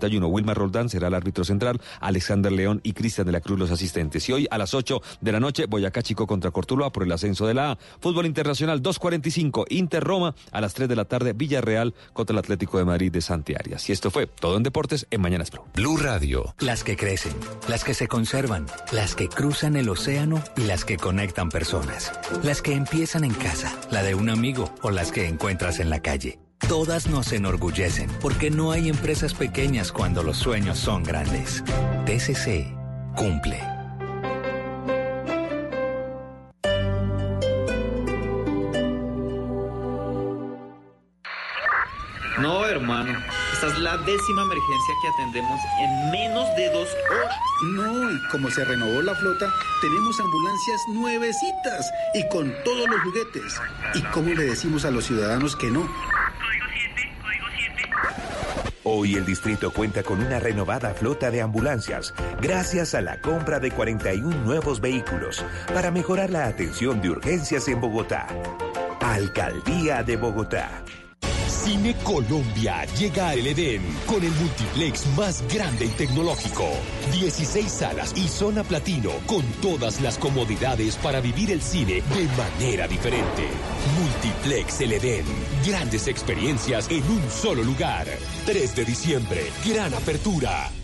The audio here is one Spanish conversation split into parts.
Wilmar Roldán será el árbitro central, Alexander León y Cristian de la Cruz los asistentes. Y hoy a las 8 de la noche, Boyacá Chico contra Cortuluá por el ascenso de la A. Fútbol Internacional 2.45, Inter Roma a las 3 de la tarde, Villarreal contra el Atlético de Madrid de Santiarias. Y esto fue todo en deportes en Mañanas Pro. Blue Radio. Las que crecen, las que se conservan, las que cruzan el océano y las que conectan personas. Las que empiezan en casa, la de un amigo o las que encuentras en la calle. Todas nos enorgullecen porque no hay empresas pequeñas cuando los sueños son grandes. TCC cumple. No, hermano. Esta es la décima emergencia que atendemos en menos de dos horas. No, y como se renovó la flota, tenemos ambulancias nuevecitas y con todos los juguetes. ¿Y cómo le decimos a los ciudadanos que no? Hoy el distrito cuenta con una renovada flota de ambulancias gracias a la compra de 41 nuevos vehículos para mejorar la atención de urgencias en Bogotá. Alcaldía de Bogotá. Cine Colombia llega al Edén con el multiplex más grande y tecnológico. 16 salas y zona platino con todas las comodidades para vivir el cine de manera diferente. Multiplex El Edén. Grandes experiencias en un solo lugar. 3 de diciembre. Gran apertura.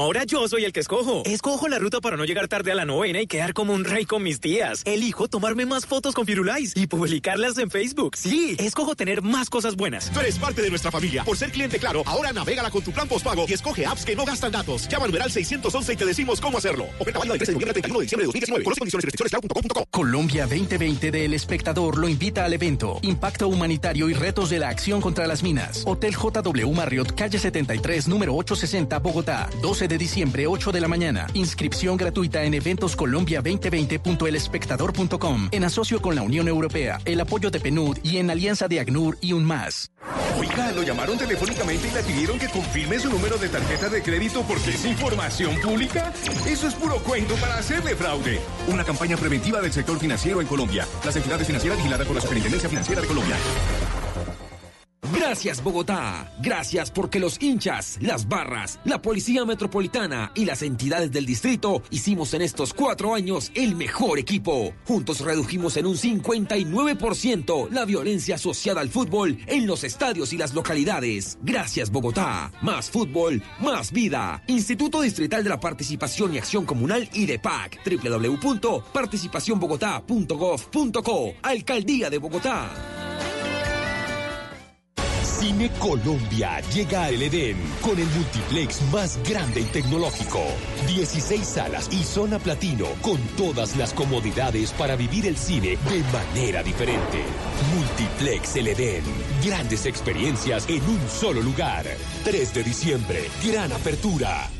Ahora yo soy el que escojo. Escojo la ruta para no llegar tarde a la novena y quedar como un rey con mis tías. Elijo tomarme más fotos con Firulais y publicarlas en Facebook. Sí, escojo tener más cosas buenas. Tú eres parte de nuestra familia. Por ser cliente claro, ahora navégala con tu plan postpago y escoge apps que no gastan datos. Llama al numeral 611 y te decimos cómo hacerlo. Oferta válida del 13 de noviembre al 31 de diciembre de 2019. Conoce condiciones y restricciones claro.com.co. Colombia 2020 de El Espectador lo invita al evento Impacto Humanitario y Retos de la Acción contra las Minas. Hotel JW Marriott, calle 73, número 860, Bogotá. 12 de diciembre, 8 de la mañana. Inscripción gratuita en eventoscolombia2020.elespectador.com. En asocio con la Unión Europea, el apoyo de PNUD y en alianza de ACNUR y un más. Oiga, lo llamaron telefónicamente y le pidieron que confirme su número de tarjeta de crédito porque es información pública. Eso es puro cuento para hacerle fraude. Una campaña preventiva del sector financiero en Colombia. Las entidades financieras vigiladas por la Superintendencia Financiera de Colombia. Gracias Bogotá, gracias porque los hinchas, las barras, la Policía Metropolitana y las entidades del distrito hicimos en estos cuatro años el mejor equipo. Juntos redujimos en un 59% la violencia asociada al fútbol en los estadios y las localidades. Gracias Bogotá, más fútbol, más vida. Instituto Distrital de la Participación y Acción Comunal y de PAC, www.participacionbogotá.gov.co, Alcaldía de Bogotá. Cine Colombia llega al Edén con el multiplex más grande y tecnológico. 16 salas y zona platino con todas las comodidades para vivir el cine de manera diferente. Multiplex El Edén. Grandes experiencias en un solo lugar. 3 de diciembre. Gran apertura.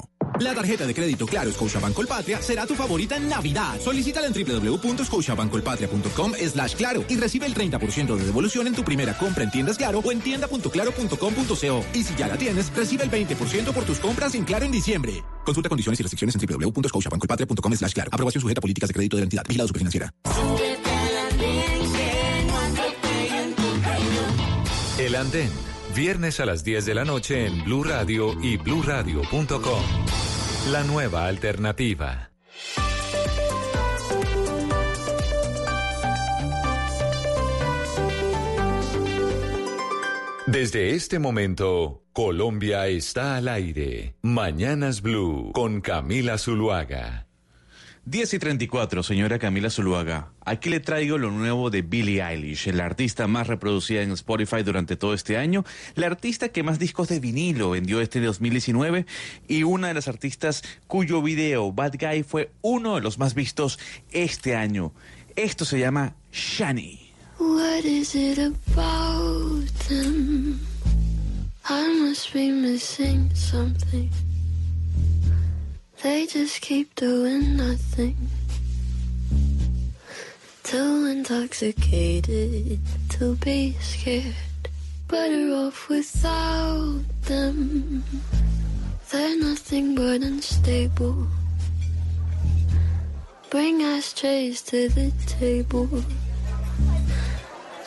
La tarjeta de crédito Claro Scotiabank Colpatria será tu favorita en Navidad. Solicítala en www.scotiabankcolpatria.com slash claro y recibe el 30% de devolución en tu primera compra en tiendas Claro o en tienda.claro.com.co. Y si ya la tienes, recibe el 20% por tus compras en Claro en diciembre. Consulta condiciones y restricciones en www.scotiabankcolpatria.com slash claro. Aprobación sujeta a políticas de crédito de la entidad. Vigilado Superfinanciera. El Andén. Viernes a las 10 de la noche en Blue Radio y bluradio.com. La nueva alternativa. Desde este momento, Colombia está al aire. Mañanas Blue con Camila Zuluaga. 10 y 34, señora Camila Zuluaga. Aquí le traigo lo nuevo de Billie Eilish, la artista más reproducida en Spotify durante todo este año, la artista que más discos de vinilo vendió este 2019 y una de las artistas cuyo video Bad Guy fue uno de los más vistos este año. Esto se llama Shani. What is it about them? I must be missing something. They just keep doing nothing. Too intoxicated to be scared. Better off without them. They're nothing but unstable. Bring ashtrays to the table.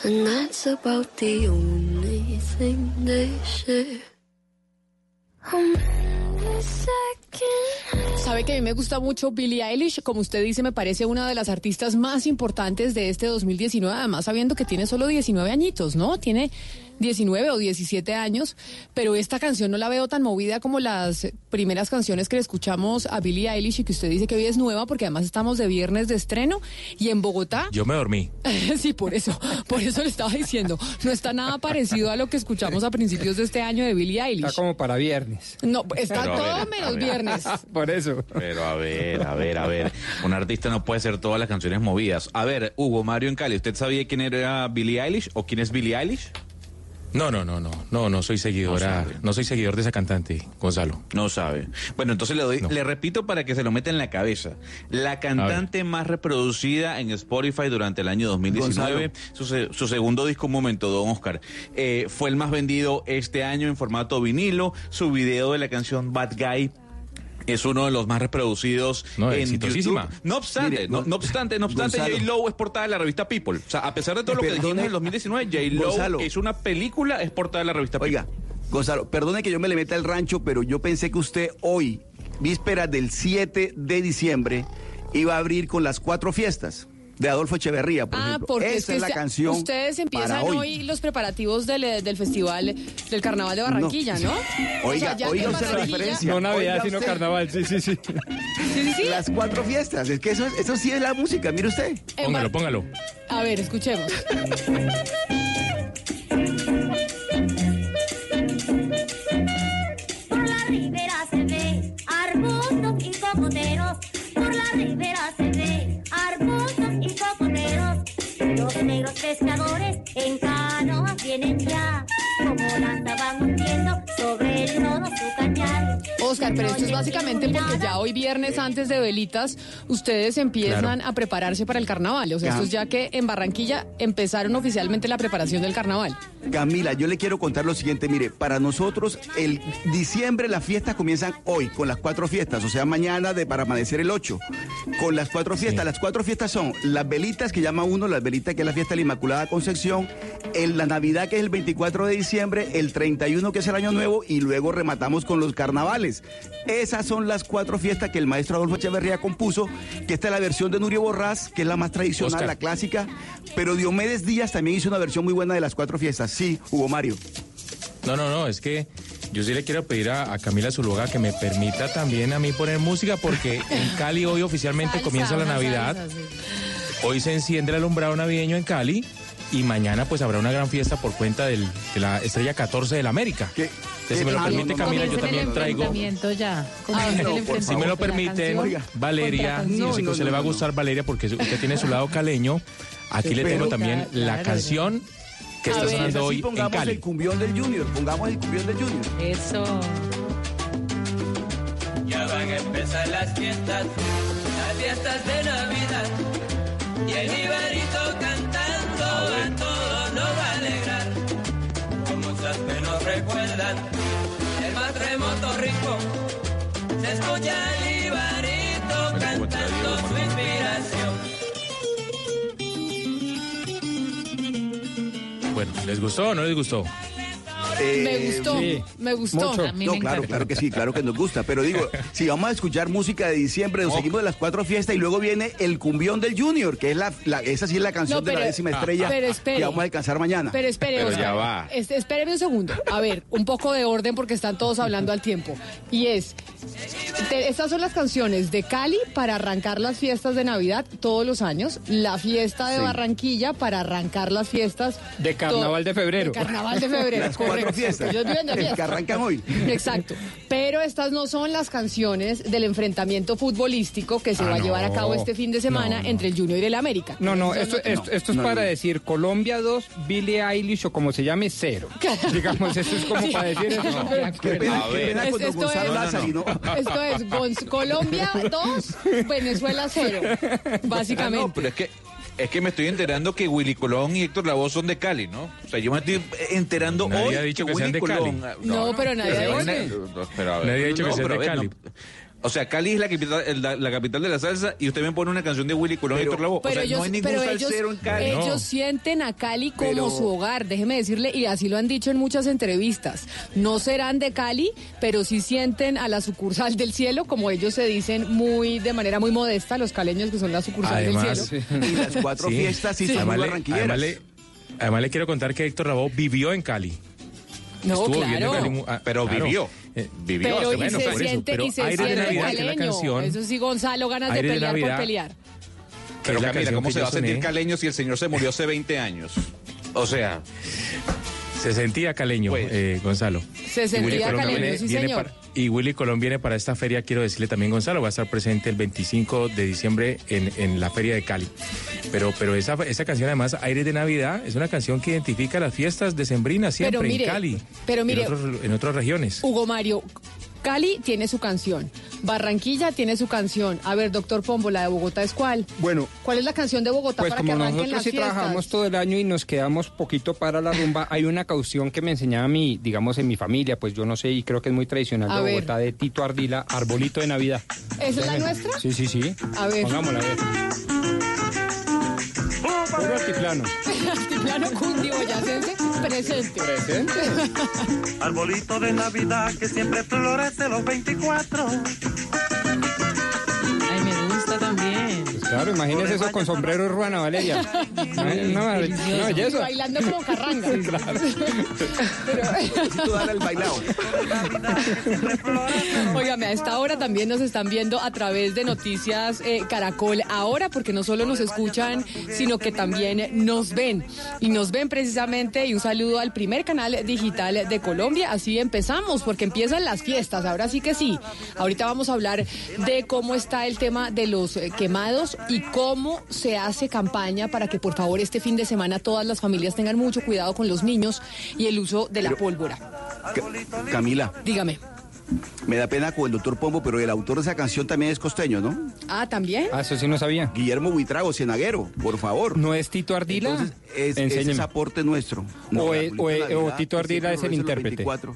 And that's about the only thing they share. Sabe que a mí me gusta mucho Billie Eilish, como usted dice, me parece una de las artistas más importantes de este 2019, además sabiendo que tiene solo 19 añitos, ¿no? Tiene 19 o 17 años, pero esta canción no la veo tan movida como las primeras canciones que le escuchamos a Billie Eilish y que usted dice que hoy es nueva porque además estamos de viernes de estreno y en Bogotá. Yo me dormí. sí, por eso, por eso le estaba diciendo, no está nada parecido a lo que escuchamos a principios de este año de Billie Eilish. Está como para viernes. No, está Pero todo ver, menos viernes. Por eso. Pero a ver, a ver, a ver. Un artista no puede hacer todas las canciones movidas. A ver, Hugo Mario en Cali, ¿usted sabía quién era Billie Eilish o quién es Billie Eilish? No, no, no, no, no, no soy seguidora, No soy seguidor de esa cantante, Gonzalo. No sabe. Bueno, entonces le doy, le repito para que se lo meta en la cabeza. La cantante más reproducida en Spotify durante el año 2019, su, se- su segundo disco, un momento, Don Oscar, eh, fue el más vendido este año en formato vinilo. Su video de la canción Bad Guy es uno de los más reproducidos No, en. YouTube. No obstante, Mire, no, no obstante, no obstante. J. Lo es portada de la revista People. O sea, a pesar de todo lo que dijimos en el 2019, J. Lo Gonzalo. es una película, es portada de la revista People. Oiga, Gonzalo, perdone que yo me le meta el rancho, pero yo pensé que usted hoy, víspera del 7 de diciembre, iba a abrir con las cuatro fiestas de Adolfo Echeverría, por Ah, ejemplo. porque Esa es que es la canción. ustedes empiezan para hoy. hoy. los preparativos del, del festival del Carnaval de Barranquilla, ¿no? Oiga, ya que oiga usted la. No Navidad, Oiga sino usted. carnaval. Sí, sí, sí. Las cuatro fiestas. Es que eso, es- eso sí es la música, mire usted. Póngalo, póngalo. A ver, escuchemos. Por la ribera se ve arbustos y cocoteros. Por la ribera se Los negros pescadores en canoas vienen ya. Como lanza van hundiendo sobre el lodo su. Oscar, pero esto es básicamente porque ya hoy viernes antes de velitas ustedes empiezan Claro. a prepararse para el carnaval. O sea, esto es ya que en Barranquilla empezaron oficialmente la preparación del carnaval. Camila, yo le quiero contar lo siguiente, mire, para nosotros el diciembre las fiestas comienzan hoy con las cuatro fiestas, o sea, mañana de para amanecer el 8, con las cuatro fiestas. Las cuatro fiestas son las velitas que llama uno, las velitas que es la fiesta de la Inmaculada Concepción, el- la Navidad que es el 24 de diciembre, el 31 que es el Año Nuevo y luego rematamos con los carnavales. Esas son las cuatro fiestas que el maestro Adolfo Echeverría compuso, que esta es la versión de Nurio Borrás, que es la más tradicional, Oscar. la clásica, pero Diomedes Díaz también hizo una versión muy buena de las cuatro fiestas. Sí, Hugo Mario. No, no, no, es que yo sí le quiero pedir a, a Camila Zuluaga que me permita también a mí poner música porque en Cali hoy oficialmente comienza la Navidad. Hoy se enciende el alumbrado navideño en Cali y mañana pues habrá una gran fiesta por cuenta del- de la estrella 14 de la América. Si me lo Ah, permite no, no, Camila, yo también traigo... Ya. El Si me lo permiten, Valeria, yo sé que usted le va a gustar Valeria porque usted tiene su lado caleño. Aquí le tengo también la Claro. canción que está sonando hoy en pongamos Cali. el cumbión del Junior, pongamos el cumbión del Junior. Eso. Ya van a empezar las fiestas, las fiestas de Navidad. Y el Iberito cantando a todos nos va a alegrar. Con muchas que nos recuerdan el más remoto rincón. Se escucha el Iberito cantando su inspiración. Bueno, ¿les gustó o no les gustó? Me gustó, me gustó. mucho. A mí no, me claro, encanta. claro que sí, claro que nos gusta. Pero digo, si vamos a escuchar música de diciembre, nos seguimos de las cuatro fiestas y luego viene el cumbión del Junior, que es la, la- esa sí es la canción No, de la pero- décima estrella pero espere. que vamos a alcanzar mañana. Pero espere, Oscar. Es- espéreme un segundo. A ver, un poco de orden porque están todos hablando al tiempo. Y es, te- estas son las canciones de Cali para arrancar las fiestas de Navidad todos los años, la fiesta de Sí. Barranquilla para arrancar las fiestas De Carnaval de febrero. de Carnaval de febrero, Las fiestas. Ellos viven de Que fiesta. arrancan hoy. Exacto. Pero estas no son las canciones del enfrentamiento futbolístico que se Ah, va a llevar a no. cabo este fin de semana No, no. entre el Junior y el América. No, no, esto, no, esto, esto es no, para no. decir Colombia 2, Billie Eilish o como se llame, cero. Digamos, esto es como Sí. para decir eso. No, de acuerdo. Qué pena- qué pena Es- cuando esto es-. Esto es Gonz- Colombia 2, Venezuela 0, básicamente. Ah, No, pero es que es que me estoy enterando que Willy Colón y Héctor Lavoe son de Cali, ¿no? O sea, yo me estoy enterando Nadie hoy ha dicho que Willy sean de Cali. Colón- No, no, pero Nadie ha dicho que sean de Cali. No. O sea, Cali es la capital, la, la capital de la salsa y usted me pone una canción de Willy Colón y Héctor Lavoe. O Pero sea, ellos, no hay ningún ellos, salsero en Cali. ellos sienten a Cali como Pero- su hogar, déjeme decirle, y así lo han dicho en muchas entrevistas. No serán de Cali, pero sí sienten a la sucursal del cielo, como ellos se dicen muy de manera muy modesta, los caleños que son la sucursal Además, del cielo. Y las cuatro fiestas sí son además, muy le, barranquilleras. además, le, además le quiero contar que Héctor Lavoe vivió en Cali. No, Estuvo viviendo en claro. Cali mu- ah, Pero claro. vivió. Eh, Vivió Pero hace y bueno, se siente, pero y se Aire de siente Navidad, que es la caleño. canción- Eso sí, Gonzalo, ganas de Aire de pelear por Navidad. pelear. Pero es la Camila, canción ¿cómo que se va a sentir caleño si el señor se murió hace 20 años? O sea, Se sentía caleño, eh, Gonzalo. Se sentía caleño, viene- sí, viene señor. para- y Willy Colón viene para esta feria, quiero decirle también, Gonzalo, va a estar presente el 25 de diciembre en, en la feria de Cali. Pero, pero esa, esa canción, además, Aire de Navidad, es una canción que identifica las fiestas decembrinas siempre Pero mire, en Cali. pero mire- en, otros- en otras regiones. Hugo Mario, Cali tiene su canción, Barranquilla tiene su canción. A ver, doctor Pombo, la de Bogotá es cuál? Bueno, ¿Cuál es la canción de Bogotá Pues para que como arranquen nosotros las sí fiestas? trabajamos todo el año y nos quedamos poquito para la rumba, hay una canción que me enseñaba mi, digamos, en mi familia, pues yo no sé, y creo que es muy tradicional A de ver. Bogotá, de Tito Ardila, Arbolito de Navidad. ¿Esa es la nuestra? Sí, sí, sí. A ver. Pongámosla, a ver. Puro altiplano. Altiplano cundiboyacense, presente. Presente. Arbolito de Navidad que siempre florece los 24. Ay, me gusta también. Claro, imagínese eso con sombrero ruana, Valeria. No, no, y eso. Bailando como carranga. Necesito darle el bailado. Óigame, a esta hora también nos están viendo a través de Noticias eh, Caracol ahora, porque no solo nos escuchan, sino que también nos ven. Y nos ven precisamente, y un saludo al primer canal digital de Colombia. Así empezamos, porque empiezan las fiestas, ahora sí que sí. Ahorita vamos a hablar de cómo está el tema de los eh, quemados y cómo se hace campaña para que por favor este fin de semana todas las familias tengan mucho cuidado con los niños y el uso de la pólvora. Ca- Camila, Dígame. me da pena con el doctor Pombo, pero el autor de esa canción también es costeño, ¿no? Ah, ¿también? Ah, eso sí no sabía. Guillermo Buitrago, cienaguero, por favor. ¿No es Tito Ardila? Entonces, es, ese Enséñeme. es aporte nuestro. O es- Tito Ardila es el intérprete. 24.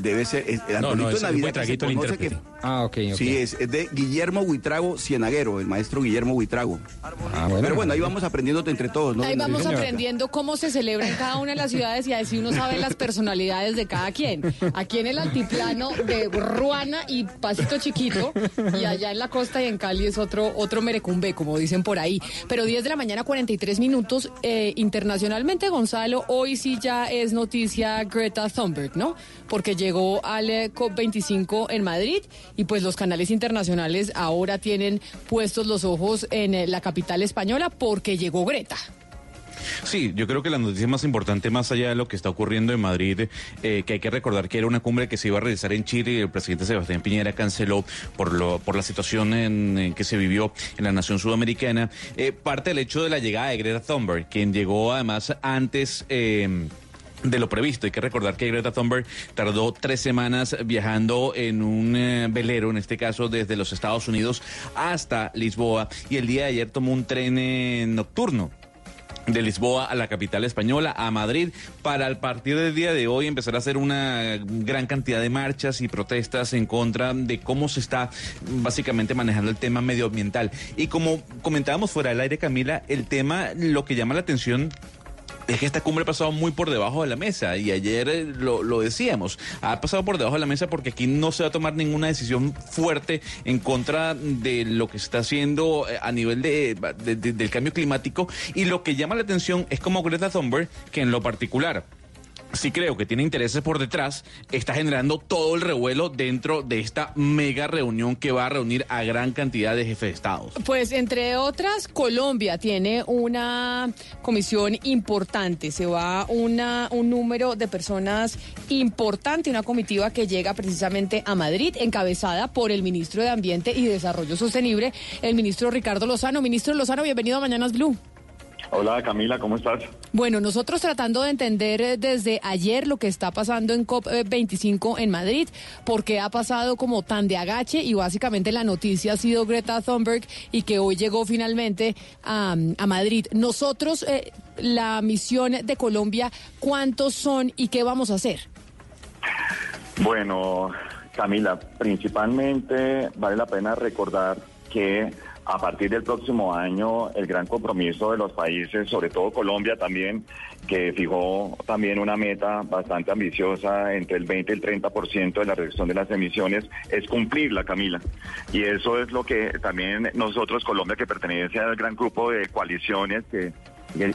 Debe ser el No, no, es- Navidad Buitraguito el que. Ah, ok, ok. Sí, es, es de Guillermo Buitrago Cienaguero, el maestro Guillermo Buitrago. Ah, bueno. Pero bueno, ahí vamos aprendiendo entre todos, ¿no? Ahí vamos Sí, aprendiendo cómo se celebra en cada una de las ciudades y así uno sabe las personalidades de cada quien. Aquí en el altiplano de Ruana y Pasito Chiquito y allá en la costa y en Cali es otro otro merecumbe, como dicen por ahí. Pero 10 de la mañana, 43 minutos. eh, internacionalmente, Gonzalo, hoy sí ya es noticia Greta Thunberg, ¿no? Porque llegó al eh, COP25 en Madrid y pues los canales internacionales ahora tienen puestos los ojos en eh, la capital española porque llegó Greta. Sí, yo creo que la noticia más importante, más allá de lo que está ocurriendo en Madrid, eh, que hay que recordar que era una cumbre que se iba a realizar en Chile y el presidente Sebastián Piñera canceló por, lo, por la situación en, que se vivió en la nación sudamericana, parte del hecho de la llegada de Greta Thunberg, quien llegó además antes... eh, de lo previsto. Hay que recordar que Greta Thunberg tardó tres semanas viajando en un eh, velero, en este caso desde los Estados Unidos hasta Lisboa, y el día de ayer tomó un tren eh, nocturno de Lisboa a la capital española, a Madrid, para a partir del día de hoy empezar a hacer una gran cantidad de marchas y protestas en contra de cómo se está básicamente manejando el tema medioambiental. Y como comentábamos fuera del aire, Camila, el tema, lo que llama la atención es que esta cumbre ha pasado muy por debajo de la mesa y ayer eh, lo, lo, decíamos, ha pasado por debajo de la mesa porque aquí no se va a tomar ninguna decisión fuerte en contra de lo que se está haciendo eh, a nivel de, de, de, del cambio climático y lo que llama la atención es como Greta Thunberg, que en lo particular sí creo que tiene intereses por detrás, está generando todo el revuelo dentro de esta mega reunión que va a reunir a gran cantidad de jefes de Estados. Pues entre otras, Colombia tiene una comisión importante, se va una, un número de personas importante, una comitiva que llega precisamente a Madrid, encabezada por el ministro de Ambiente y Desarrollo Sostenible, el ministro Ricardo Lozano. Ministro Lozano, bienvenido a Mañanas Blue. Hola Camila, ¿cómo estás? Bueno, nosotros tratando de entender eh, desde ayer lo que está pasando en COP25 en Madrid, porque ha pasado como tan de agache y básicamente la noticia ha sido Greta Thunberg y que hoy llegó finalmente a, a Madrid. Nosotros, eh, la misión de Colombia, ¿cuántos son y qué vamos a hacer? Bueno, Camila, principalmente vale la pena recordar que a partir del próximo año el gran compromiso de los países, sobre todo Colombia también, que fijó también una meta bastante ambiciosa entre el 20 y el 30% de la reducción de las emisiones, es cumplirla, Camila. Y eso es lo que también nosotros, Colombia, que pertenece al gran grupo de coaliciones que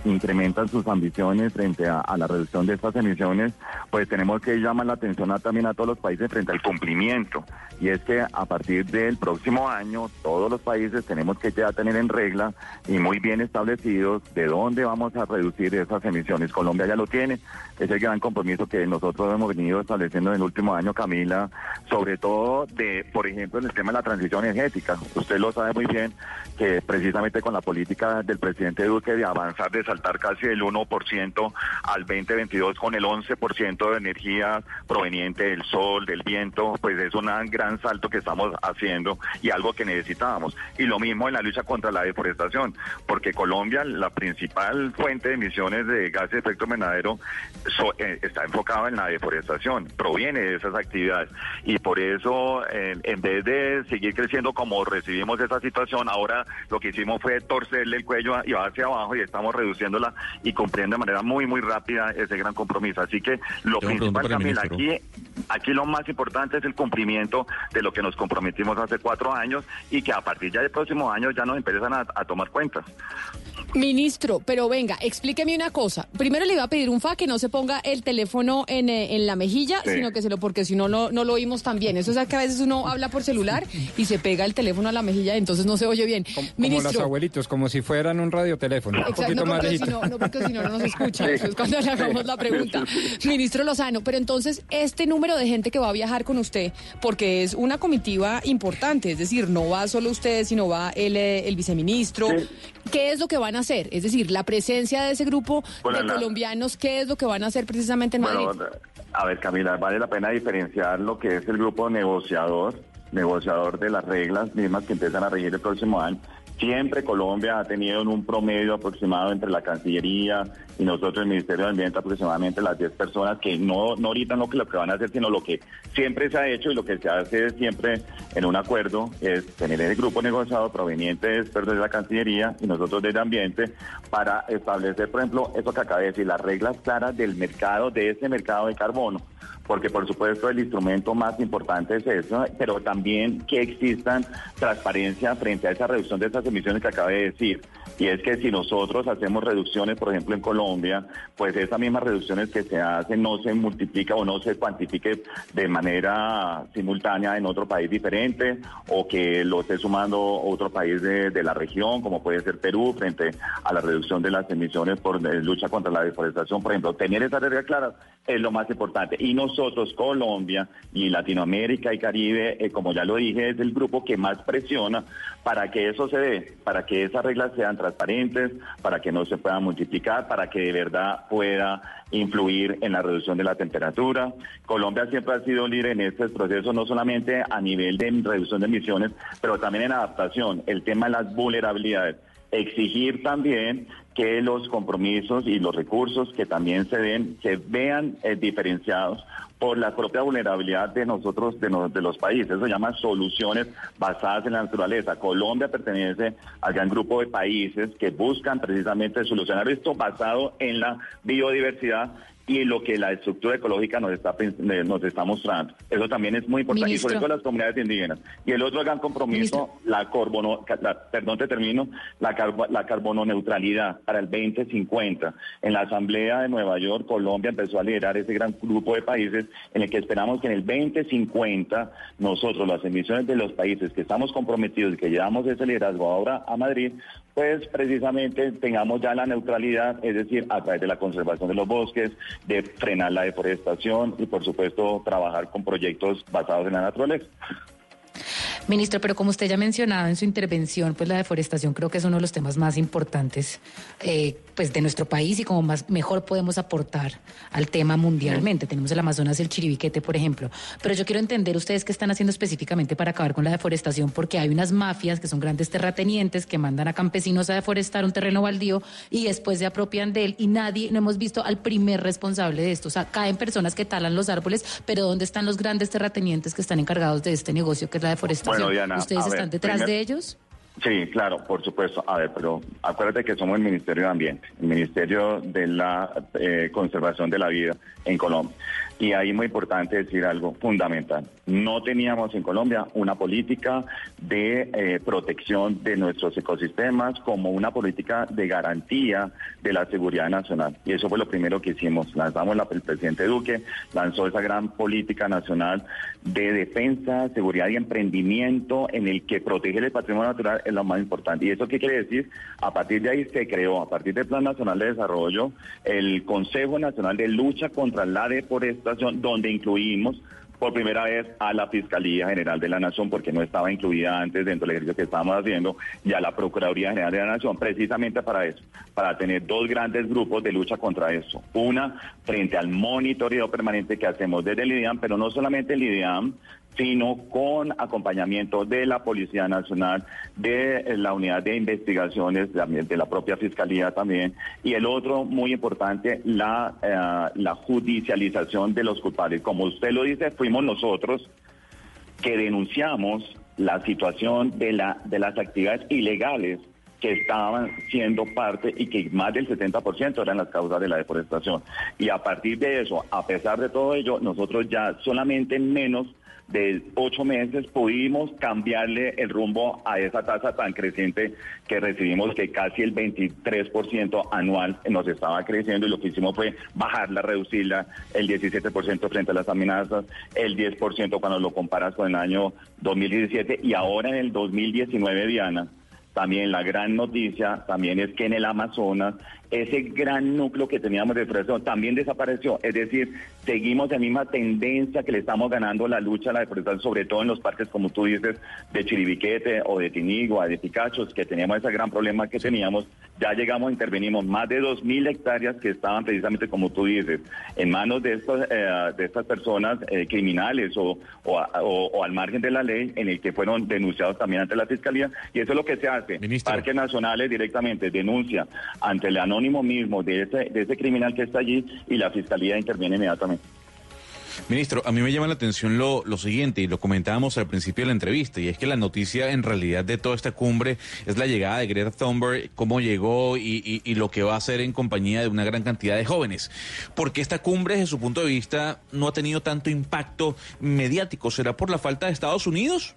incrementan sus ambiciones frente a, a, la reducción de estas emisiones, pues tenemos que llamar la atención a, también a todos los países frente al cumplimiento. Y es que a partir del próximo año, todos los países tenemos que ya tener en regla y muy bien establecidos de dónde vamos a reducir esas emisiones. Colombia ya lo tiene, es el gran compromiso que nosotros hemos venido estableciendo en el último año, Camila, sobre todo de, por ejemplo, en el tema de la transición energética. Usted lo sabe muy bien que precisamente con la política del presidente Duque de avanzar de saltar casi del 1% al 2022 con el 11% de energía proveniente del sol, del viento, pues es un gran salto que estamos haciendo y algo que necesitábamos. Y lo mismo en la lucha contra la deforestación, porque Colombia, la principal fuente de emisiones de gases de efecto invernadero, eh, está enfocada en la deforestación, proviene de esas actividades. Y por eso, eh, en vez de seguir creciendo como recibimos esa situación, ahora lo que hicimos fue torcerle el cuello y va hacia abajo y estamos reduciéndola y cumpliendo de manera muy, muy rápida ese gran compromiso. Así que lo Tengo principal, Camila, ministro. aquí, aquí lo más importante es el cumplimiento de lo que nos comprometimos hace cuatro años y que a partir ya del próximo año ya nos empiezan a, a tomar cuentas. Ministro, pero venga, explíqueme una cosa. Primero le iba a pedir un fa que no se ponga el teléfono en, eh, en la mejilla, Sí. sino que se lo, porque si no, no, no lo oímos tan bien. Eso es que a veces uno habla por celular y se pega el teléfono a la mejilla, entonces no se oye bien. Como los abuelitos, como si fueran un radioteléfono. Exacto, no, más porque si no, no, porque si no, no nos escucha. Sí. Eso es cuando le hagamos la pregunta. Ministro Lozano, pero entonces, este número de gente que va a viajar con usted, porque es una comitiva importante, es decir, no va solo usted, sino va el, eh, el viceministro. ¿Qué es lo que van a hacer? Es decir, la presencia de ese grupo Bueno, de la- colombianos, ¿qué es lo que van a hacer precisamente en Madrid? A ver, Camila, vale la pena diferenciar lo que es el grupo negociador, negociador de las reglas mismas que empiezan a regir el próximo año. Siempre Colombia ha tenido en un promedio aproximado entre la Cancillería y nosotros, el Ministerio de Ambiente, aproximadamente las 10 personas que no, no ahorita no lo que van a hacer, sino lo que siempre se ha hecho y lo que se hace siempre en un acuerdo es tener el grupo negociador proveniente de de la Cancillería y nosotros desde Ambiente para establecer, por ejemplo, eso que acabé de decir, las reglas claras del mercado, de ese mercado de carbono porque por supuesto el instrumento más importante es eso, pero también que existan transparencia frente a esa reducción de esas emisiones que acabé de decir. Y es que si nosotros hacemos reducciones, por ejemplo, en Colombia, pues esas mismas reducciones que se hacen no se multiplica o no se cuantifique de manera simultánea en otro país diferente o que lo esté sumando otro país de, de la región, como puede ser Perú, frente a la reducción de las emisiones por lucha contra la deforestación. Por ejemplo, tener esas reglas claras es lo más importante. Y nosotros, Colombia y Latinoamérica y Caribe, eh, como ya lo dije, es el grupo que más presiona para que eso se dé, para que esas reglas sean transparentes, para que no se puedan multiplicar, para que de verdad pueda influir en la reducción de la temperatura. Colombia siempre ha sido líder en estos procesos, no solamente a nivel de reducción de emisiones, pero también en adaptación, el tema de las vulnerabilidades. Exigir también que los compromisos y los recursos que también se den, se vean eh, diferenciados por la propia vulnerabilidad de nosotros, de, de los países. Eso se llama soluciones basadas en la naturaleza. Colombia pertenece al gran grupo de países que buscan precisamente solucionar esto basado en la biodiversidad y lo que la estructura ecológica nos está, eh, nos está mostrando. Eso también es muy importante, y Ministro. todo las comunidades indígenas. Y el otro gran compromiso, la carbono, ca- la- perdón, te termino, la, carbo- la carbono-neutralidad para el 2050. En la Asamblea de Nueva York, Colombia empezó a liderar ese gran grupo de países en el que esperamos que en el 2050 nosotros, las emisiones de los países que estamos comprometidos y que llevamos ese liderazgo ahora a Madrid, pues precisamente tengamos ya la neutralidad, es decir, a través de la conservación de los bosques, de frenar la deforestación y por supuesto trabajar con proyectos basados en la naturaleza. Ministro, pero como usted ya ha mencionado en su intervención, pues la deforestación creo que es uno de los temas más importantes eh, pues de nuestro país y como más mejor podemos aportar al tema mundialmente. Tenemos el Amazonas y el Chiribiquete, por ejemplo. Pero yo quiero entender ustedes qué están haciendo específicamente para acabar con la deforestación, porque hay unas mafias que son grandes terratenientes que mandan a campesinos a deforestar un terreno baldío y después se apropian de él y nadie, no hemos visto al primer responsable de esto. O sea, caen personas que talan los árboles, pero ¿dónde están los grandes terratenientes que están encargados de este negocio que es la deforestación? Bueno, Diana, ¿Ustedes ver, están detrás primer- de ellos? Sí, claro, por supuesto. A ver, pero acuérdate que somos el Ministerio de Ambiente, el Ministerio de la eh, Conservación de la Vida en Colombia. Y ahí muy importante decir algo fundamental. No teníamos en Colombia una política de eh, protección de nuestros ecosistemas como una política de garantía de la seguridad nacional. Y eso fue lo primero que hicimos. Lanzamos, la, el presidente Duque lanzó esa gran política nacional de defensa, seguridad y emprendimiento en el que proteger el patrimonio natural es lo más importante. ¿Y eso qué quiere decir? A partir de ahí se creó, a partir del Plan Nacional de Desarrollo, el Consejo Nacional de Lucha contra la Deforestación, donde incluimos por primera vez a la Fiscalía General de la Nación, porque no estaba incluida antes dentro del ejercicio que estábamos haciendo, y a la Procuraduría General de la Nación, precisamente para eso, para tener dos grandes grupos de lucha contra eso. Una, frente al monitoreo permanente que hacemos desde el IDEAM, pero no solamente el IDEAM, sino con acompañamiento de la Policía Nacional, de eh, la Unidad de Investigaciones, de la propia Fiscalía también, y el otro, muy importante, la, eh, la judicialización de los culpables. Como usted lo dice, fuimos nosotros que denunciamos la situación de, la, de las actividades ilegales que estaban siendo parte y que más del 70% eran las causas de la deforestación. Y a partir de eso, a pesar de todo ello, nosotros ya solamente en menos de ocho meses pudimos cambiarle el rumbo a esa tasa tan creciente que recibimos, que casi el 23% anual nos estaba creciendo y lo que hicimos fue bajarla, reducirla, el 17% frente a las amenazas, el 10% cuando lo comparas con el año 2017 y ahora en el 2019, Diana. También la gran noticia también es que en el Amazonas ese gran núcleo que teníamos de deforestación también desapareció. Es decir, seguimos la misma tendencia que le estamos ganando la lucha a la deforestación, sobre todo en los parques, como tú dices, de Chiribiquete o de Tinigua, de Picachos, que teníamos ese gran problema que teníamos. Ya llegamos, intervenimos más de 2.000 hectáreas que estaban precisamente, como tú dices, en manos de, estos, eh, de estas personas eh, criminales o, o, a- o- o al margen de la ley, en el que fueron denunciados también ante la Fiscalía. Y eso es lo que se hace. Parques Nacionales directamente denuncia ante el anónimo mismo de ese, de ese criminal que está allí y la Fiscalía interviene inmediatamente. Ministro, a mí me llama la atención lo, lo siguiente, y lo comentábamos al principio de la entrevista, y es que la noticia en realidad de toda esta cumbre es la llegada de Greta Thunberg, cómo llegó y, y- y lo que va a hacer en compañía de una gran cantidad de jóvenes. Porque esta cumbre, desde su punto de vista, no ha tenido tanto impacto mediático. ¿Será por la falta de Estados Unidos?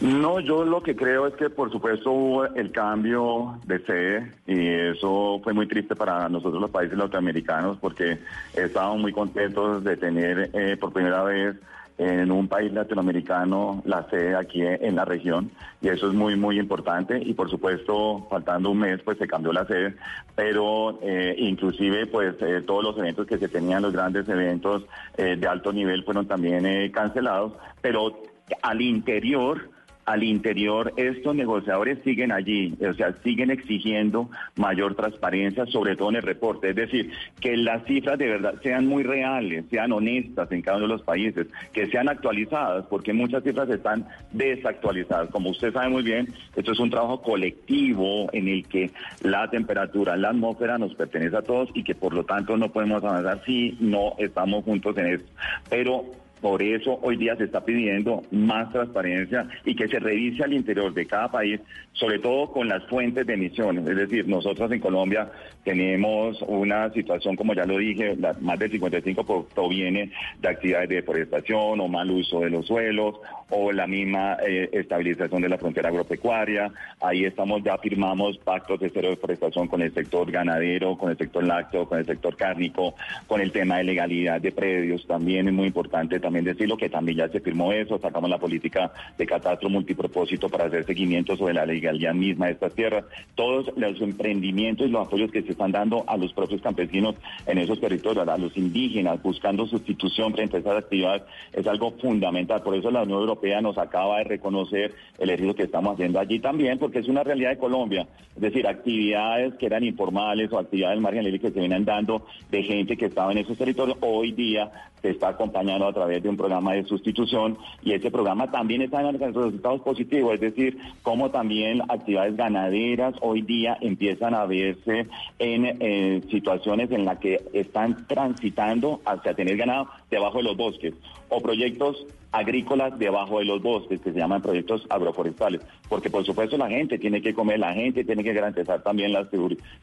No, yo lo que creo es que por supuesto hubo el cambio de sede y eso fue muy triste para nosotros los países latinoamericanos porque estábamos muy contentos de tener eh, por primera vez en un país latinoamericano la sede aquí en la región y eso es muy muy importante y por supuesto faltando un mes pues se cambió la sede pero eh, inclusive pues eh, todos los eventos que se tenían los grandes eventos eh, de alto nivel fueron también eh, cancelados pero al interior al interior estos negociadores siguen allí, o sea, siguen exigiendo mayor transparencia, sobre todo en el reporte. Es decir, que las cifras de verdad sean muy reales, sean honestas en cada uno de los países, que sean actualizadas, porque muchas cifras están desactualizadas. Como usted sabe muy bien, esto es un trabajo colectivo en el que la temperatura, la atmósfera nos pertenece a todos y que por lo tanto no podemos avanzar si no estamos juntos en esto. Pero por eso hoy día se está pidiendo más transparencia y que se revise al interior de cada país, sobre todo con las fuentes de emisiones. Es decir, nosotros en Colombia tenemos una situación, como ya lo dije, más del 55% proviene de actividades de deforestación o mal uso de los suelos o la misma eh, estabilización de la frontera agropecuaria. Ahí estamos, ya firmamos pactos de cero deforestación con el sector ganadero, con el sector lácteo, con el sector cárnico, con el tema de legalidad de predios. También es muy importante también decirlo que también ya se firmó eso, sacamos la política de catastro multipropósito para hacer seguimiento sobre la legalidad misma de estas tierras. Todos los emprendimientos y los apoyos que se están dando a los propios campesinos en esos territorios, a los indígenas, buscando sustitución frente a esas actividades, es algo fundamental. Por eso la Unión Europea nos acaba de reconocer el ejercicio que estamos haciendo allí también, porque es una realidad de Colombia. Es decir, actividades que eran informales o actividades marginales que se vienen dando de gente que estaba en esos territorios, hoy día se está acompañando a través de un programa de sustitución y ese programa también está en resultados positivos, es decir, como también actividades ganaderas hoy día empiezan a verse en eh, situaciones en las que están transitando hacia tener ganado debajo de los bosques o proyectos agrícolas debajo de los bosques, que se llaman proyectos agroforestales, porque por supuesto la gente tiene que comer, la gente tiene que garantizar también la,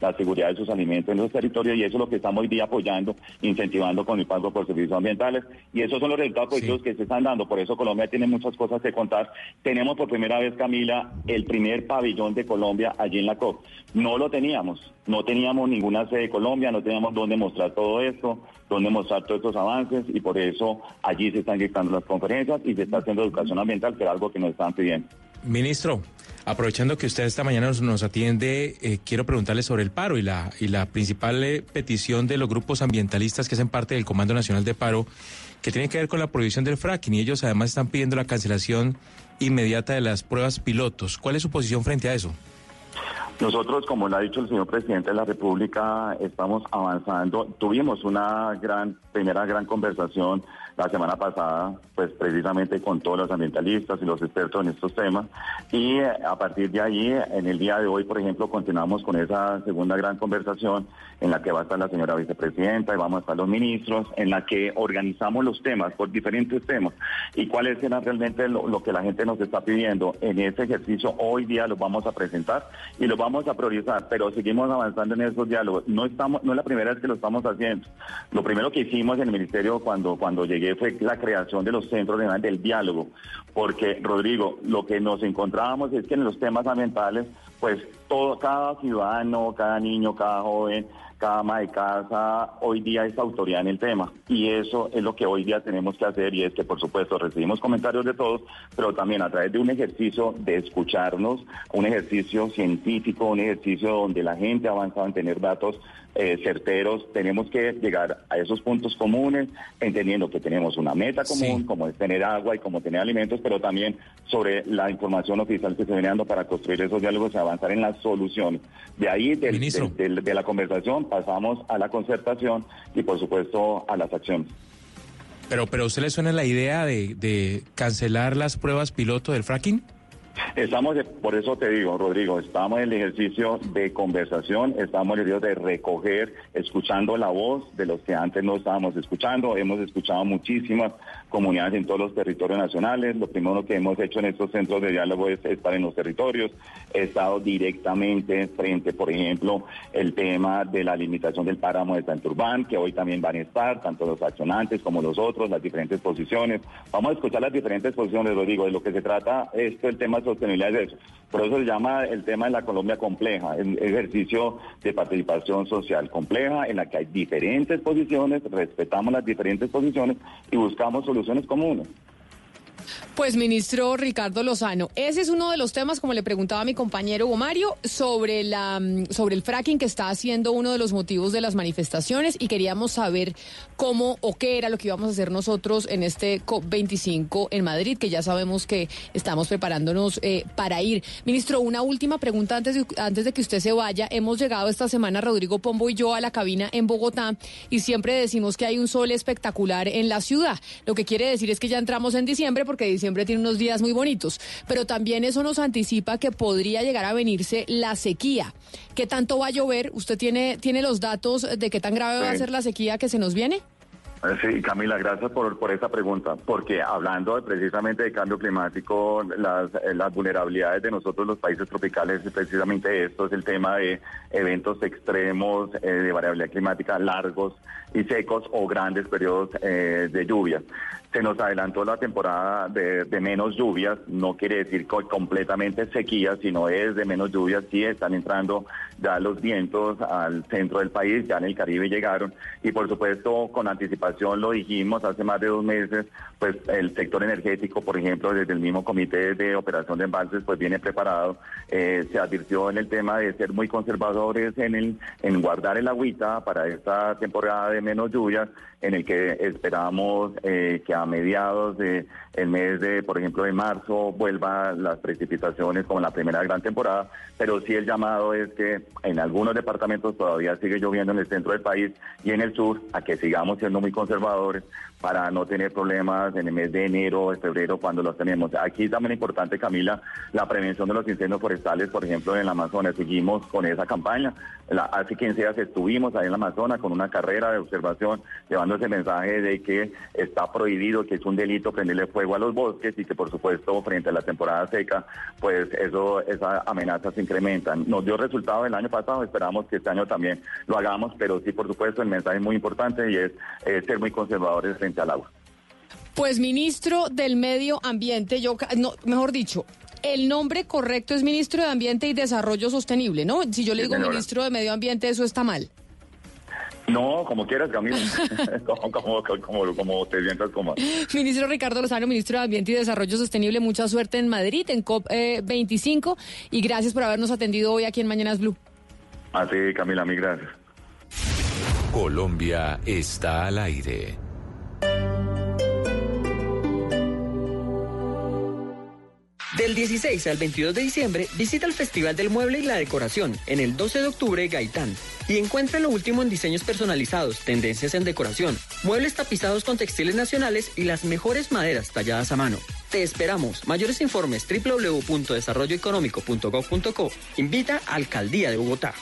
la seguridad de sus alimentos en los territorios y eso es lo que estamos hoy día apoyando, incentivando con el pago por servicios ambientales. Y esos son los resultados positivos que se están dando, por eso Colombia tiene muchas cosas que contar. Tenemos por primera vez, Camila, el primer pabellón de Colombia allí en la COP. No lo teníamos, no teníamos ninguna sede de Colombia, no teníamos dónde mostrar todo esto, dónde mostrar todos estos avances y por eso allí se están dictando las conferencias y se está haciendo educación ambiental, que era algo que nos estaban pidiendo. Ministro, aprovechando que usted esta mañana nos, atiende, eh, quiero preguntarle sobre el paro y la, y la principal eh, petición de los grupos ambientalistas que hacen parte del Comando Nacional de Paro, que tiene que ver con la prohibición del fracking y ellos además están pidiendo la cancelación inmediata de las pruebas pilotos. ¿Cuál es su posición frente a eso? Nosotros, como lo ha dicho el señor presidente de la República, estamos avanzando. Tuvimos una gran, primera gran conversación la semana pasada, pues precisamente con todos los ambientalistas y los expertos en estos temas. Y eh, a partir de ahí, en el día de hoy, por ejemplo, continuamos con esa segunda gran conversación en la que va a estar la señora vicepresidenta y vamos a estar los ministros, en la que organizamos los temas por diferentes temas y cuáles serán realmente lo, lo que la gente nos está pidiendo. En ese ejercicio hoy día los vamos a presentar y los vamos a priorizar, pero seguimos avanzando en esos diálogos. No estamos, no es la primera vez que lo estamos haciendo. Lo primero que hicimos en el ministerio cuando, cuando llegué fue la creación de los centros regionales del diálogo, porque Rodrigo, lo que nos encontrábamos es que en los temas ambientales, pues todo, cada ciudadano, cada niño, cada joven, cada ama de casa hoy día es autoridad en el tema. Y eso es lo que hoy día tenemos que hacer y es que por supuesto recibimos comentarios de todos, pero también a través de un ejercicio de escucharnos, un ejercicio científico, un ejercicio donde la gente ha avanzado en tener datos eh, certeros, tenemos que llegar a esos puntos comunes, entendiendo que tenemos una meta común, como es tener agua y como tener alimentos, pero también sobre la información oficial que se viene dando para construir esos diálogos y avanzar en las soluciones. De ahí, del- Ministro. del- del- de la conversación, pasamos a la concertación y, por supuesto, a las acciones. Pero, pero ¿a usted le suena la idea de, de cancelar las pruebas piloto del fracking? Estamos, por eso te digo, Rodrigo, estamos en el ejercicio de conversación, estamos en el ejercicio de recoger, escuchando la voz de los que antes no estábamos escuchando. Hemos escuchado muchísimas comunidades en todos los territorios nacionales. Lo primero que hemos hecho en estos centros de diálogo es estar en los territorios. He estado directamente frente, por ejemplo, el tema de la limitación del páramo de Santurbán, que hoy también van a estar, tanto los accionantes como los otros, las diferentes posiciones. Vamos a escuchar las diferentes posiciones, Rodrigo. De lo que se trata, esto, el tema sostenibilidad es eso. Por eso se llama el tema de la Colombia compleja, el ejercicio de participación social compleja, en la que hay diferentes posiciones, respetamos las diferentes posiciones y buscamos soluciones comunes. Pues ministro Ricardo Lozano, ese es uno de los temas, como le preguntaba a mi compañero Hugo Mario, sobre, la, mm, sobre el fracking que está haciendo uno de los motivos de las manifestaciones y queríamos saber cómo o qué era lo que íbamos a hacer nosotros en este COP25 en Madrid, que ya sabemos que estamos preparándonos eh, para ir. Ministro, una última pregunta antes de, antes de que usted se vaya. Hemos llegado esta semana, Rodrigo Pombo y yo, a la cabina en Bogotá y siempre decimos que hay un sol espectacular en la ciudad. Lo que quiere decir es que ya entramos en diciembre diciembre siempre tiene unos días muy bonitos, pero también eso nos anticipa que podría llegar a venirse la sequía. ¿Qué tanto va a llover? ¿Usted tiene, tiene los datos de qué tan grave va a ser la sequía que se nos viene? Eh, Sí, Camila, gracias por, por esa pregunta, porque hablando de- precisamente de cambio climático, las, eh, las vulnerabilidades de nosotros los países tropicales es precisamente esto, es el tema de eventos extremos eh, de variabilidad climática largos y secos o grandes periodos eh, de lluvia. Se nos adelantó la temporada de, menos lluvias, no quiere decir co- completamente sequía, sino es de menos lluvias, sí están entrando ya los vientos al centro del país, ya en el Caribe llegaron. Y por supuesto con anticipación lo dijimos hace más de dos meses, pues el sector energético, por ejemplo, desde el mismo comité de operación de embalses, pues viene preparado, Eh, se advirtió en el tema de ser muy conservadores en, el, en guardar el agüita para esta temporada de menos lluvias, en el que esperamos eh, que a mediados de el mes de, por ejemplo, de marzo vuelvan las precipitaciones como en la primera gran temporada, pero sí el llamado es que en algunos departamentos todavía sigue lloviendo en el centro del país y en el sur, a que sigamos siendo muy conservadores para no tener problemas en el mes de enero o febrero cuando los tenemos. Aquí también es importante, Camila, la prevención de los incendios forestales, por ejemplo, en el Amazonas. Seguimos con esa campaña. La- hace 15 días estuvimos ahí en el Amazonas con una carrera de observación, llevando ese mensaje de que está prohibido, que es un delito prenderle fuego a los bosques y que, por supuesto, frente a la temporada seca, pues eso, esas amenazas se incrementan. Nos dio resultado el año pasado, esperamos que este año también lo hagamos, pero sí, por supuesto, el mensaje es muy importante y es eh, ser muy conservadores frente al agua. Pues ministro del Medio Ambiente, yo, no, mejor dicho, el nombre correcto es ministro de Ambiente y Desarrollo Sostenible, ¿no? Si yo le Sí, digo señora. ministro de Medio Ambiente, eso está mal. No, como quieras, Camila, como, como, como, como te sientas cómodo. Ministro Ricardo Lozano, ministro de Ambiente y Desarrollo Sostenible, mucha suerte en Madrid, en COP25, y gracias por habernos atendido hoy aquí en Mañanas Blue. Así, Camila, mil gracias. Colombia está al aire. Del 16 al 22 de diciembre, visita el Festival del Mueble y la Decoración en el 12 de octubre Gaitán y encuentra lo último en diseños personalizados, tendencias en decoración, muebles tapizados con textiles nacionales y las mejores maderas talladas a mano. Te esperamos. Mayores informes www.desarrolloeconómico.gov.co. Invita a Alcaldía de Bogotá.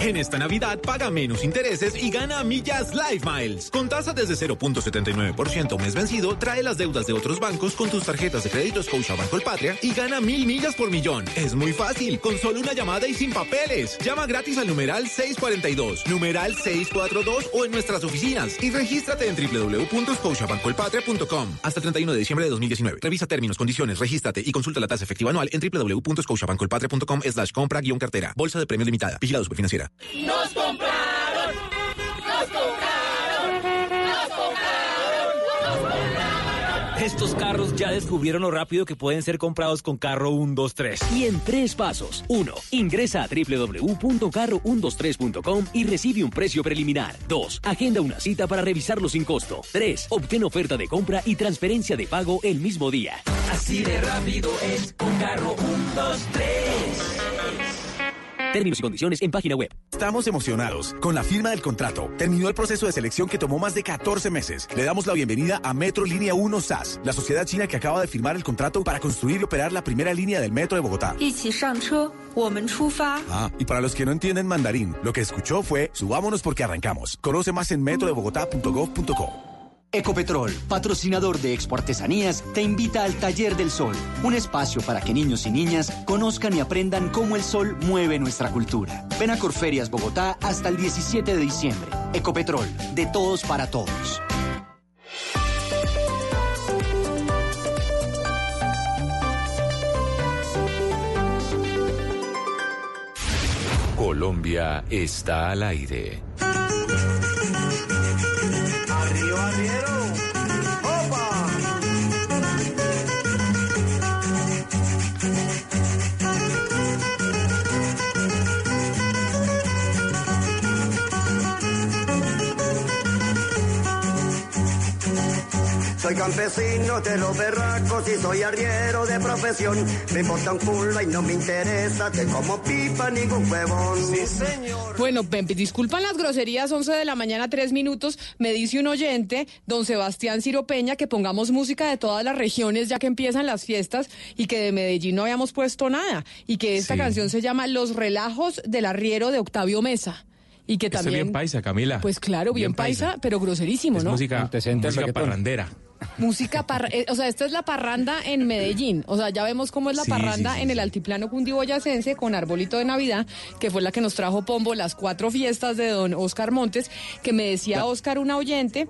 En esta Navidad paga menos intereses y gana millas Live Miles. Con tasa desde 0.79% mes vencido, trae las deudas de otros bancos con tus tarjetas de crédito Scotiabank Colpatria y gana mil millas por millón. Es muy fácil, con solo una llamada y sin papeles. Llama gratis al numeral 642, numeral 642 o en nuestras oficinas y regístrate en www.scotiabankcolpatria.com hasta el 31 de diciembre de 2019. Revisa términos, condiciones, regístrate y consulta la tasa efectiva anual en www.scotiabankcolpatria.com slash compra guion cartera. Bolsa de premios limitada. Vigilado Superfinanciera. Nos compraron, nos compraron, nos compraron, nos compraron. Estos carros ya descubrieron lo rápido que pueden ser comprados con Carro 123. Y en tres pasos. 1. Ingresa a www.carro123.com y recibe un precio preliminar. 2. Agenda una cita para revisarlo sin costo. 3. Obtén oferta de compra y transferencia de pago el mismo día. Así de rápido es con Carro 1, 2, 3. Términos y condiciones en página web. Estamos emocionados con la firma del contrato. Terminó el proceso de selección que tomó más de 14 meses. Le damos la bienvenida a Metro Línea 1 SAS, la sociedad china que acaba de firmar el contrato para construir y operar la primera línea del metro de Bogotá. Ah, y para los que no entienden mandarín, lo que escuchó fue subámonos porque arrancamos. Conoce más en metrodebogotá.gov.co. Ecopetrol, patrocinador de Expo Artesanías, te invita al Taller del Sol, un espacio para que niños y niñas conozcan y aprendan cómo el sol mueve nuestra cultura. Ven a Corferias Bogotá hasta el 17 de diciembre. Ecopetrol, de todos para todos. Colombia está al aire. Madeiro. Campesino de los berracos y soy arriero de profesión. Me importa un culo y no me interesa que como pipa ningún huevón. Sí, señor. Bueno, Pempe, disculpan las groserías, 11 de la mañana, 3 minutos. Me dice un oyente, don Sebastián Ciro Peña, que pongamos música de todas las regiones ya que empiezan las fiestas y que de Medellín no habíamos puesto nada. Y que esta Sí. canción se llama Los relajos del arriero de Octavio Mesa. Y que también. bien paisa, Camila. Pues claro, bien, paisa, pero groserísimo, Es ¿no? música, música parrandera. Música parra- eh, o sea, esta es la parranda en Medellín. O sea, ya vemos cómo es la Sí, parranda sí, sí, en el altiplano cundiboyacense con Arbolito de Navidad, que fue la que nos trajo Pombo las cuatro fiestas de don Oscar Montes, que me decía Oscar, una oyente,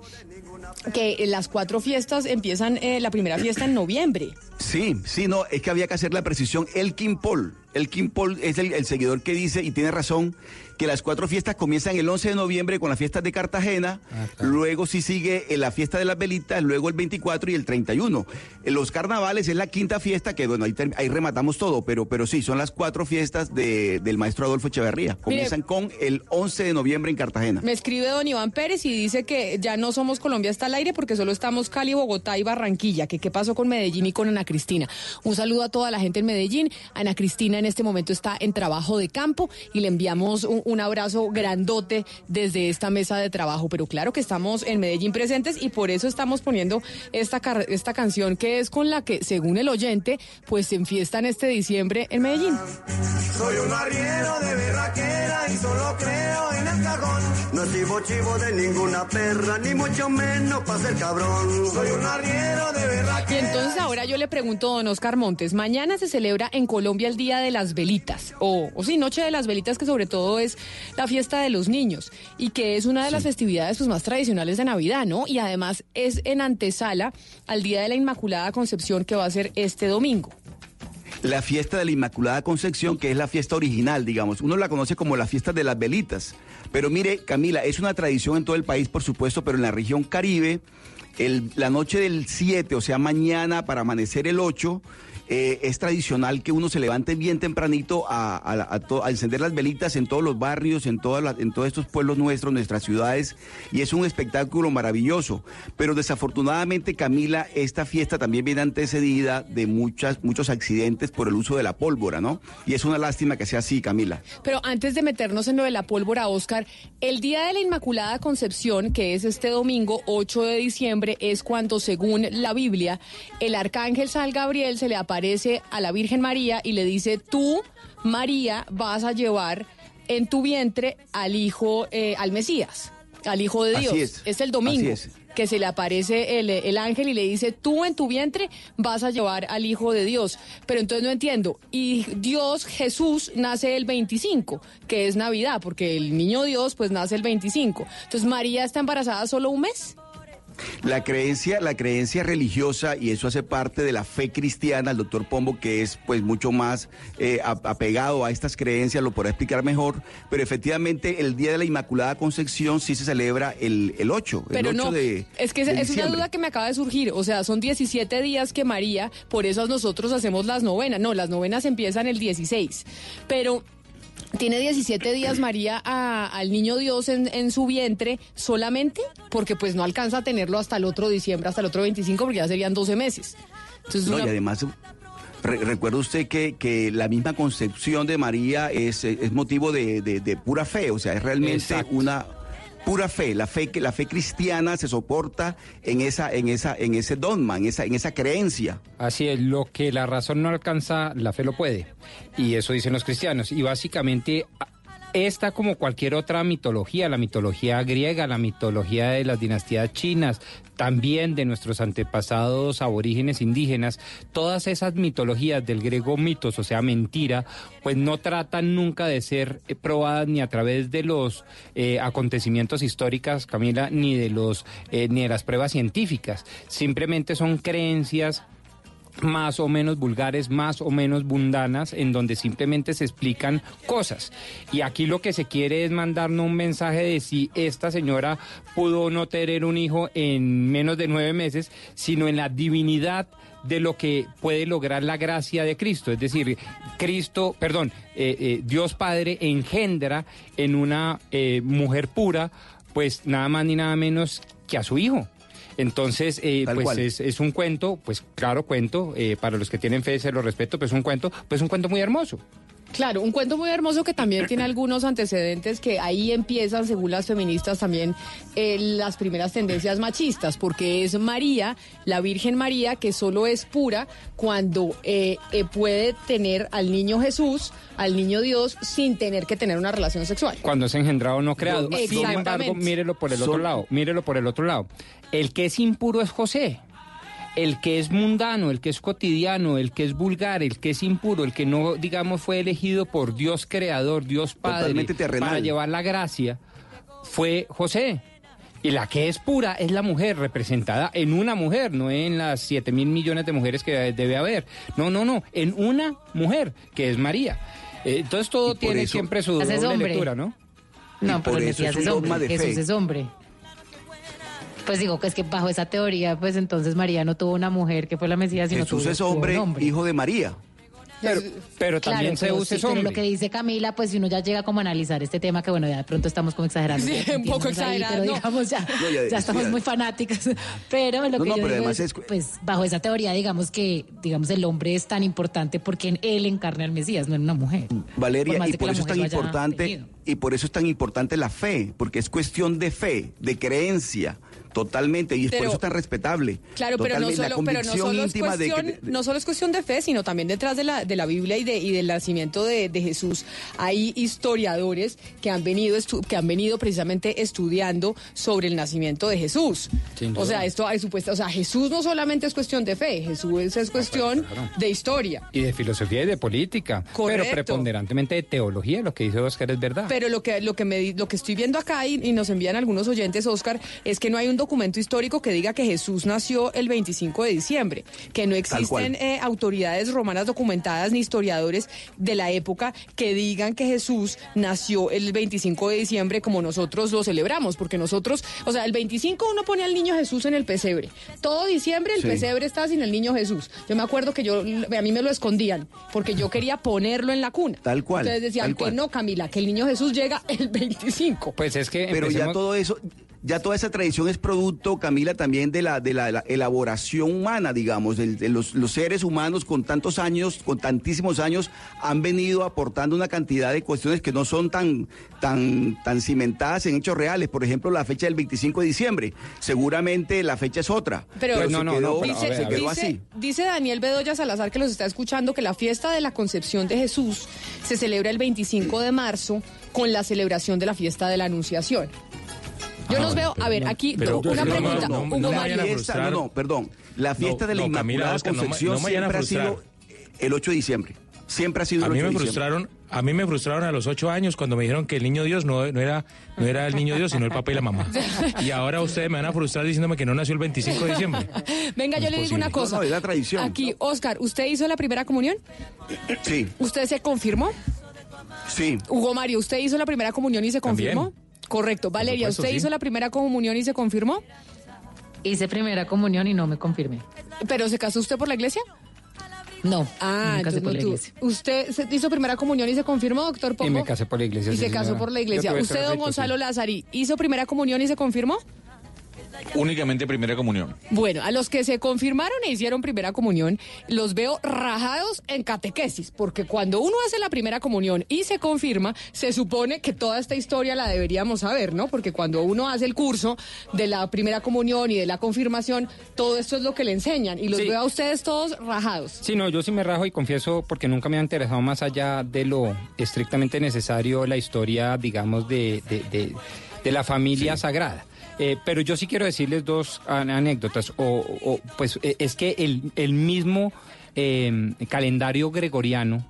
que eh, las cuatro fiestas empiezan eh, la primera fiesta en noviembre. Sí, sí, no, es que había que hacer la precisión. Elkin Paul, Elkin Paul es el, el seguidor que dice, y tiene razón, que las cuatro fiestas comienzan el 11 de noviembre con las fiestas de Cartagena, luego sí sigue eh, la fiesta de las velitas, luego el 24 y el 31. Eh, Los carnavales es la quinta fiesta, que bueno, ahí, rematamos todo, pero, pero sí, son las cuatro fiestas de- del maestro Adolfo Echeverría. Comienzan con el 11 de noviembre en Cartagena. Me escribe don Iván Pérez y dice que ya no somos Colombia está al aire porque solo estamos Cali, Bogotá y Barranquilla. Que qué pasó con Medellín y con Ana Cristina. Un saludo a toda la gente en Medellín. Ana Cristina en este momento está en trabajo de campo y le enviamos un, un abrazo grandote desde esta mesa de trabajo. Pero claro que estamos en Medellín presentes y por eso estamos poniendo esta, esta canción que es con la que, según el oyente, pues se enfiestan este diciembre en Medellín. Soy un arriero de berraquera y solo creo en el cajón. No chivo chivo de ninguna perra, ni mucho menos para ser cabrón. Soy un arriero de Y berraquera. entonces ahora yo le pregunto a don Oscar Montes, mañana se celebra en Colombia el Día de las Velitas, o, o sí, Noche de las Velitas, que sobre todo es la fiesta de los niños, y que es una de las festividades pues, más tradicionales de Navidad, ¿no? Y además es en antesala al Día de la Inmaculada Concepción, que va a ser este domingo. la fiesta de la Inmaculada Concepción, que es la fiesta original, digamos. Uno la conoce como la fiesta de las velitas. Pero mire, Camila, es una tradición en todo el país, por supuesto, pero en la región Caribe, el- la noche del 7, o sea, mañana para amanecer el 8, eh, es tradicional que uno se levante bien tempranito a, encender las velitas en todos los barrios, en, todas en todos estos pueblos nuestros, nuestras ciudades, y es un espectáculo maravilloso. Pero desafortunadamente, Camila, esta fiesta también viene antecedida de muchas, muchos accidentes por el uso de la pólvora, ¿no? Y es una lástima que sea así, Camila. Pero antes de meternos en lo de la pólvora, Oscar, el Día de la Inmaculada Concepción, que es este domingo 8 de diciembre, es cuando, según la Biblia, el arcángel San Gabriel se le aparece a la Virgen María y le dice, tú, María, vas a llevar en tu vientre al Hijo, eh, al Mesías, al Hijo de Así Dios. es. el domingo. Es. que se le aparece el, el ángel y le dice, tú en tu vientre vas a llevar al Hijo de Dios. Pero entonces no entiendo. Y Dios, Jesús, nace el 25, que es Navidad, porque el niño Dios pues nace el 25. Entonces María está embarazada solo un mes. La creencia, la creencia religiosa, y eso hace parte de la fe cristiana, el doctor Pombo, que es pues mucho más eh, apegado a estas creencias, lo podrá explicar mejor, pero efectivamente el Día de la Inmaculada Concepción sí se celebra el, el 8, el Pero 8 no, de es que es, una duda que me acaba de surgir. O sea, son 17 días que María, por eso nosotros hacemos las novenas. No, las novenas empiezan el 16. Pero tiene 17 días María a- al niño Dios en, en su vientre solamente porque pues no alcanza a tenerlo hasta el otro diciembre, hasta el otro 25, porque ya serían 12 meses. Entonces, No, una- y además, re- recuerda usted que, que la misma concepción de María es, es motivo de, de- de pura fe, o sea, es realmente Exacto. una pura fe, la fe que la fe cristiana se soporta en esa en esa en ese dogma, en esa en esa creencia. Así es, lo que la razón no alcanza, la fe lo puede. Y eso dicen los cristianos. Y básicamente esta como cualquier otra mitología, la mitología griega, la mitología de las dinastías chinas, también de nuestros antepasados aborígenes indígenas, todas esas mitologías del griego mitos, o sea, mentira, pues no tratan nunca de ser eh, probadas ni a través de los eh, acontecimientos históricos, Camila, ni de los eh, ni de las pruebas científicas. Simplemente son creencias más o menos vulgares, más o menos mundanas, en donde simplemente se explican cosas. Y aquí lo que se quiere es mandarnos un mensaje de si esta señora pudo no tener un hijo en menos de nueve meses, sino en la divinidad de lo que puede lograr la gracia de Cristo. Es decir, Cristo, perdón, eh, eh, Dios Padre engendra en una eh, mujer pura, pues nada más ni nada menos que a su hijo. Entonces, eh, pues es, es un cuento, pues claro, cuento, eh, para los que tienen fe se lo respeto, pues un cuento, pues un cuento muy hermoso. Claro, un cuento muy hermoso que también tiene algunos antecedentes que ahí empiezan, según las feministas, también eh, las primeras tendencias machistas, porque es María, la Virgen María, que solo es pura cuando eh, eh, puede tener al niño Jesús, al niño Dios, sin tener que tener una relación sexual. Cuando es engendrado no creado. Sin embargo, mírelo por el otro lado, mírelo por el otro lado. El que es impuro es José. El que es mundano, el que es cotidiano, el que es vulgar, el que es impuro, el que no, digamos, fue elegido por Dios creador, Dios Padre, para llevar la gracia, fue José. Y la que es pura es la mujer, representada en una mujer, no en las 7 mil millones de mujeres que debe haber. No, no, no, en una mujer, que es María. Eh, Entonces todo tiene eso- siempre su doble lectura, ¿no? No, pero por eso es un dogma de Jesús fe. es hombre. Pues digo que es que bajo esa teoría, pues entonces María no tuvo una mujer que fue la Mesías, sino Jesús tuvo, es tuvo hombre, hijo de María. Pero, pero Claro, también pero Zeus sí, pero hombre. lo que dice Camila, pues si uno ya llega como a analizar este tema, que bueno, ya de pronto estamos como exagerando. Sí, un poco Pero no. digamos, ya, No, ya- ya estamos muy fanáticas. Pero lo No, que no, yo pero digo además es, es- pues bajo esa teoría, digamos que digamos el hombre es tan importante porque en él encarna al Mesías, no en una mujer. Valeria, y por eso es tan importante, y por eso es tan importante la fe, porque es cuestión de fe, de creencia, totalmente, y es por Pero- eso es tan respetable. Claro, pero no, Totalmente, la solo, pero no, convicción solo es íntima de que- cuestión, de- no solo es cuestión de fe, sino también detrás de la, de la Biblia y, de, y del nacimiento de, de Jesús. Hay historiadores que han, venido estu- que han venido precisamente estudiando sobre el nacimiento de Jesús. O sea, esto hay supuesta, o sea, Jesús no solamente es cuestión de fe, Jesús es cuestión de historia. Y de filosofía y de política. Correcto. Pero preponderantemente de teología, lo que dice Oscar es verdad. Pero lo que, lo que, me, di- lo que estoy viendo acá y, y nos envían algunos oyentes, Oscar, es que no hay un documento histórico que diga que Jesús nació el 25 de diciembre, que no existen eh, autoridades romanas documentadas ni historiadores de la época que digan que Jesús nació el 25 de diciembre como nosotros lo celebramos, porque nosotros, o sea, el 25 uno pone al niño Jesús en el pesebre. Todo diciembre el Sí. pesebre está sin el niño Jesús. Yo me acuerdo que yo, a mí me lo escondían, porque yo quería ponerlo en la cuna. Tal cual, Entonces decían que cual. no, Camila, que el niño Jesús llega el 25. Pues es que Pero ya todo eso, ya toda esa tradición es producto, Camila, también de la, de la, de la elaboración humana, digamos, de, los, los seres humanos con tantos años, con tantísimos años, han venido aportando una cantidad de cuestiones que no son tan, tan, tan cimentadas en hechos reales. Por ejemplo, la fecha del 25 de diciembre. Seguramente la fecha es otra. Pero, se no, no, quedó- no, pero a dice, ver, se a ver. quedó dice- así. dice Daniel Bedoya Salazar que los está escuchando que la fiesta de la concepción de Jesús se celebra el 25 de marzo con la celebración de la fiesta de la Anunciación. Yo Ah, los veo, a ver, no, aquí pero- una pero no, pregunta, no, no Hugo me Mario. vayan a fiesta, no, no, perdón. La fiesta No, de la no, Inmaculada no Concepción no siempre ha sido el 8 de diciembre. Siempre ha sido A el 8 mí me de diciembre. frustraron, a mí me frustraron a los ocho años cuando me dijeron que el niño Dios no, no era, no era el niño Dios, sino el papá y la mamá. Y ahora ustedes me van a frustrar diciéndome que no nació el 25 de diciembre. Venga, yo le digo una cosa. No, no, es la tradición. Aquí, Oscar, ¿usted hizo la primera comunión? Sí, ¿Usted se confirmó? sí. Hugo Mario, ¿usted hizo la primera comunión y se También. Correcto. Valeria, supuesto, ¿usted sí. hizo la primera comunión y se confirmó? Hice primera comunión y no me confirmé. ¿Pero se casó usted por la iglesia? No, Ah, me casé entonces por no la tuvo- iglesia. ¿Usted se hizo primera comunión y se confirmó, doctor Pombo? Y me casé por la iglesia. Y sí, se casó señora. por la iglesia. ¿Usted, don Gonzalo sí. Lazari, hizo primera comunión y se confirmó? Únicamente primera comunión. Bueno, a los que se confirmaron e hicieron primera comunión, los veo rajados en catequesis, porque cuando uno hace la primera comunión y se confirma, se supone que toda esta historia la deberíamos saber, ¿no? Porque cuando uno hace el curso de la primera comunión y de la confirmación, todo esto es lo que le enseñan y los Sí. veo a ustedes todos rajados. Sí, no, yo sí me rajo y confieso porque nunca me ha interesado más allá de lo estrictamente necesario la historia, digamos, de, de, de- de la familia sagrada. Eh, pero yo sí quiero decirles dos an- anécdotas. O, o, pues eh, es que el, el mismo eh, calendario gregoriano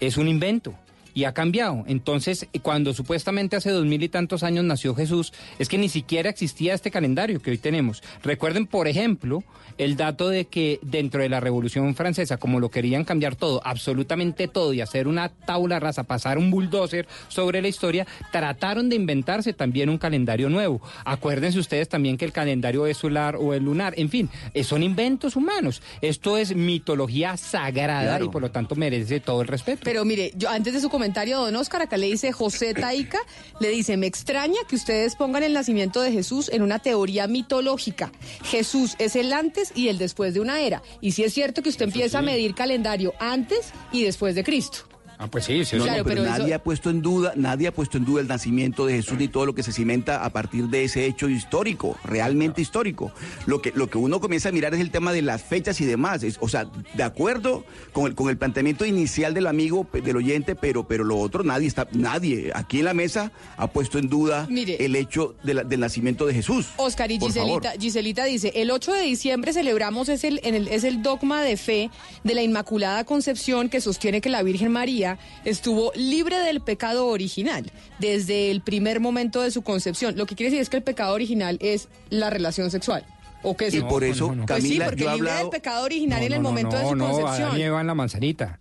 es un invento. Y ha cambiado. Entonces, eh, cuando supuestamente hace dos mil y tantos años nació Jesús, es que ni siquiera existía este calendario que hoy tenemos. Recuerden, por ejemplo, el dato de que dentro de la Revolución Francesa, como lo querían cambiar todo, absolutamente todo, y hacer una tabla rasa, pasar un bulldozer sobre la historia, trataron de inventarse también un calendario nuevo. Acuérdense ustedes también que el calendario es solar o el lunar, en fin, eh, son inventos humanos. Esto es mitología sagrada Claro. y por lo tanto merece todo el respeto. Pero mire, yo antes de su comentario comentario, don Oscar. Acá le dice José Taica, le dice, me extraña que ustedes pongan el nacimiento de Jesús en una teoría mitológica. Jesús es el antes y el después de una era. Y si es cierto que usted empieza a medir calendario antes y después de Cristo. Ah, pues sí, sí. No, Claro, no, pero, pero nadie eso- ha puesto en duda, nadie ha puesto en duda el nacimiento de Jesús ni todo lo que se cimenta a partir de ese hecho histórico, realmente histórico. Lo que, lo que uno comienza a mirar es el tema de las fechas y demás. Es, o sea, de acuerdo con el, con el planteamiento inicial del amigo, del oyente, pero, pero lo otro, nadie está, nadie aquí en la mesa ha puesto en duda Mire. el hecho de la- del nacimiento de Jesús. Oscar y. Giselita, Giselita dice, el 8 de diciembre celebramos es el, en el, es el dogma de fe de la Inmaculada Concepción que sostiene que la Virgen María estuvo libre del pecado original desde el primer momento de su concepción. Lo que quiere decir es que el pecado original es la relación sexual. ¿O qué es? Y por eso, Pues sí, Camila, porque yo libre hablado... del pecado original No, en el no, no, momento de no, su no, concepción. Adán y Eva en la manzanita.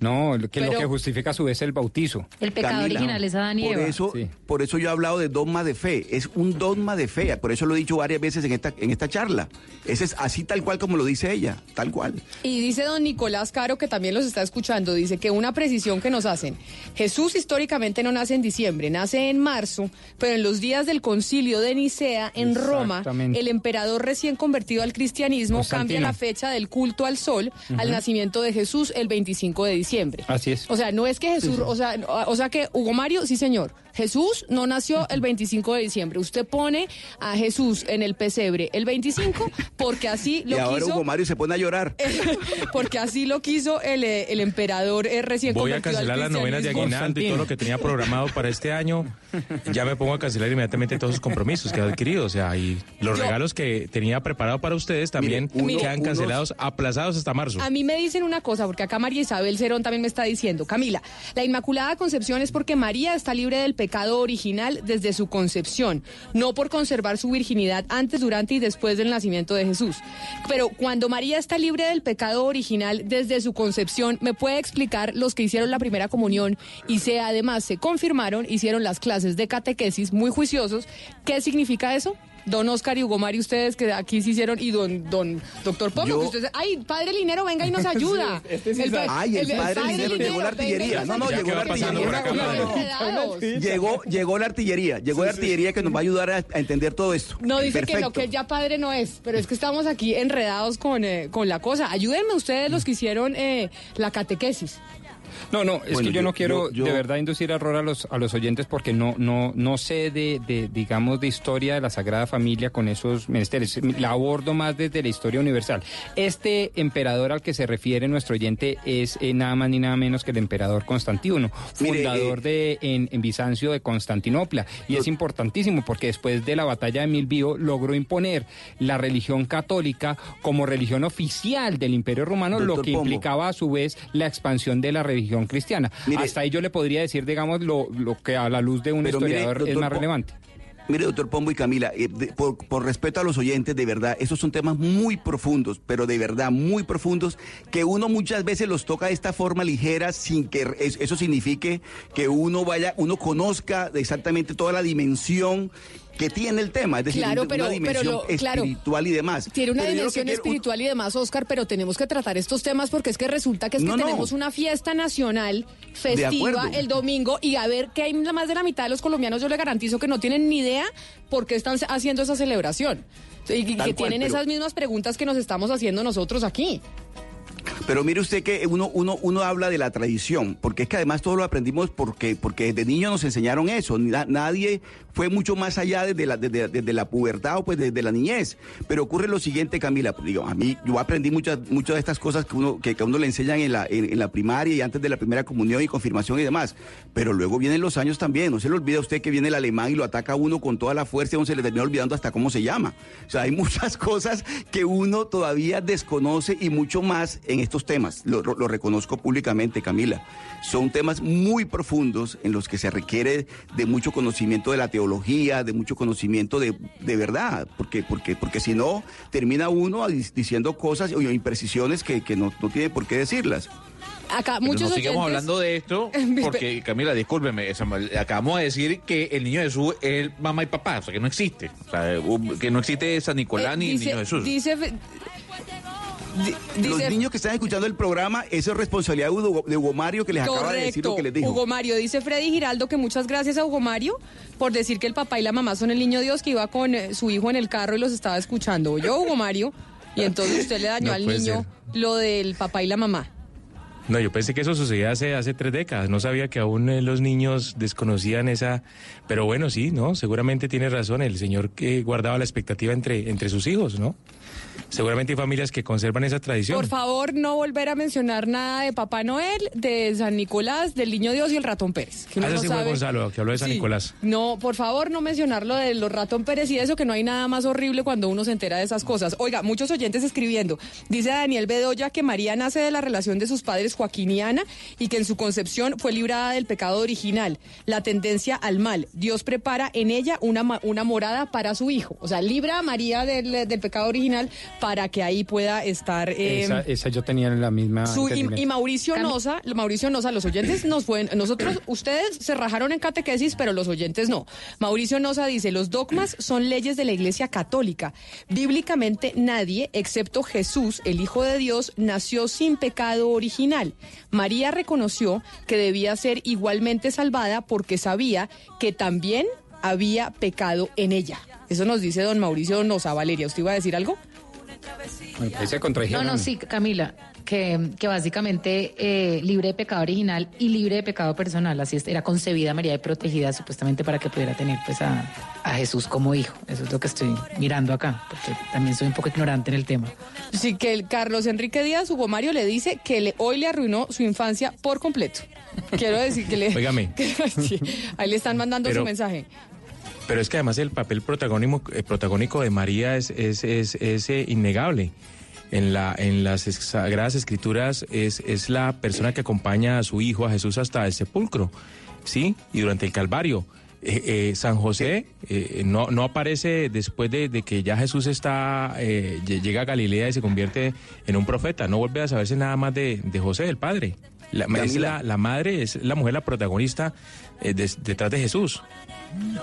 No, lo que lo que justifica a su vez el bautizo. El pecado Camila, original es Adán y por Eva. Eso, Sí. Por eso yo he hablado de dogma de fe. Es un dogma de fe. Por eso lo he dicho varias veces en esta, en esta charla. Ese es así tal cual como lo dice ella. Tal cual. Y dice don Nicolás Caro, que también los está escuchando, dice que una precisión que nos hacen. Jesús históricamente no nace en diciembre, nace en marzo, pero en los días del concilio de Nicea, en Roma, el emperador recién convertido al cristianismo cambia la fecha del culto al sol al nacimiento de Jesús el 25 de diciembre. Así es. O sea, no es que Jesús, o sea, o sea que Hugo Mario, sí señor, Jesús no nació el 25 de diciembre. Usted pone a Jesús en el pesebre el 25 porque así lo y ahora quiso Hugo Mario se pone a llorar. porque así lo quiso el, eh, el emperador eh, recién Voy a cancelar las novenas de aguinaldo y todo lo que tenía programado para este año. Ya me pongo a cancelar inmediatamente todos los compromisos que he adquirido. O sea, y los Yo- regalos que tenía preparado para ustedes también Mire, uno- quedan unos- cancelados, aplazados hasta marzo. A mí me dicen una cosa, porque acá María Isabel También me está diciendo, Camila, la Inmaculada Concepción es porque María está libre del pecado original desde su concepción, no por conservar su virginidad antes, durante y después del nacimiento de Jesús. Pero cuando María está libre del pecado original desde su concepción, ¿me puede explicar los que hicieron la primera comunión y se además se confirmaron, hicieron las clases de catequesis muy juiciosos? ¿Qué significa eso? Don Oscar y Hugo Mario, ustedes que aquí se hicieron, y don, don doctor Pomo, Yo- que ustedes, ay, padre Linero, venga y nos ayuda. pa- Ay, el padre Linero, llegó la artillería. No, no, llegó la va pasando por acá, artillería. Llegó, llegó la artillería, llegó la artillería que nos va a ayudar a, a entender todo esto. No dice que Perfecto. lo que ya padre no es, pero es que estamos aquí enredados con, eh, con la cosa. Ayúdenme ustedes los que hicieron eh, la catequesis. No, no, es Bueno, que yo, yo- no quiero yo- yo- de verdad inducir error a los, a los oyentes porque no, no, no sé de, de, digamos, de historia de la Sagrada Familia con esos menesteres. La abordo más desde la historia universal. Este emperador al que se refiere nuestro oyente es eh, nada más ni nada menos que el emperador Constantino, Mire, fundador de en, en Bizancio de Constantinopla. Y es importantísimo porque después de la batalla de Milvio logró imponer la religión católica como religión oficial del Imperio Romano, lo que Pombo. implicaba a su vez la expansión de la religión cristiana. Mire- Hasta ahí yo le podría decir, digamos, lo, lo que a la luz de un mire, historiador es más relevante. Mire, doctor Pombo y Camila, eh, de- por, por respeto a los oyentes, de verdad, estos son temas muy profundos, pero de verdad muy profundos, que uno muchas veces los toca de esta forma ligera sin que es- eso signifique que uno vaya, uno conozca exactamente toda la dimensión que tiene el tema, es decir, Claro, una pero- pero dimensión lo- claro. espiritual y demás. Tiene una Pero lo dimensión quiero- espiritual y demás, Oscar, pero tenemos que tratar estos temas porque es que resulta que es que No, tenemos una fiesta nacional festiva el domingo y a ver que hay más de la mitad de los colombianos, yo le garantizo que no tienen ni idea por qué están haciendo esa celebración. Y que Tal cual, tienen pero- esas mismas preguntas que nos estamos haciendo nosotros aquí. Pero mire usted que uno, uno, uno habla de la tradición, porque es que además todo lo aprendimos porque, porque desde niños nos enseñaron eso. Na- nadie fue mucho más allá desde la, desde, desde la pubertad o pues desde la niñez. Pero ocurre lo siguiente, Camila, pues, digo, a mí yo aprendí muchas, muchas de estas cosas que uno, que, que a uno le enseñan en la, en, la primaria y antes de la primera comunión y confirmación y demás. Pero luego vienen los años también. No se le olvida a usted que viene el alemán y lo ataca a uno con toda la fuerza y uno se le termina olvidando hasta cómo se llama. O sea, hay muchas cosas que uno todavía desconoce y mucho más en estos temas. Lo, lo- lo reconozco públicamente, Camila. Son temas muy profundos en los que se requiere de mucho conocimiento de la teología, de mucho conocimiento de, de verdad, porque, porque, porque si no, termina uno di- diciendo cosas o imprecisiones que, que no, no tiene por qué decirlas. Acá Pero muchos no sigamos oyentes- hablando de esto, porque Camila, discúlpeme, acabamos de decir que el niño Jesús es mamá y papá, o sea, que no existe. O sea, que no existe San Nicolás Eh, ni el dice- niño Jesús. Dice, Los dice- niños que están escuchando el programa, eso es responsabilidad de Hugo, de Hugo Mario que les acaba de decir lo que les dijo. Hugo Mario, dice Freddy Giraldo que muchas gracias a Hugo Mario por decir que el papá y la mamá son el niño Dios que iba con eh, su hijo en el carro y los estaba escuchando. Yo, Hugo Mario, y entonces usted le dañó No al niño lo del papá y la mamá. No, yo pensé que eso sucedía hace, hace tres décadas. No sabía que aún eh, los niños desconocían esa. Pero bueno, sí, ¿no? Seguramente tiene razón el señor que guardaba la expectativa entre, entre sus hijos, ¿no? Seguramente hay familias que conservan esa tradición. Por favor, no volver a mencionar nada de Papá Noel, de San Nicolás, del Niño Dios y el ratón Pérez. que uno Ah, no sí fue. Gonzalo, que habló de San Sí. Nicolás. No, por favor, no mencionar lo de los ratón Pérez y eso, que no hay nada más horrible cuando uno se entera de esas cosas. Oiga, muchos oyentes escribiendo. Dice Daniel Bedoya que María nace de la relación de sus padres Joaquín y Ana y que en su concepción fue librada del pecado original, la tendencia al mal. Dios prepara en ella una, una morada para su hijo. O sea, libra a María del, del pecado original para que ahí pueda estar... eh, esa, esa yo tenía la misma. su- y, Mauricio Noza, Mauricio Noza, los oyentes nos pueden, nosotros, ustedes se rajaron en catequesis, pero los oyentes no. Mauricio Noza dice, los dogmas son leyes de la Iglesia Católica. Bíblicamente nadie, excepto Jesús, el Hijo de Dios, nació sin pecado original. María reconoció que debía ser igualmente salvada porque sabía que también había pecado en ella. Eso nos dice don Mauricio Noza. Valeria, ¿usted iba a decir algo? Me parece No, contradijeron. no, sí, Camila, que, que básicamente eh, libre de pecado original y libre de pecado personal, así es, era concebida María y protegida supuestamente para que pudiera tener pues a, a Jesús como hijo. Eso es lo que estoy mirando acá, porque también soy un poco ignorante en el tema. Sí, que el Carlos Enrique Díaz, Hugo Mario, le dice que le- hoy le arruinó su infancia por completo. Quiero decir que le... Óigame. Sí, ahí le están mandando Pero- su mensaje. Pero es que además el papel protagónico, eh, protagónico de María es, es, es, es, eh, innegable. En, la, en las Sagradas Escrituras es, es la persona que acompaña a su hijo, a Jesús, hasta el sepulcro, ¿sí? Y durante el Calvario. Eh, eh, San José eh, no, no aparece después de, de que ya Jesús está eh, lle- llega a Galilea y se convierte en un profeta. No vuelve a saberse nada más de, de José, el padre. La, es la, la madre es la mujer, la protagonista eh, detrás de Jesús.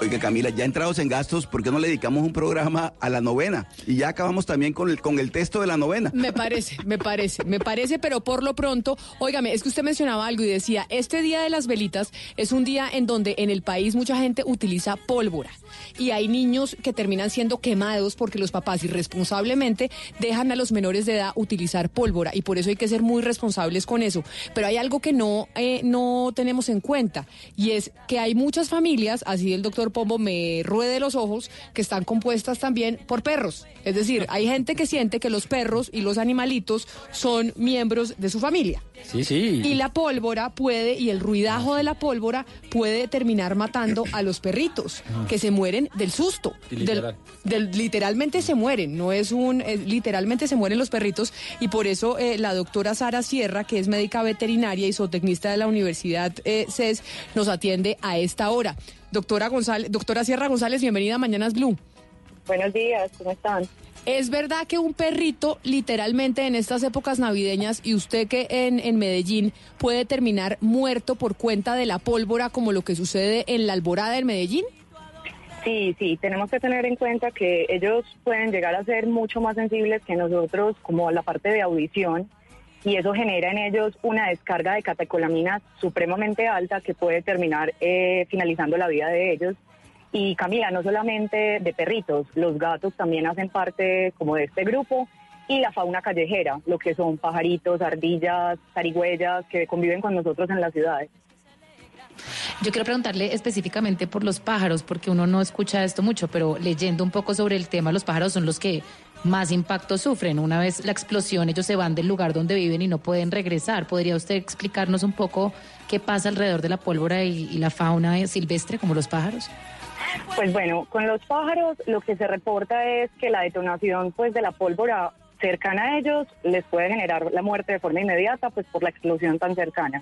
Oiga, Camila, ya entrados en gastos, ¿por qué no le dedicamos un programa a la novena? Y ya acabamos también con el, con el texto de la novena. Me parece, me parece, me parece, pero por lo pronto, óigame, es que usted mencionaba algo y decía, este día de las velitas es un día en donde en el país mucha gente utiliza pólvora y hay niños que terminan siendo quemados porque los papás irresponsablemente dejan a los menores de edad utilizar pólvora y por eso hay que ser muy responsables con eso. Pero hay algo que no, eh, no tenemos en cuenta y es que hay muchas familias, así el doctor Pombo me ruede los ojos, que están compuestas también por perros. Es decir, hay gente que siente que los perros y los animalitos son miembros de su familia. Sí, sí. Y la pólvora puede, y el ruidajo de la pólvora puede terminar matando a los perritos, que se mueren del susto. Del- del- literalmente se mueren, no es un, es- literalmente se mueren los perritos y por eso eh, la doctora Sara Sierra, que es médica veterinaria y zootecnista de la Universidad eh, CES, nos atiende a esta hora. Doctora González, doctora Sierra González, bienvenida a Mañanas Blue. Buenos días, ¿cómo están? ¿Es verdad que un perrito, literalmente en estas épocas navideñas, y usted que en, en Medellín puede terminar muerto por cuenta de la pólvora, como lo que sucede en la alborada en Medellín? Sí, sí, tenemos que tener en cuenta que ellos pueden llegar a ser mucho más sensibles que nosotros, como la parte de audición, y eso genera en ellos una descarga de catecolaminas supremamente alta que puede terminar eh, finalizando la vida de ellos. Y Camila, no solamente de perritos, los gatos también hacen parte como de este grupo y la fauna callejera, lo que son pajaritos, ardillas, zarigüeyas que conviven con nosotros en las ciudades. Yo quiero preguntarle específicamente por los pájaros, porque uno no escucha esto mucho, pero leyendo un poco sobre el tema, los pájaros son los que más impacto sufren. Una vez la explosión, ellos se van del lugar donde viven y no pueden regresar. ¿Podría usted explicarnos un poco qué pasa alrededor de la pólvora y, y la fauna silvestre, como los pájaros? Pues bueno, con los pájaros lo que se reporta es que la detonación pues de la pólvora cercana a ellos les puede generar la muerte de forma inmediata pues por la explosión tan cercana.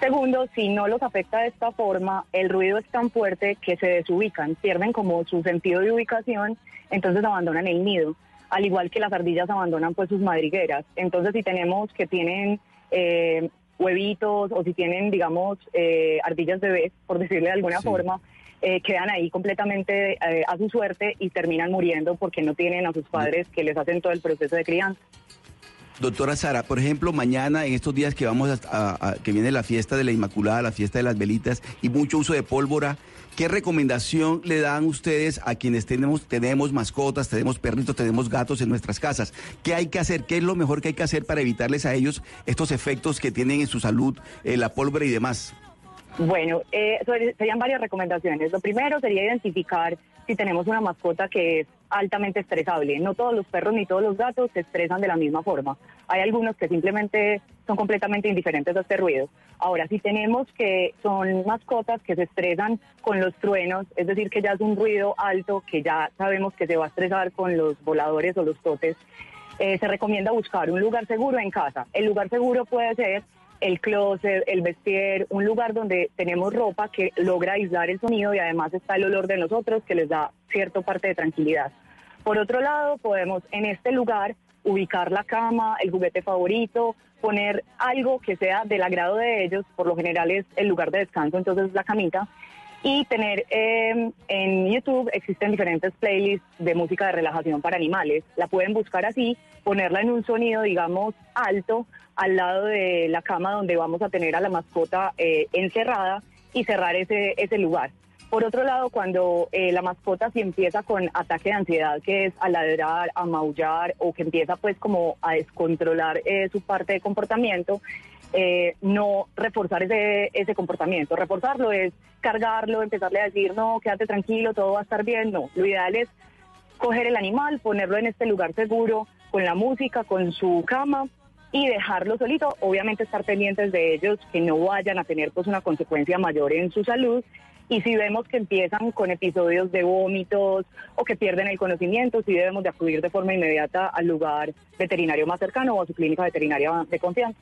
Segundo, si no los afecta de esta forma, el ruido es tan fuerte que se desubican, pierden como su sentido de ubicación, entonces abandonan el nido, al igual que las ardillas abandonan pues sus madrigueras. Entonces si tenemos que tienen eh, huevitos o si tienen digamos eh, ardillas bebés, por decirle de alguna forma, eh, quedan ahí completamente eh, a su suerte y terminan muriendo porque no tienen a sus padres que les hacen todo el proceso de crianza. Doctora Sara, por ejemplo, mañana en estos días que vamos a, a- a- que viene la fiesta de la Inmaculada, la fiesta de las velitas y mucho uso de pólvora, ¿qué recomendación le dan ustedes a quienes tenemos tenemos mascotas, tenemos perritos, tenemos gatos en nuestras casas? ¿Qué hay que hacer? ¿Qué es lo mejor que hay que hacer para evitarles a ellos estos efectos que tienen en su salud, eh, la pólvora y demás? Bueno, eh, serían varias recomendaciones. Lo primero sería identificar si tenemos una mascota que es altamente estresable. No todos los perros ni todos los gatos se estresan de la misma forma. Hay algunos que simplemente son completamente indiferentes a este ruido. Ahora, si tenemos que son mascotas que se estresan con los truenos, es decir, que ya es un ruido alto, que ya sabemos que se va a estresar con los voladores o los totes, eh, se recomienda buscar un lugar seguro en casa. El lugar seguro puede ser el closet, el vestier, un lugar donde tenemos ropa que logra aislar el sonido y además está el olor de nosotros que les da cierta parte de tranquilidad. Por otro lado, podemos en este lugar ubicar la cama, el juguete favorito, poner algo que sea del agrado de ellos, por lo general es el lugar de descanso, entonces la camita, y tener eh, en YouTube existen diferentes playlists de música de relajación para animales. La pueden buscar así, ponerla en un sonido, digamos, alto al lado de la cama donde vamos a tener a la mascota eh, encerrada y cerrar ese, ese lugar. Por otro lado, cuando eh, la mascota si empieza con ataque de ansiedad, que es a ladrar, a maullar o que empieza pues como a descontrolar eh, su parte de comportamiento, eh, no reforzar ese, ese comportamiento. Reforzarlo es cargarlo, empezarle a decir, no, quédate tranquilo, todo va a estar bien. No, lo ideal es coger el animal, ponerlo en este lugar seguro, con la música, con su cama y dejarlo solito. Obviamente estar pendientes de ellos, que no vayan a tener pues una consecuencia mayor en su salud. Y si vemos que empiezan con episodios de vómitos o que pierden el conocimiento, sí debemos de acudir de forma inmediata al lugar veterinario más cercano o a su clínica veterinaria de confianza.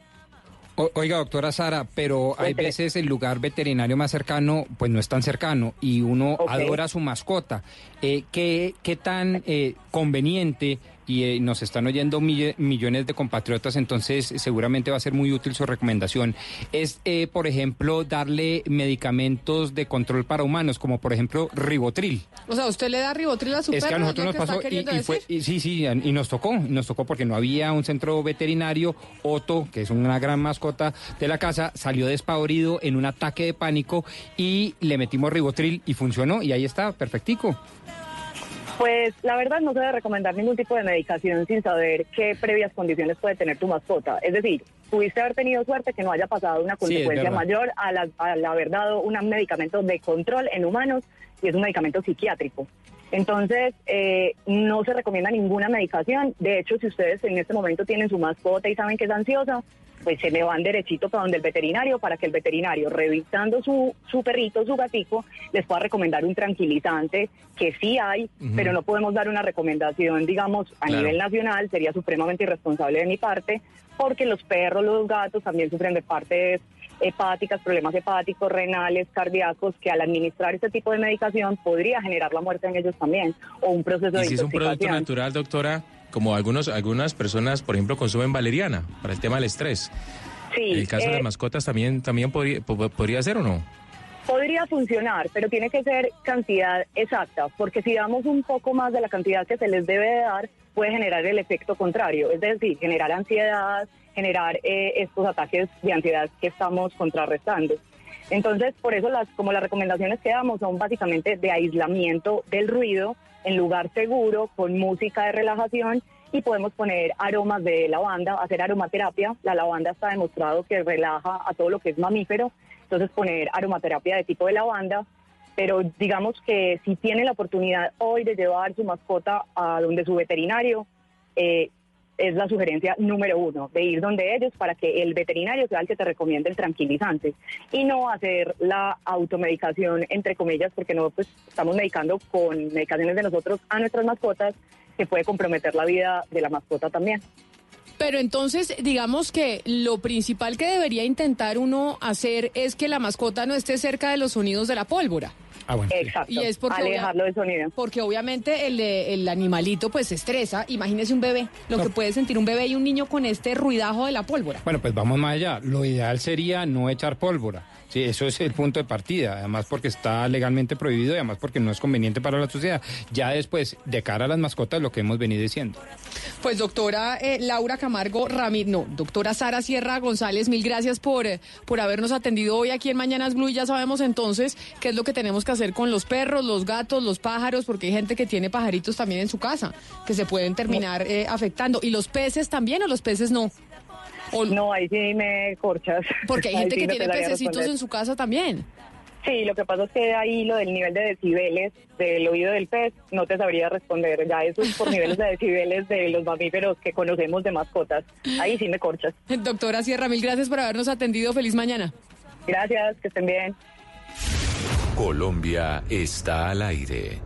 O- Oiga, doctora Sara, pero hay Cuénteme. veces el lugar veterinario más cercano, pues no es tan cercano y uno adora a su mascota. Eh, ¿qué, qué tan eh, conveniente? Y eh, nos están oyendo mille- millones de compatriotas, entonces seguramente va a ser muy útil su recomendación. Es, eh, por ejemplo, darle medicamentos de control para humanos, como por ejemplo ribotril. O sea, usted le da ribotril a su Es que a perro, nosotros nos que pasó y, fue, y sí, sí, y nos tocó, nos tocó porque no había un centro veterinario. Otto, que es una gran mascota de la casa, salió despavorido en un ataque de pánico y le metimos ribotril y funcionó y ahí está, perfectico. Pues la verdad no se debe recomendar ningún tipo de medicación sin saber qué previas condiciones puede tener tu mascota. Es decir, pudiste haber tenido suerte que no haya pasado una consecuencia mayor al, al haber dado un medicamento de control en humanos y es un medicamento psiquiátrico. Entonces, eh, no se recomienda ninguna medicación. De hecho, si ustedes en este momento tienen su mascota y saben que es ansiosa, pues se le van derechito para donde el veterinario para que el veterinario, revisando su, su perrito, su gatico, les pueda recomendar un tranquilizante que sí hay, pero no podemos dar una recomendación, digamos, a Claro. nivel nacional, sería supremamente irresponsable de mi parte, porque los perros, los gatos también sufren de partes hepáticas, problemas hepáticos, renales, cardíacos, que al administrar este tipo de medicación podría generar la muerte en ellos también, o un proceso Y de si es un producto natural, doctora, como algunos, algunas personas, por ejemplo, consumen valeriana para el tema del estrés. Sí, ¿El caso de eh, las mascotas también, también podría, po- podría ser o no? Podría funcionar, pero tiene que ser cantidad exacta, porque si damos un poco más de la cantidad que se les debe de dar, puede generar el efecto contrario, es decir, generar ansiedad, generar eh, estos ataques de ansiedad que estamos contrarrestando. Entonces, por eso las como las recomendaciones que damos son básicamente de aislamiento del ruido en lugar seguro, con música de relajación y podemos poner aromas de lavanda, hacer aromaterapia. La lavanda está demostrado que relaja a todo lo que es mamífero, entonces poner aromaterapia de tipo de lavanda. Pero digamos que si tiene la oportunidad hoy de llevar su mascota a donde su veterinario, eh, es la sugerencia número uno, de ir donde ellos para que el veterinario sea el que te recomiende el tranquilizante y no hacer la automedicación, entre comillas, porque no pues, estamos medicando con medicaciones de nosotros a nuestras mascotas, que puede comprometer la vida de la mascota también. Pero entonces, digamos que lo principal que debería intentar uno hacer es que la mascota no esté cerca de los sonidos de la pólvora. Ah, bueno. sí. Exacto. Y es porque, alejarlo del sonido. porque obviamente el, el animalito pues se estresa. Imagínese un bebé, lo No. que puede sentir un bebé y un niño con este ruidajo de la pólvora. Bueno, pues vamos más allá. Lo ideal sería no echar pólvora. Sí, eso es el punto de partida. Además porque está legalmente prohibido y además porque no es conveniente para la sociedad. Ya después, de cara a las mascotas, lo que hemos venido diciendo. Pues doctora eh, Laura Camargo Ramírez, no, doctora Sara Sierra González, mil gracias por, eh, por habernos atendido hoy aquí en Mañanas Blue. Y ya sabemos entonces qué es lo que tenemos que hacer con los perros, los gatos, los pájaros, porque hay gente que tiene pajaritos también en su casa, que se pueden terminar eh, afectando. ¿Y los peces también o los peces no? No, ahí sí me corchas. Porque hay gente sí que no tiene pececitos en su casa también. Sí, lo que pasa es que ahí lo del nivel de decibeles del oído del pez no te sabría responder. Ya eso es por niveles de decibeles de los mamíferos que conocemos de mascotas. Ahí sí me corchas. Doctora Sierra, mil gracias por habernos atendido. Feliz mañana. Gracias, que estén bien. Colombia está al aire.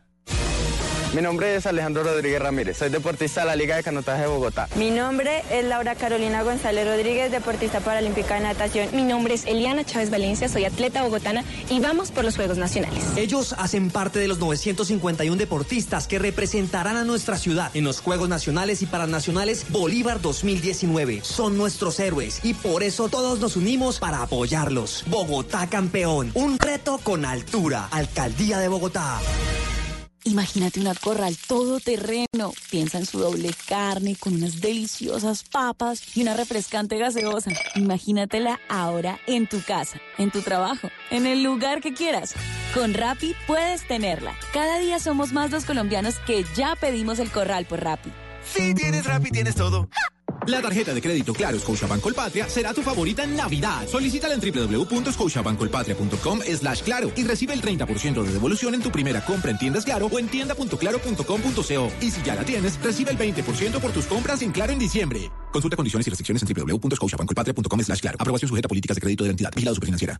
Mi nombre es Alejandro Rodríguez Ramírez, soy deportista de la Liga de Canotaje de Bogotá. Mi nombre es Laura Carolina González Rodríguez, deportista paralímpica de natación. Mi nombre es Eliana Chávez Valencia, soy atleta bogotana y vamos por los Juegos Nacionales. Ellos hacen parte de los 951 deportistas que representarán a nuestra ciudad en los Juegos Nacionales y Paranacionales Bolívar 2019. Son nuestros héroes y por eso todos nos unimos para apoyarlos. Bogotá campeón, un reto con altura. Alcaldía de Bogotá. Imagínate una corral todoterreno. Piensa en su doble carne con unas deliciosas papas y una refrescante gaseosa. Imagínatela ahora en tu casa, en tu trabajo, en el lugar que quieras. Con Rappi puedes tenerla. Cada día somos más los colombianos que ya pedimos el corral por Rappi. Si tienes Rappi, tienes todo. La tarjeta de crédito Claro Scotiabank Colpatria será tu favorita en Navidad. Solicítala en www.scotiabankcolpatria.com slash claro y recibe el 30% de devolución en tu primera compra en tiendas Claro o en tienda.claro.com.co. Y si ya la tienes, recibe el 20% por tus compras en Claro en diciembre. Consulta condiciones y restricciones en www.scotiabankcolpatria.com slash claro. Aprobación sujeta a políticas de crédito de la entidad. Vigilado Superfinanciera.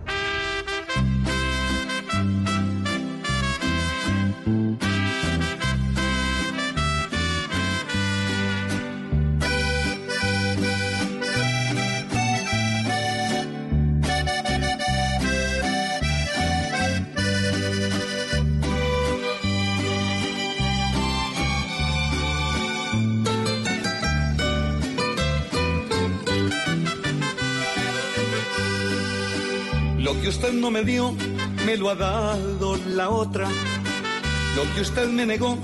Usted no me dio, me lo ha dado la otra. Lo que usted me negó,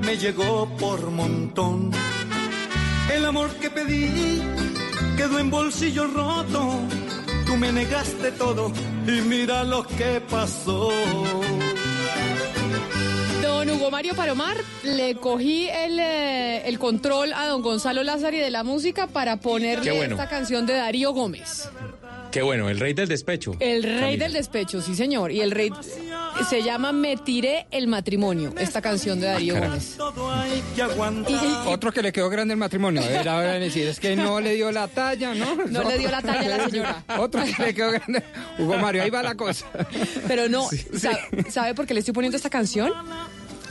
me llegó por montón. El amor que pedí quedó en bolsillo roto. Tú me negaste todo y mira lo que pasó. Don Hugo Mario Palomar, le cogí el, eh, el control a don Gonzalo Lázari de la música para ponerle bueno. esta canción de Darío Gómez. Qué bueno, el rey del despecho. El rey Camila. del despecho, sí señor. Y el rey se llama Me tiré el matrimonio, esta canción de Darío caray. Gómez. Otro que le quedó grande el matrimonio. Era ahora decir, es que no le dio la talla, ¿no? No le dio la talla a la señora. Otro que le quedó grande. Hugo Mario, ahí va la cosa. Pero no, sa- ¿sabe por qué le estoy poniendo esta canción?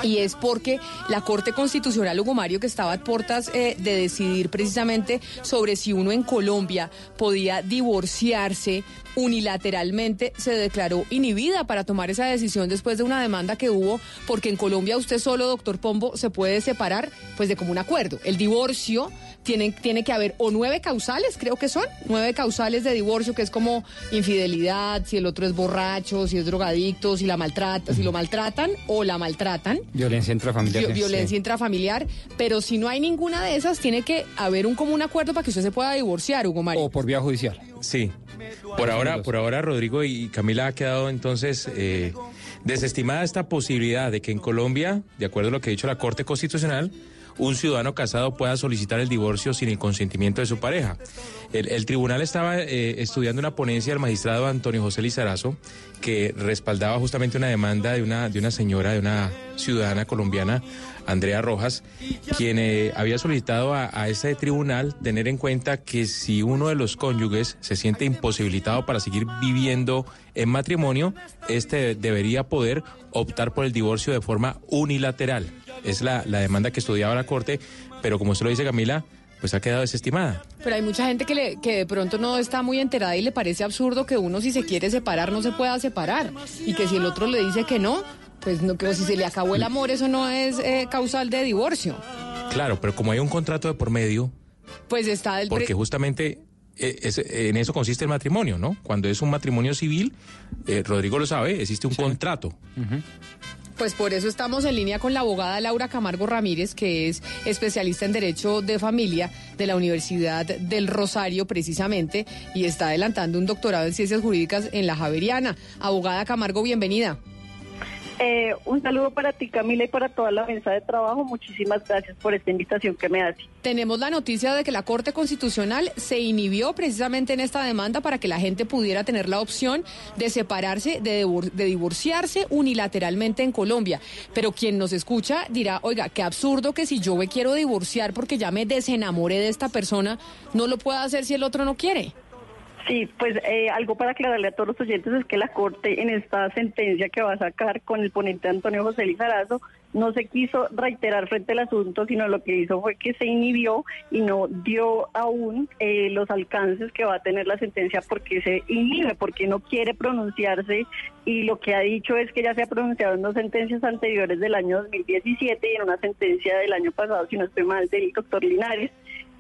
Y es porque la Corte Constitucional, Hugo Mario, que estaba a puertas eh, de decidir precisamente sobre si uno en Colombia podía divorciarse unilateralmente, se declaró inhibida para tomar esa decisión después de una demanda que hubo, porque en Colombia usted solo, doctor Pombo, se puede separar pues de común acuerdo. El divorcio tiene, tiene que haber o nueve causales, creo que son, nueve causales de divorcio, que es como infidelidad, si el otro es borracho, si es drogadicto, si la maltrata, si lo maltratan o la maltratan. Violencia intrafamiliar. Vi- violencia intrafamiliar, pero si no hay ninguna de esas, tiene que haber un común acuerdo para que usted se pueda divorciar, Hugo Mario. O por vía judicial. Sí, Por ahora, por ahora, Rodrigo y Camila ha quedado entonces eh, desestimada esta posibilidad de que en Colombia, de acuerdo a lo que ha dicho la Corte Constitucional, un ciudadano casado pueda solicitar el divorcio sin el consentimiento de su pareja. El, tribunal estaba eh, estudiando una ponencia del magistrado Antonio José Lizarazo que respaldaba justamente una demanda de una, de una señora, de una ciudadana colombiana, Andrea Rojas, quien eh, había solicitado a, a este tribunal tener en cuenta que si uno de los cónyuges se siente imposibilitado para seguir viviendo en matrimonio, este debería poder optar por el divorcio de forma unilateral. Es la, la demanda que estudiaba la Corte, pero como usted lo dice Camila, pues ha quedado desestimada. Pero hay mucha gente que, le, que de pronto no está muy enterada y le parece absurdo que uno si se quiere separar no se pueda separar y que si el otro le dice que no, pues no, que si se le acabó el amor eso no es eh, causal de divorcio. Claro, pero como hay un contrato de por medio, Pues está el... pre- porque justamente eh, es- en eso consiste el matrimonio, ¿no? Cuando es un matrimonio civil, eh, Rodrigo lo sabe, existe un contrato. Pues por eso estamos en línea con la abogada Laura Camargo Ramírez, que es especialista en Derecho de Familia de la Universidad del Rosario, precisamente, y está adelantando un doctorado en Ciencias Jurídicas en la Javeriana. Abogada Camargo, bienvenida. Eh, un saludo para ti, Camila, y para toda la mesa de trabajo. Muchísimas gracias por esta invitación que me hace. Tenemos la noticia de que la Corte Constitucional se inhibió precisamente en esta demanda para que la gente pudiera tener la opción de separarse, de, de divorciarse unilateralmente en Colombia. Pero quien nos escucha dirá, oiga, qué absurdo que si yo me quiero divorciar porque ya me desenamoré de esta persona, no lo pueda hacer si el otro no quiere. Sí, pues eh, algo para aclararle a todos los oyentes es que la Corte en esta sentencia que va a sacar con el ponente Antonio José Lizarazo no se quiso reiterar frente al asunto, sino lo que hizo fue que se inhibió y no dio aún eh, los alcances que va a tener la sentencia porque se inhibe, porque no quiere pronunciarse. Y lo que ha dicho es que ya se ha pronunciado en dos sentencias anteriores del año 2017 y en una sentencia del año pasado, si no estoy mal, del doctor Linares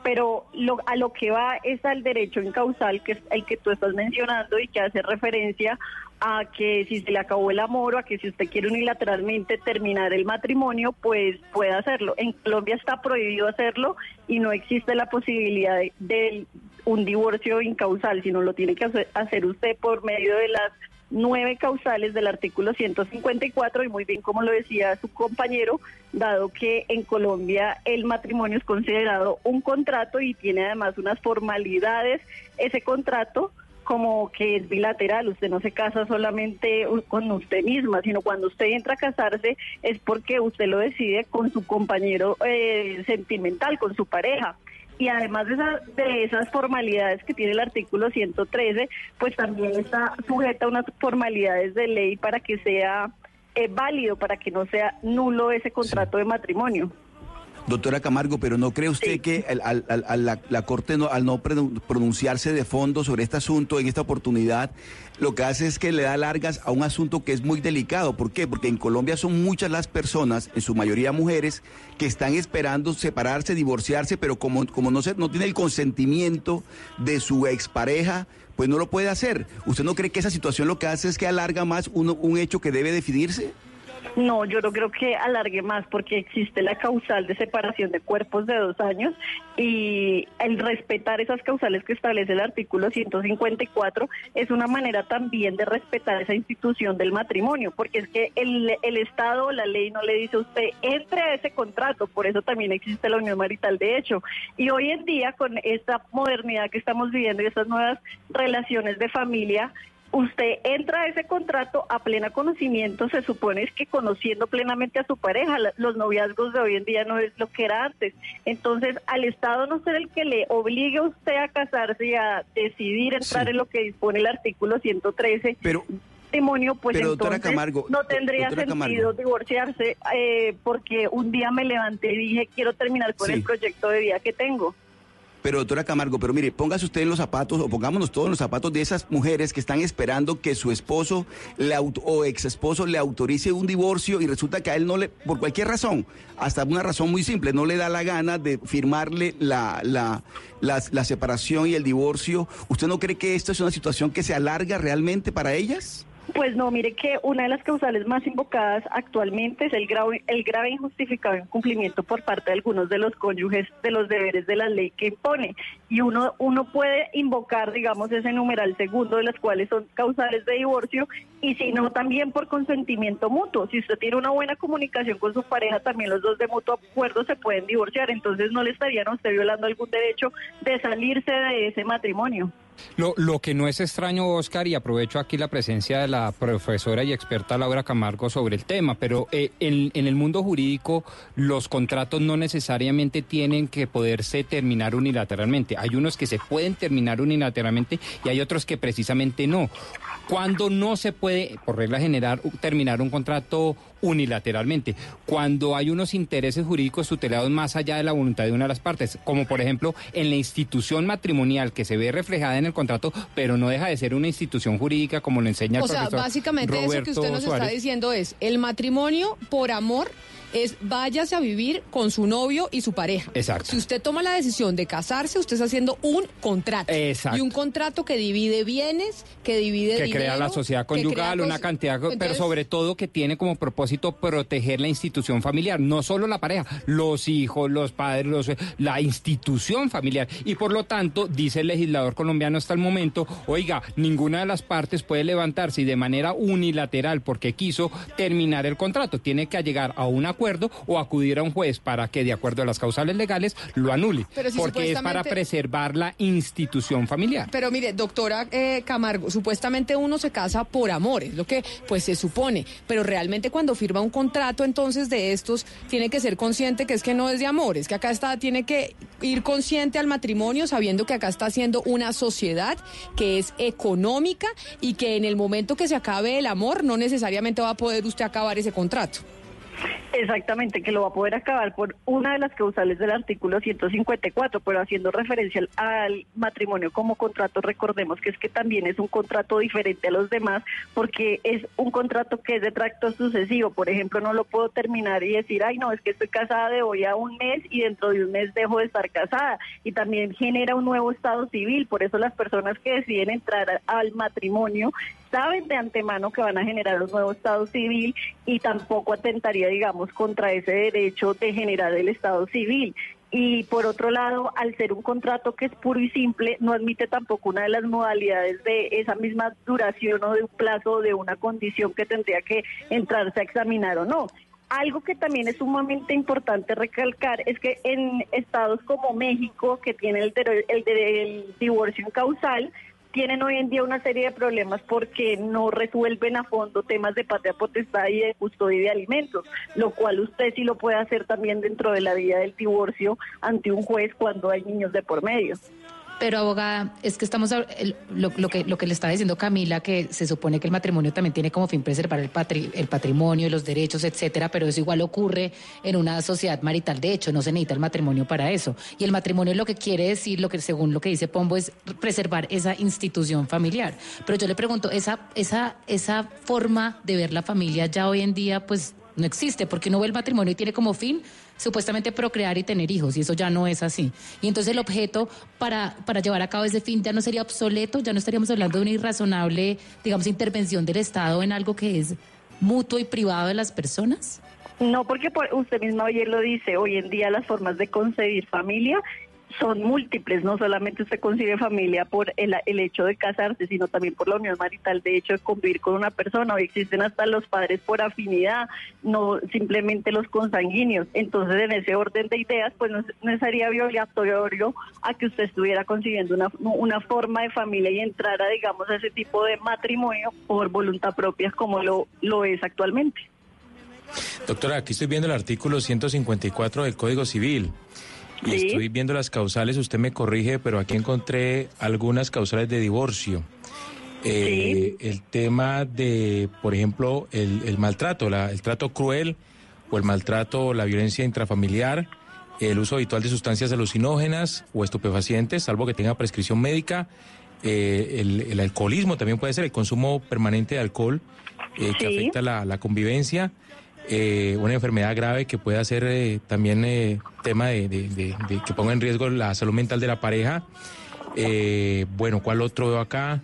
pero lo, a lo que va es al derecho en causal, que es el que tú estás mencionando y que hace referencia a que si se le acabó el amor o a que si usted quiere unilateralmente terminar el matrimonio, pues puede hacerlo. En Colombia está prohibido hacerlo y no existe la posibilidad de, de un divorcio incausal, sino lo tiene que hacer usted por medio de las nueve causales del artículo 154 y muy bien como lo decía su compañero, dado que en Colombia el matrimonio es considerado un contrato y tiene además unas formalidades. Ese contrato como que es bilateral, usted no se casa solamente con usted misma, sino cuando usted entra a casarse es porque usted lo decide con su compañero eh, sentimental, con su pareja y además de, esa- de esas formalidades que tiene el artículo 113, pues también está sujeta a unas formalidades de ley para que sea eh, válido, para que no sea nulo ese contrato de matrimonio. Doctora Camargo, pero ¿no cree usted que al- al- al- al- la, la Corte, no- al no pronunciarse de fondo sobre este asunto en esta oportunidad, lo que hace es que le da largas a un asunto que es muy delicado? ¿Por qué? Porque en Colombia son muchas las personas, en su mayoría mujeres, que están esperando separarse, divorciarse, pero como, como no, se, no tiene el consentimiento de su expareja, pues no lo puede hacer. ¿Usted no cree que esa situación lo que hace es que alarga más uno- un hecho que debe definirse? No, yo no creo que alargue más porque existe la causal de separación de cuerpos de dos años y el respetar esas causales que establece el artículo 154 es una manera también de respetar esa institución del matrimonio, porque es que el, el Estado la ley no le dice a usted entre a ese contrato, por eso también existe la unión marital de hecho. Y hoy en día con esta modernidad que estamos viviendo y estas nuevas relaciones de familia, usted entra a ese contrato a plena conocimiento, se supone es que conociendo plenamente a su pareja, los noviazgos de hoy en día no es lo que era antes. Entonces, al Estado no ser el que le obligue a usted a casarse y a decidir entrar Sí. en lo que dispone el artículo 113, Pero matrimonio, pues Pero, entonces Camargo, no tendría sentido Camargo. divorciarse eh, porque un día me levanté y dije quiero terminar con Sí. el proyecto de vida que tengo. Pero doctora Camargo, pero mire, póngase usted en los zapatos o pongámonos todos en los zapatos de esas mujeres que están esperando que su esposo o ex esposo le autorice un divorcio y resulta que a él no le, por cualquier razón, hasta una razón muy simple, no le da la gana de firmarle la, la, la, la separación y el divorcio. ¿Usted no cree que esto es una situación que se alarga realmente para ellas? Pues no, mire que una de las causales más invocadas actualmente es el grave, el grave injustificado incumplimiento por parte de algunos de los cónyuges de los deberes de la ley que impone. Y uno, uno puede invocar, digamos, ese numeral segundo de las cuales son causales de divorcio y si no, también por consentimiento mutuo. Si usted tiene una buena comunicación con su pareja, también los dos de mutuo acuerdo se pueden divorciar. Entonces no le estarían a usted violando algún derecho de salirse de ese matrimonio. Lo, lo que no es extraño, Oscar, y aprovecho aquí la presencia de la profesora y experta Laura Camargo sobre el tema, pero eh, en, en el mundo jurídico los contratos no necesariamente tienen que poderse terminar unilateralmente. Hay unos que se pueden terminar unilateralmente y hay otros que precisamente no. Cuando no se puede, por regla general, terminar un contrato unilateralmente, cuando hay unos intereses jurídicos tutelados más allá de la voluntad de una de las partes, como por ejemplo en la institución matrimonial que se ve reflejada en el contrato, pero no deja de ser una institución jurídica como lo enseña el O sea, básicamente eso que Roberto usted nos está diciendo es, el matrimonio por amor es váyase a vivir con su novio y su pareja. Exacto. Si usted toma la decisión de casarse, usted está haciendo un contrato. Exacto. Y un contrato que divide bienes, que divide que dinero, crea la sociedad crea conyugal, una cantidad, pero sobre todo que tiene como propósito proteger la institución familiar, no solo la pareja, los hijos, los padres, los- la institución familiar. Y por lo tanto, dice el legislador colombiano hasta el momento, oiga, ninguna de las partes puede levantarse y de manera unilateral porque quiso terminar el contrato. Tiene que llegar a un acuerdo o acudir a un juez para que, de acuerdo a las causales legales, lo anule. Pero si porque es para preservar la institución familiar. Pero mire, doctora eh, Camargo, supuestamente uno se casa por amor, es lo que pues se supone, pero realmente cuando firma un contrato entonces de estos tiene que ser consciente que es que no es de amor, es que acá está, tiene que ir consciente al matrimonio sabiendo que acá está haciendo una sociedad que es económica y que en el momento que se acabe el amor no necesariamente va a poder usted acabar ese contrato. Exactamente, que lo va a poder acabar por una de las causales del artículo 154, pero haciendo referencia al, matrimonio como contrato, recordemos que es que también es un contrato diferente a los demás, porque es un contrato que es de tracto sucesivo. Por ejemplo, no lo puedo terminar y decir, ay, no, es que estoy casada de hoy a un mes y dentro de un mes dejo de estar casada. Y también genera un nuevo estado civil. Por eso las personas que deciden entrar al matrimonio saben de antemano que van a generar un nuevo estado civil y tampoco atentaría, digamos, contra ese derecho de generar el estado civil. Y por otro lado, al ser un contrato que es puro y simple, no admite tampoco una de las modalidades de esa misma duración o de un plazo o de una condición que tendría que entrarse a examinar o no. Algo que también es sumamente importante recalcar es que en estados como México, que tiene el, el, el divorcio causal, tienen hoy en día una serie de problemas porque no resuelven a fondo temas de patria potestad y de custodia de alimentos, lo cual usted sí lo puede hacer también dentro de la vía del divorcio ante un juez cuando hay niños de por medio. Pero abogada, es que estamos lo, que lo que le está diciendo Camila que se supone que el matrimonio también tiene como fin preservar el patri- el patrimonio los derechos, etcétera, pero eso igual ocurre en una sociedad marital. De hecho, no se necesita el matrimonio para eso. Y el matrimonio lo que quiere decir, lo que según lo que dice Pombo es preservar esa institución familiar. Pero yo le pregunto, esa esa esa forma de ver la familia ya hoy en día pues no existe, porque uno ve el matrimonio y tiene como fin supuestamente procrear y tener hijos, y eso ya no es así. Y entonces el objeto para, para llevar a cabo ese fin ya no sería obsoleto, ya no estaríamos hablando de una irrazonable, digamos, intervención del Estado en algo que es mutuo y privado de las personas. No, porque por- usted mismo ayer lo dice, hoy en día las formas de concebir familia son múltiples, no solamente usted concibe familia por el, el hecho de casarse, sino también por la unión marital, de hecho de convivir con una persona, hoy existen hasta los padres por afinidad, no simplemente los consanguíneos. Entonces, en ese orden de ideas, pues no, no sería obligatorio a que usted estuviera consiguiendo una, una forma de familia y entrara, digamos, a ese tipo de matrimonio por voluntad propia como lo, lo es actualmente. Doctora, aquí estoy viendo el artículo 154 del Código Civil. Y estoy viendo las causales, usted me corrige, pero aquí encontré algunas causales de divorcio. Eh, El tema de, por ejemplo, el, el maltrato, la- el trato cruel o el maltrato la violencia intrafamiliar, el uso habitual de sustancias alucinógenas o estupefacientes, salvo que tenga prescripción médica, eh, el, el alcoholismo también puede ser, el consumo permanente de alcohol eh, que afecta la, la convivencia, eh, una enfermedad grave que pueda ser eh, también eh, tema de, de- de- de que ponga en riesgo la salud mental de la pareja. Eh, bueno, ¿cuál otro veo acá?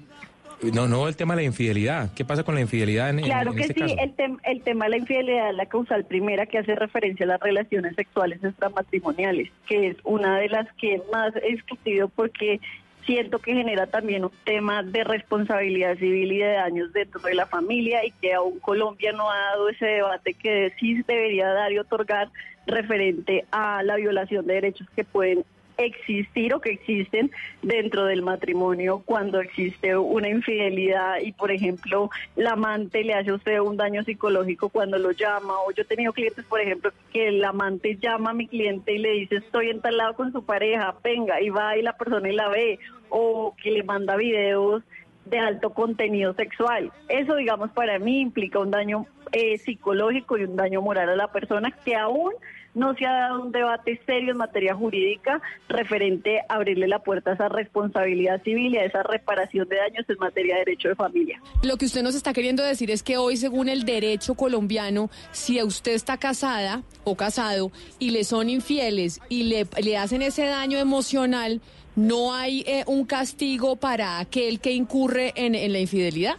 No, no, el tema de la infidelidad. ¿Qué pasa con la infidelidad en, Claro en que este sí, caso? el, tem- el tema de la infidelidad es la causal primera que hace referencia a las relaciones sexuales extramatrimoniales, que es una de las que más he discutido porque siento que genera también un tema de responsabilidad civil y de daños dentro de la familia y que aún Colombia no ha dado ese debate que sí debería dar y otorgar referente a la violación de derechos que pueden existir o que existen dentro del matrimonio cuando existe una infidelidad y por ejemplo la amante le hace usted un daño psicológico cuando lo llama o yo he tenido clientes por ejemplo que el amante llama a mi cliente y le dice estoy en con su pareja venga y va y la persona y la ve o que le manda videos de alto contenido sexual. Eso, digamos, para mí implica un daño eh, psicológico y un daño moral a la persona que aún no se ha dado un debate serio en materia jurídica referente a abrirle la puerta a esa responsabilidad civil y a esa reparación de daños en materia de derecho de familia. Lo que usted nos está queriendo decir es que hoy, según el derecho colombiano, si usted está casada o casado y le son infieles y le, le hacen ese daño emocional, no hay eh, un castigo para aquel que incurre en, en la infidelidad.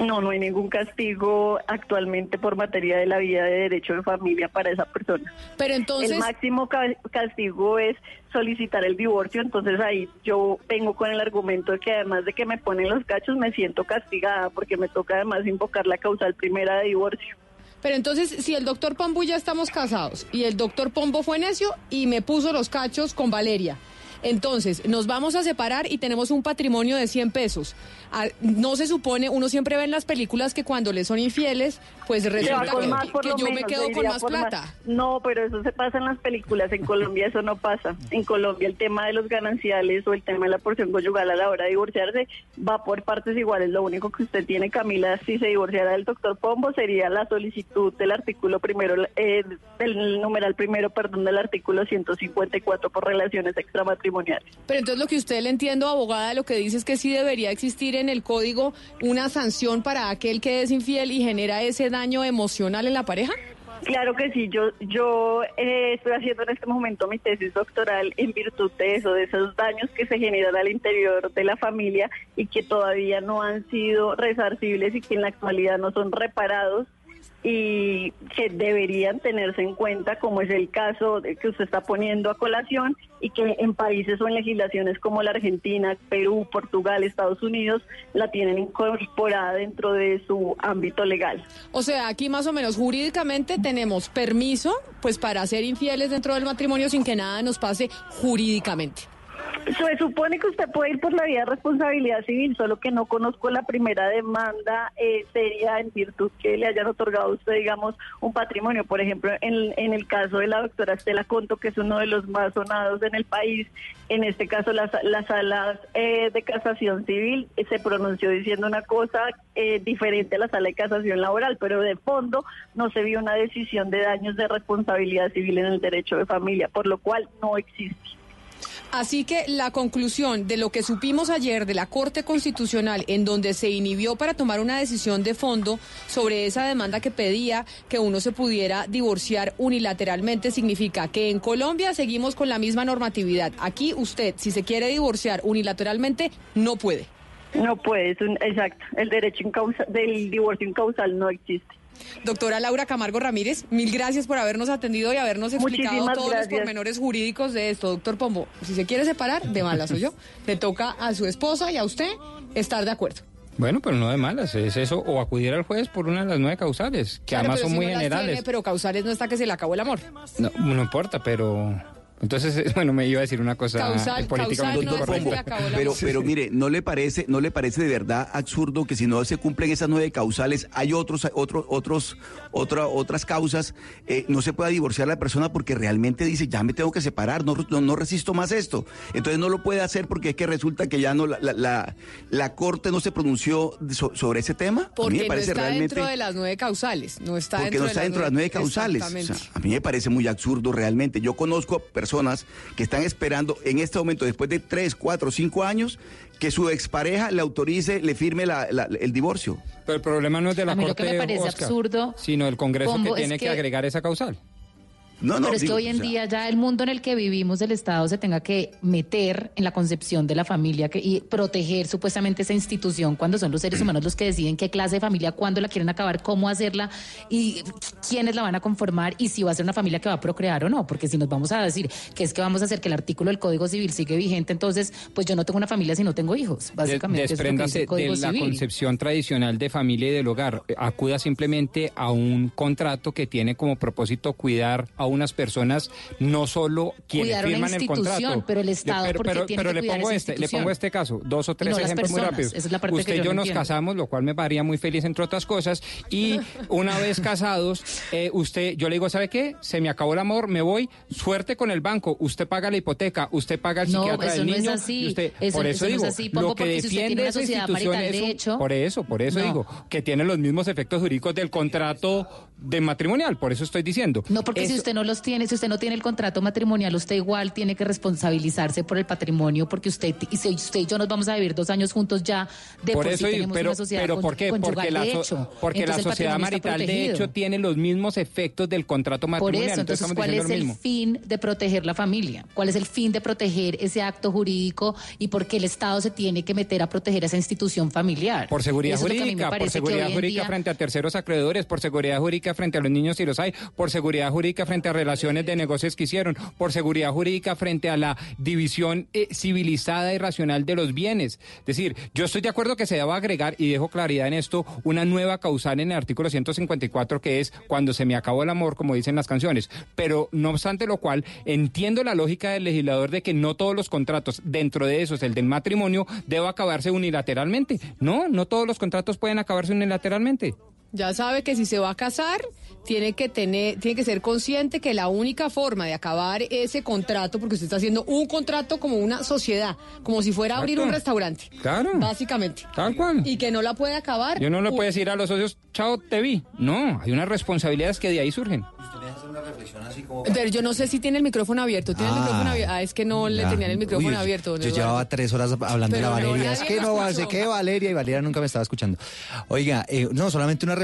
No, no hay ningún castigo actualmente por materia de la vida de derecho de familia para esa persona. Pero entonces... El máximo ca- castigo es solicitar el divorcio, entonces ahí yo vengo con el argumento de que además de que me ponen los cachos, me siento castigada porque me toca además invocar la causal primera de divorcio. Pero entonces, si el doctor Pombo ya estamos casados y el doctor Pombo fue necio y me puso los cachos con Valeria. Entonces, nos vamos a separar y tenemos un patrimonio de 100 pesos. Ah, No se supone, uno siempre ve en las películas que cuando le son infieles, pues resulta que, más, que yo me quedo con más plata. No, pero eso se pasa en las películas. En Colombia eso no pasa. En Colombia el tema de los gananciales o el tema de la porción conyugal a la hora de divorciarse va por partes iguales. Lo único que usted tiene, Camila, si se divorciara del doctor Pombo sería la solicitud del artículo primero, eh, del numeral primero, perdón, del artículo 154 por relaciones extramatrimoniales. Pero entonces lo que usted le entiendo, abogada, lo que dice es que sí debería existir en el código una sanción para aquel que es infiel y genera ese daño emocional en la pareja. Claro que sí, yo yo eh, estoy haciendo en este momento mi tesis doctoral en virtud de eso, de esos daños que se generan al interior de la familia y que todavía no han sido resarcibles y que en la actualidad no son reparados y que deberían tenerse en cuenta, como es el caso que usted está poniendo a colación y que en países o en legislaciones como la Argentina, Perú, Portugal, Estados Unidos la tienen incorporada dentro de su ámbito legal. O sea, aquí más o menos jurídicamente tenemos permiso pues para ser infieles dentro del matrimonio sin que nada nos pase jurídicamente. Se supone que usted puede ir por la vía de responsabilidad civil, solo que no conozco la primera demanda eh, seria en virtud que le hayan otorgado a usted, digamos, un patrimonio. Por ejemplo, en, el caso de la doctora Estela Conto, que es uno de los más sonados en el país, en este caso las, las salas eh, de casación civil eh, se pronunció diciendo una cosa eh, diferente a la sala de casación laboral, pero de fondo no se vio una decisión de daños de responsabilidad civil en el derecho de familia, por lo cual no existe. Así que la conclusión de lo que supimos ayer de la Corte Constitucional, en donde se inhibió para tomar una decisión de fondo sobre esa demanda que pedía que uno se pudiera divorciar unilateralmente, significa que en Colombia seguimos con la misma normatividad. Aquí usted, si se quiere divorciar unilateralmente, no puede. No puede, es un, exacto. El derecho del divorcio incausal no existe. Doctora Laura Camargo Ramírez, mil gracias por habernos atendido y habernos explicado Muchísimas todos gracias. los pormenores jurídicos de esto. Doctor Pombo, si se quiere separar, de malas soy yo. Le toca a su esposa y a usted estar de acuerdo. Bueno, pero no de malas, es eso, o acudir al juez por una de las nueve causales, que Claro, además pero son si muy no las generales. tiene, pero causales no está que se le acabó el amor. No, no importa, pero... Entonces, bueno, me iba a decir una cosa Causal- políticamente no acabó Pero, pero mire, ¿no le parece, no le parece de verdad absurdo que si no se cumplen esas nueve causales, hay otros, otros, otros, otra, otras causas, eh, no se pueda divorciar la persona porque realmente dice, ya me tengo que separar, no, no, no resisto más esto. Entonces no lo puede hacer porque es que resulta que ya no, la, la, la, la corte no se pronunció so- sobre ese tema. a mí Porque me no parece está realmente dentro de las nueve causales. No está porque dentro no de está las dentro de las nueve causales. O sea, Exactamente. a mí me parece muy absurdo realmente. Yo conozco personas que están esperando en este momento, después de tres, cuatro, cinco años, que su expareja le autorice, le firme la- la- el divorcio. Pero el problema no es de la A mí lo Corte, que me parece Oscar, absurdo, sino el Congreso Pombo, que es tiene que... que- agregar esa causal. No, no, Pero es digo, que hoy en o sea, día ya el mundo en el que vivimos, el Estado se tenga que meter en la concepción de la familia que, y proteger supuestamente esa institución cuando son los seres humanos los que deciden qué clase de familia, cuándo la quieren acabar, cómo hacerla y quiénes la van a conformar y si va a ser una familia que va a procrear o no. Porque si nos vamos a decir que es que vamos a hacer que el artículo del Código Civil sigue vigente, entonces pues yo no tengo una familia si no tengo hijos. Básicamente eso es lo que dice Despréndase el Código de la Civil. concepción tradicional de familia y del hogar. Acuda simplemente a un contrato que tiene como propósito cuidar a unas personas, no solo quienes Cuidar una firman el institución, contrato. pero el Estado, pero, ¿por qué pero- tiene pero que le pongo este, le pongo este caso, dos o tres no ejemplos muy rápidos. es la parte Usted y yo yo no nos entiendo. casamos, lo cual me haría muy feliz entre otras cosas, y una vez casados, eh, usted, yo le digo, ¿sabe qué? Se me acabó el amor, me voy, suerte con el banco, usted paga la hipoteca, usted paga el No, psiquiatra eso del no es así. usted, Eso- por eso eso, no es digo, así, Pombo, lo que porque si usted defiende una esa sociedad institución es un- hecho- por eso, por eso digo, que tiene los mismos efectos jurídicos del contrato de matrimonial, por eso estoy diciendo. No, porque si Eso- usted no los tiene, si usted no tiene el contrato matrimonial, usted igual tiene que responsabilizarse por el patrimonio, porque usted y si usted y yo nos vamos a vivir dos años juntos ya de por, por sí eso, digo, tenemos pero, una sociedad pero ¿por qué? Porque la, so- hecho. porque Entonces, sociedad marital de hecho tiene los mismos efectos del contrato Por matrimonial. eso, entonces, ¿cuál es el mismo. fin de proteger la familia? ¿Cuál es el fin de proteger ese acto jurídico y por qué el Estado se tiene que meter a proteger esa institución familiar? Por seguridad jurídica, por seguridad jurídica día- frente a terceros acreedores, por seguridad jurídica frente a los niños si los hay, por seguridad jurídica frente relaciones de negocios que hicieron, por seguridad jurídica frente a la división eh, civilizada y racional de los bienes. Es decir, yo estoy de acuerdo que se deba agregar, y dejo claridad en esto, una nueva causal en el artículo 154 que es cuando se me acabó el amor, como dicen las canciones. Pero no obstante lo cual, entiendo la lógica del legislador de que no todos los contratos, dentro de esos el del matrimonio, deba acabarse unilateralmente. No, no todos los contratos pueden acabarse unilateralmente. Ya sabe que si se va a casar, tiene que tener, tiene que ser consciente que la única forma de acabar ese contrato, porque usted está haciendo un contrato como una sociedad, como si fuera a abrir un restaurante. Claro. Básicamente. Tal cual. Y que no la puede acabar. Yo no le puedo decir a los socios, chao, te vi. No, hay unas responsabilidades que de ahí surgen. Pero yo no sé si tiene el micrófono abierto. ¿Tiene el Ah. micrófono abierto? Ah, es que no le tenían el micrófono Uy, abierto. Yo llevaba tres horas hablando de la Valeria. Es que no sé qué Valeria y Valeria nunca me estaba escuchando. Oiga, eh, no, solamente una reflexión.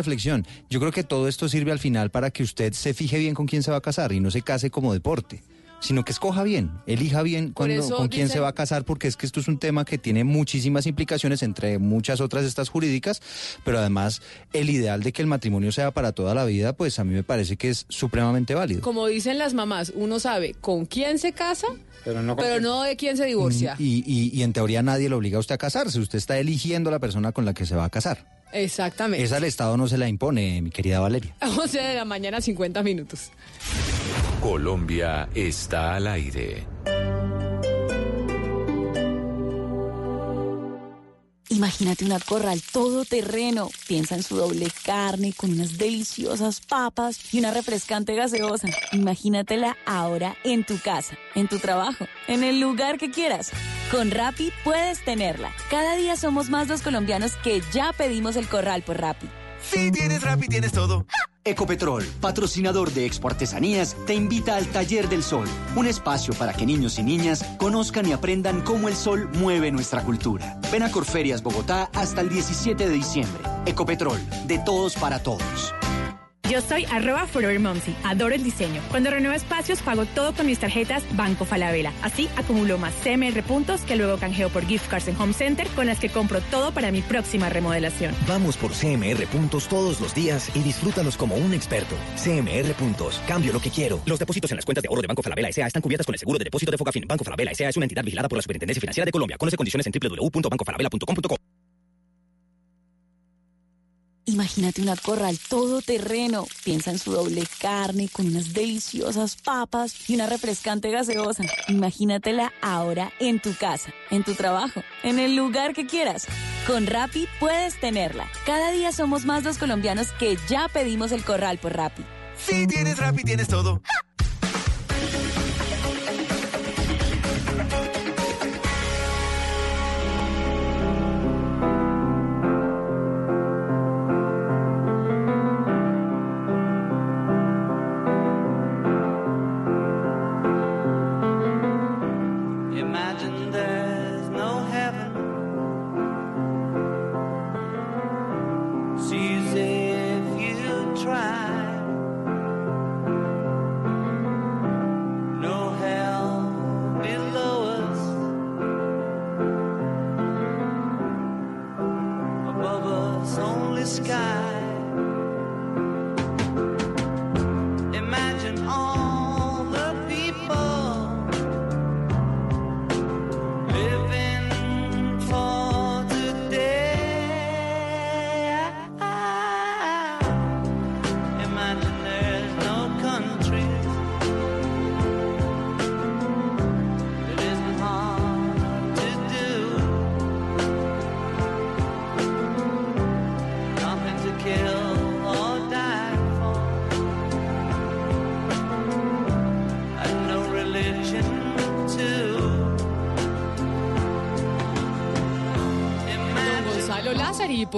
Yo creo que todo esto sirve al final para que usted se fije bien con quién se va a casar y no se case como deporte. Sino que escoja bien, elija bien eso con quién dicen- se va a casar, porque es que esto es un tema que tiene muchísimas implicaciones, entre muchas otras estas jurídicas, pero además el ideal de que el matrimonio sea para toda la vida, pues a mí me parece que es supremamente válido. Como dicen las mamás, uno sabe con quién se casa, Pero no, con pero quién- no de quién se divorcia. Y, y- y en teoría nadie lo obliga a usted a casarse, usted está eligiendo la persona con la que se va a casar. Exactamente. Esa el Estado no se la impone, mi querida Valeria. 11 de la mañana, 50 minutos. Colombia está al aire. Imagínate una corral todoterreno. Piensa en su doble carne con unas deliciosas papas y una refrescante gaseosa. Imagínatela ahora en tu casa, en tu trabajo, en el lugar que quieras. Con Rappi puedes tenerla. Cada día somos más los colombianos que ya pedimos el corral por Rappi. Si tienes Rappi, tienes todo. Ecopetrol, patrocinador de Expo Artesanías, te invita al Taller del Sol, un espacio para que niños y niñas conozcan y aprendan cómo el sol mueve nuestra cultura. Ven a Corferias Bogotá hasta el 17 de diciembre. Ecopetrol, de todos para todos. Yo soy arroba Forever Momsy. Adoro el diseño. Cuando renuevo espacios, pago todo con mis tarjetas Banco Falabella. Así acumulo más CMR puntos que luego canjeo por gift cards en Home Center con las que compro todo para mi próxima remodelación. Vamos por CMR puntos todos los días y disfrútalos como un experto. CMR puntos. Cambio lo que quiero. Los depósitos en las cuentas de ahorro de Banco Falabella S.A. están cubiertas con el seguro de depósito de Focafin. Banco Falabella S.A. es una entidad vigilada por la Superintendencia Financiera de Colombia. Conoce condiciones en www.bancofalabella.com.co. Imagínate una corral todoterreno. Piensa en su doble carne con unas deliciosas papas y una refrescante gaseosa. Imagínatela ahora en tu casa, en tu trabajo, en el lugar que quieras. Con Rappi puedes tenerla. Cada día somos más los colombianos que ya pedimos el corral por Rappi. Si tienes Rappi, tienes todo.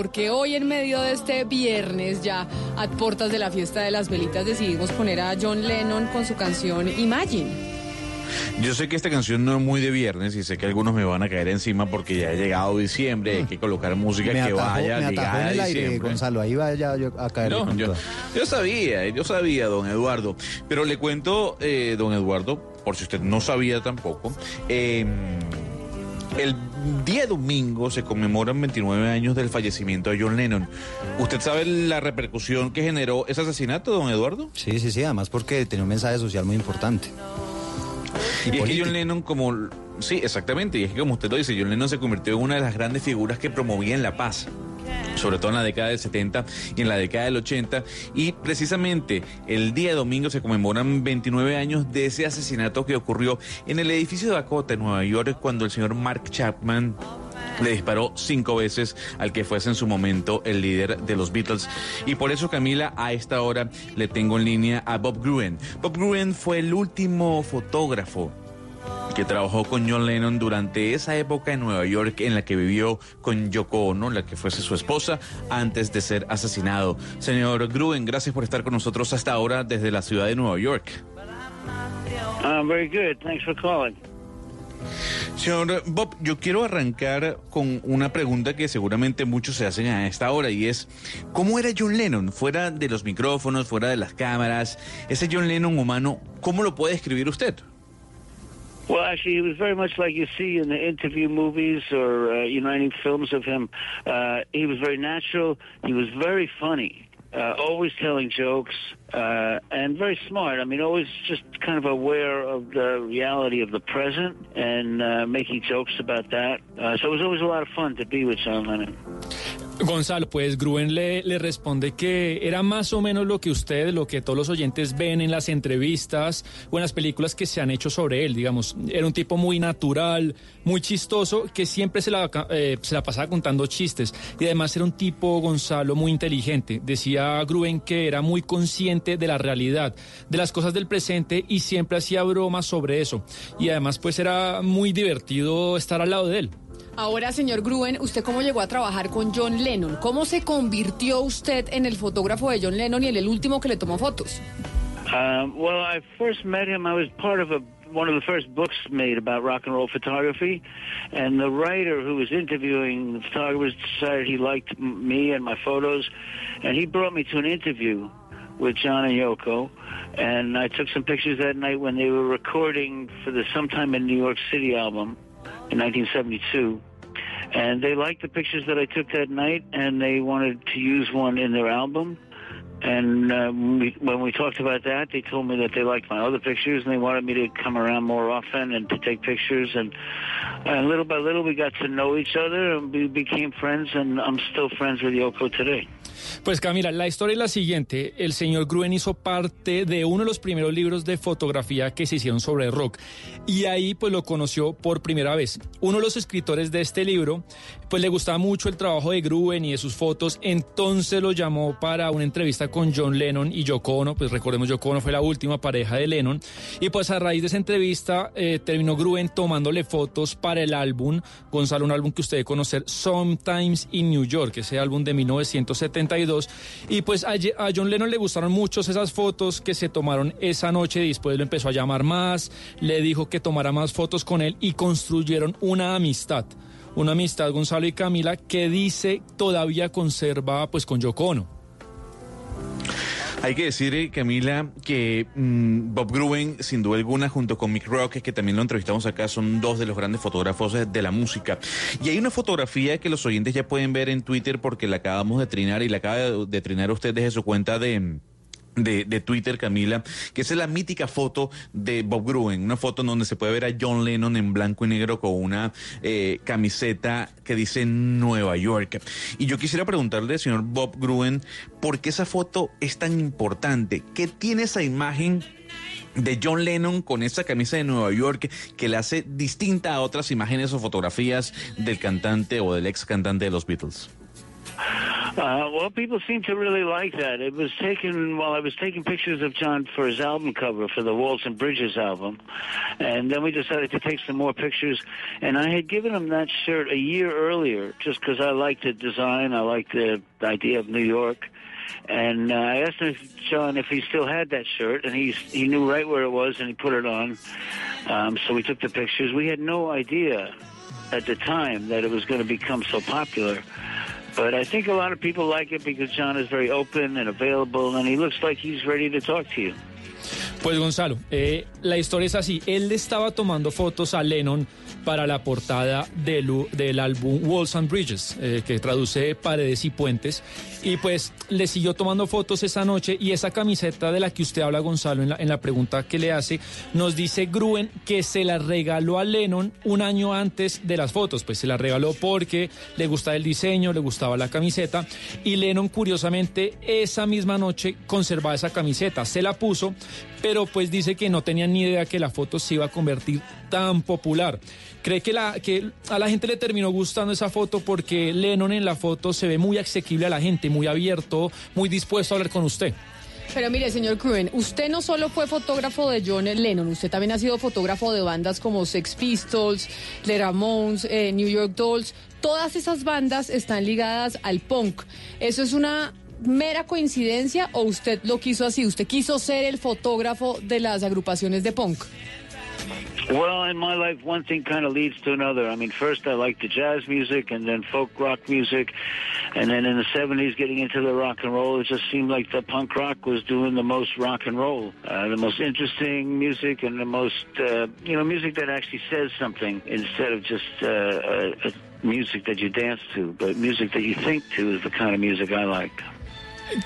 Porque hoy en medio de este viernes, ya a puertas de la fiesta de las velitas, decidimos poner a John Lennon con su canción Imagine? Yo sé que esta canción no es muy de viernes y sé que algunos me van a caer encima porque ya ha llegado diciembre, hay que colocar música Me que atajó, vaya me ligada en a el aire, diciembre. Gonzalo. Ahí vaya yo a caer. No, yo sabía, yo sabía, don Eduardo. Pero le cuento, eh, don Eduardo, por si usted no sabía tampoco, eh, el día domingo se conmemoran 29 años del fallecimiento de John Lennon. ¿Usted sabe la repercusión que generó ese asesinato, don Eduardo? Sí, sí, sí. Además porque tenía un mensaje social muy importante. Y, es que. John Lennon, como. Sí, exactamente. Y es que, como usted lo dice, John Lennon se convirtió en una de las grandes figuras que promovían la paz. Sobre todo en la década del 70 y en la década del 80. Y precisamente el día domingo se conmemoran 29 años de ese asesinato que ocurrió en el edificio de Dakota, en Nueva York, cuando el señor Mark Chapman le disparó cinco veces al que fuese en su momento el líder de los Beatles. Y por eso, Camila, a esta hora le tengo en línea a Bob Gruen. Bob Gruen fue el último fotógrafo que trabajó con John Lennon durante esa época en Nueva York en la que vivió con Yoko Ono, la que fuese su esposa, antes de ser asesinado. Señor Gruen, gracias por estar con nosotros hasta ahora desde la ciudad de Nueva York. Uh, very good. Thanks for calling. Señor Bob, yo quiero arrancar con una pregunta que seguramente muchos se hacen a esta hora y es, ¿cómo era John Lennon? Fuera de los micrófonos, fuera de las cámaras, ese John Lennon humano, ¿cómo lo puede describir usted? Well, actually, he was very much like you see in the interview movies or uh, you know any films of him. Uh, he was very natural. He was very funny. Uh, always telling jokes uh, and very smart. I mean, always just kind of aware of the reality of the present and uh, making jokes about that. Uh, so it was always a lot of fun to be with John Lennon. Gonzalo, pues Gruen le, responde que era más o menos lo que usted, lo que todos los oyentes ven en las entrevistas o en las películas que se han hecho sobre él, digamos. Era un tipo muy natural, muy chistoso, que siempre se la, eh, se la pasaba contando chistes. Y además era un tipo, Gonzalo, muy inteligente. Decía Gruen que era muy consciente de la realidad, de las cosas del presente y siempre hacía bromas sobre eso. Y además, pues era muy divertido estar al lado de él. Ahora, señor Gruen, ¿usted cómo llegó a trabajar con John Lennon? ¿Cómo se convirtió usted en el fotógrafo de John Lennon y en el último que le tomó fotos? Um, well, I first met him. I was part of a one of the first books made about rock and roll photography, and the writer who was interviewing the photographers decided he liked me and my photos, and he brought me to an interview with John and Yoko, and I took some pictures that night when they were recording for the Sometime in New York City album in 1972. And they liked the pictures that I took that night, and they wanted to use one in their album. And when, we, when we talked about that, they told me that they liked my other pictures, and they wanted me to come around more often and to take pictures. And uh, little by little, we got to know each other, and we became friends. And I'm still friends with Yoko today. Pues Camila, la historia es la siguiente. El señor Gruen hizo parte de uno de los primeros libros de fotografía que se hicieron sobre rock. Y ahí pues lo conoció por primera vez. Uno de los escritores de este libro pues le gustaba mucho el trabajo de Gruen y de sus fotos. Entonces lo llamó para una entrevista con John Lennon y Yoko Ono. Pues recordemos, Yoko Ono fue la última pareja de Lennon. Y pues a raíz de esa entrevista eh, terminó Gruen tomándole fotos para el álbum. Gonzalo, un álbum que usted debe conocer, Sometimes in New York, ese álbum de 1970 y pues a, John Lennon le gustaron mucho esas fotos que se tomaron esa noche y después lo empezó a llamar más, le dijo que tomara más fotos con él y construyeron una amistad. Una amistad Gonzalo y Camila que dice todavía conserva pues con Yoko Ono. Hay que decir, eh, Camila, que mm, Bob Gruen, sin duda alguna, junto con Mick Rock, que también lo entrevistamos acá, son dos de los grandes fotógrafos eh, de la música. Y hay una fotografía que los oyentes ya pueden ver en Twitter porque la acabamos de trinar y la acaba de, de trinar usted desde su cuenta de de, de, Twitter, Camila, que es la mítica foto de Bob Gruen, una foto en donde se puede ver a John Lennon en blanco y negro con una eh, camiseta que dice Nueva York. Y yo quisiera preguntarle señor Bob Gruen, ¿por qué esa foto es tan importante? ¿Qué tiene esa imagen? de John Lennon con esa camisa de Nueva York que la hace distinta a otras imágenes o fotografías del cantante o del ex cantante de los Beatles. Uh, well, people seem to really like that. It was taken while I was taking pictures of John for his album cover for the Walls and Bridges album. And then we decided to take some more pictures. And I had given him that shirt a year earlier just because I liked the design. I liked the idea of New York. And uh, I asked him, John, if he still had that shirt, and he he knew right where it was, and he put it on. Um, so we took the pictures. We had no idea at the time that it was going to become so popular. But I think a lot of people like it because John is very open and available, and he looks like he's ready to talk to you. Pues Gonzalo, eh, la historia es así. Él le estaba tomando fotos a Lennon para la portada del, del álbum Walls and Bridges, eh, que traduce Paredes y Puentes. Y pues le siguió tomando fotos esa noche y esa camiseta de la que usted habla, Gonzalo, en la, en la pregunta que le hace, nos dice Gruen que se la regaló a Lennon un año antes de las fotos. Pues se la regaló porque le gustaba el diseño, le gustaba la camiseta. Y Lennon, curiosamente, esa misma noche conservaba esa camiseta, se la puso, pero pues dice que no tenía ni idea que la foto se iba a convertir tan popular. Cree que a la gente le terminó gustando esa foto porque Lennon en la foto se ve muy asequible a la gente, muy abierto, muy dispuesto a hablar con usted. Pero mire, señor Cruen, usted no solo fue fotógrafo de John Lennon, usted también ha sido fotógrafo de bandas como Sex Pistols, Le Ramones, eh, New York Dolls. Todas esas bandas están ligadas al punk. ¿Eso es una mera coincidencia o usted lo quiso así? ¿Usted quiso ser el fotógrafo de las agrupaciones de punk? Well, in my life, one thing kind of leads to another. I mean, first I liked the jazz music and then folk rock music. And then in the 70s, getting into the rock and roll, it just seemed like the punk rock was doing the most rock and roll, uh, the most interesting music and the most, uh, you know, music that actually says something instead of just uh, uh, music that you dance to. But music that you think to is the kind of music I like.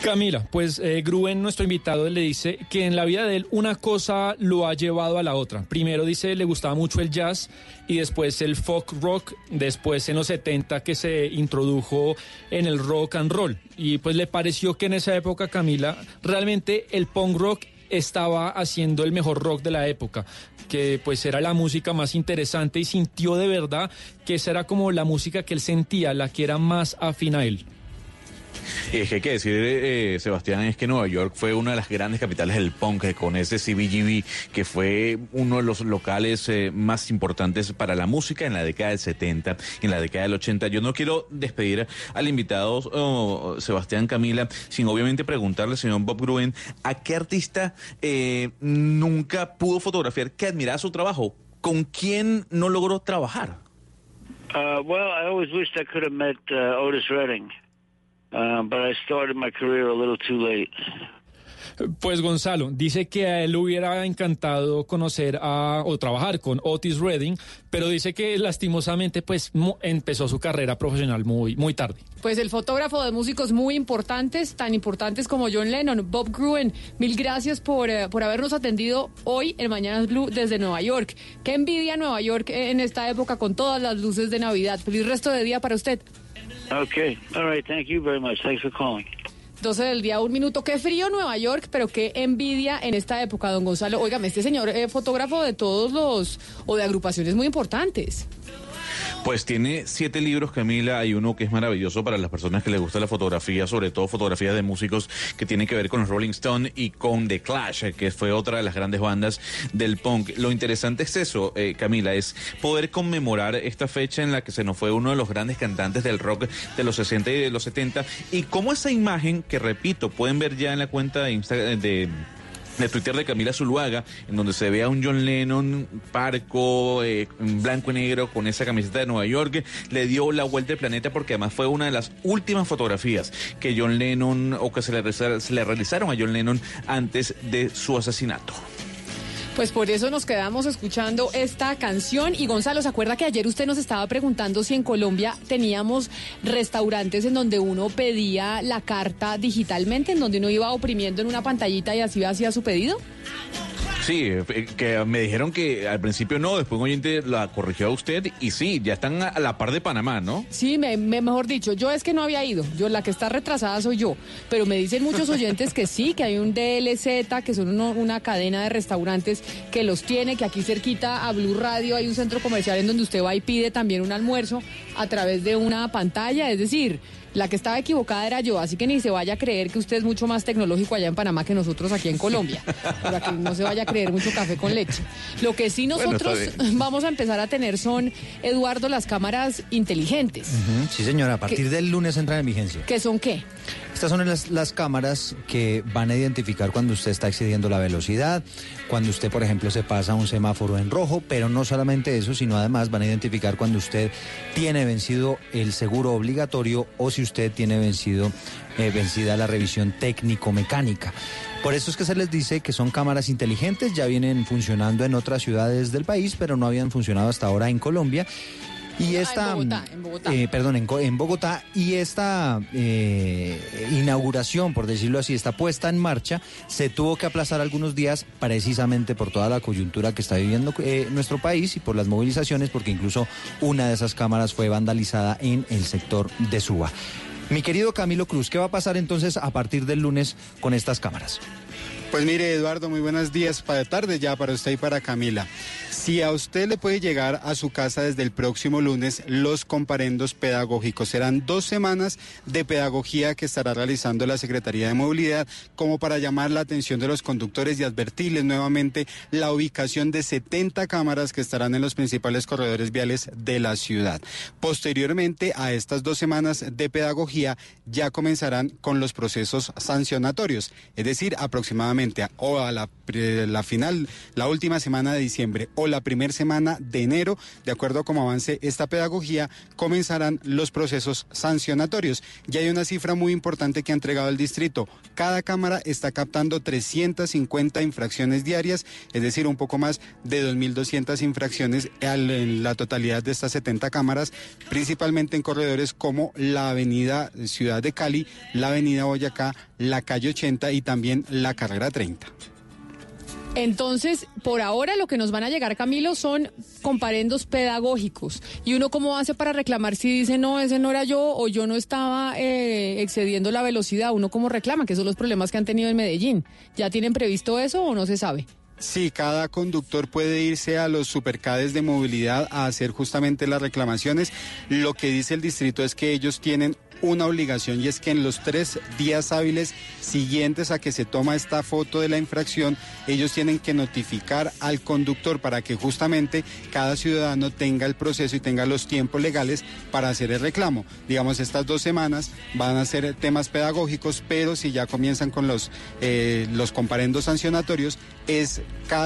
Camila, pues eh, Gruen, nuestro invitado, le dice que en la vida de él una cosa lo ha llevado a la otra. Primero dice le gustaba mucho el jazz y después el folk rock, después en los 70 que se introdujo en el rock and roll. Y pues le pareció que en esa época, Camila, realmente el punk rock estaba haciendo el mejor rock de la época, que pues era la música más interesante y sintió de verdad que esa era como la música que él sentía, la que era más afín a él. Es que hay que decir, eh, Sebastián, es que Nueva York fue una de las grandes capitales del punk, eh, con ese CBGB, que fue uno de los locales eh, más importantes para la música en la década del 70, en la década del 80. Yo no quiero despedir al invitado oh, Sebastián Camila, sin obviamente preguntarle señor Bob Gruen a qué artista eh, nunca pudo fotografiar, que admiraba su trabajo, con quién no logró trabajar. Uh, well, I always wished I could uh, Otis Redding. Uh, but I started my career a little too late. Pues Gonzalo, dice que a él le hubiera encantado conocer a, o trabajar con Otis Redding, pero dice que lastimosamente pues empezó su carrera profesional muy, muy tarde. Pues el fotógrafo de músicos muy importantes, tan importantes como John Lennon, Bob Gruen, mil gracias por, uh, por habernos atendido hoy en Mañanas Blue desde Nueva York. Qué envidia Nueva York en esta época con todas las luces de Navidad. Feliz resto de día para usted. Okay. All right. Thank you very much. Thanks for calling. 12 del día, un minuto. Qué frío Nueva York, pero qué envidia en esta época, don Gonzalo. Óigame, este señor eh, fotógrafo de todos los, o de agrupaciones muy importantes. Pues tiene siete libros, Camila. Hay uno que es maravilloso para las personas que les gusta la fotografía, sobre todo fotografías de músicos que tienen que ver con los Rolling Stone y con The Clash, que fue otra de las grandes bandas del punk. Lo interesante es eso, eh, Camila, es poder conmemorar esta fecha en la que se nos fue uno de los grandes cantantes del rock de los 60 y de los 70 y cómo esa imagen, que repito, pueden ver ya en la cuenta de Instagram de de Twitter de Camila Zuluaga, en donde se ve a un John Lennon parco, eh, blanco y negro, con esa camiseta de Nueva York, le dio la vuelta al planeta porque además fue una de las últimas fotografías que John Lennon, o que se le, se le realizaron a John Lennon antes de su asesinato. Pues por eso nos quedamos escuchando esta canción. Y Gonzalo, ¿se acuerda que ayer usted nos estaba preguntando si en Colombia teníamos restaurantes en donde uno pedía la carta digitalmente, en donde uno iba oprimiendo en una pantallita y así hacía su pedido? Sí, eh, que me dijeron que al principio no, después un oyente la corrigió a usted y sí, ya están a la par de Panamá, ¿no? Sí, me, me- mejor dicho, yo es que no había ido, yo la que está retrasada soy yo, pero me dicen muchos oyentes que sí, que hay un DLZ, que son una cadena de restaurantes que los tiene, que aquí cerquita a Blue Radio hay un centro comercial en donde usted va y pide también un almuerzo a través de una pantalla, es decir, la que estaba equivocada era yo, así que ni se vaya a creer que usted es mucho más tecnológico allá en Panamá que nosotros aquí en Colombia, para que no se vaya a creer mucho café con leche. Lo que sí nosotros vamos a empezar a tener son, Eduardo, las cámaras inteligentes. Sí, señora, a partir del lunes entran en vigencia. ¿Qué son qué? Estas son las, las cámaras que van a identificar cuando usted está excediendo la velocidad, cuando usted, por ejemplo, se pasa un semáforo en rojo, pero no solamente eso, sino además van a identificar cuando usted tiene vencido el seguro obligatorio o si usted tiene vencido, eh, vencida la revisión técnico-mecánica. Por eso es que se les dice que son cámaras inteligentes, ya vienen funcionando en otras ciudades del país, pero no habían funcionado hasta ahora en Colombia. Y esta, Ah, en Bogotá, en Bogotá. eh, perdón, en, en Bogotá, y esta eh, inauguración, por decirlo así, esta puesta en marcha, se tuvo que aplazar algunos días precisamente por toda la coyuntura que está viviendo eh, nuestro país y por las movilizaciones, porque incluso una de esas cámaras fue vandalizada en el sector de Suba. Mi querido Camilo Cruz, ¿qué va a pasar entonces a partir del lunes con estas cámaras? Pues mire, Eduardo, muy buenos días para tarde ya para usted y para Camila. Si a usted le puede llegar a su casa desde el próximo lunes los comparendos pedagógicos, serán dos semanas de pedagogía que estará realizando la Secretaría de Movilidad como para llamar la atención de los conductores y advertirles nuevamente la ubicación de 70 cámaras que estarán en los principales corredores viales de la ciudad. Posteriormente a estas dos semanas de pedagogía ya comenzarán con los procesos sancionatorios, es decir, aproximadamente o a la, la final, la última semana de diciembre o la primera semana de enero, de acuerdo a cómo avance esta pedagogía, comenzarán los procesos sancionatorios. Ya hay una cifra muy importante que ha entregado el distrito. Cada cámara está captando 350 infracciones diarias, es decir, un poco más de 2.200 infracciones en la totalidad de estas 70 cámaras, principalmente en corredores como la avenida Ciudad de Cali, la avenida Boyacá, la calle 80 y también la carrera 30. Entonces, por ahora lo que nos van a llegar, Camilo, son comparendos pedagógicos. ¿Y uno cómo hace para reclamar si dice, no, ese no era yo o yo no estaba eh, excediendo la velocidad? ¿Uno cómo reclama? Que son los problemas que han tenido en Medellín. ¿Ya tienen previsto eso o no se sabe? Sí, cada conductor puede irse a los supercades de movilidad a hacer justamente las reclamaciones. Lo que dice el distrito es que ellos tienen una obligación y es que en los tres días hábiles siguientes a que se toma esta foto de la infracción, ellos tienen que notificar al conductor para que justamente cada ciudadano tenga el proceso y tenga los tiempos legales para hacer el reclamo. Digamos, estas dos semanas van a ser temas pedagógicos, pero si ya comienzan con los, eh, los comparendos sancionatorios, es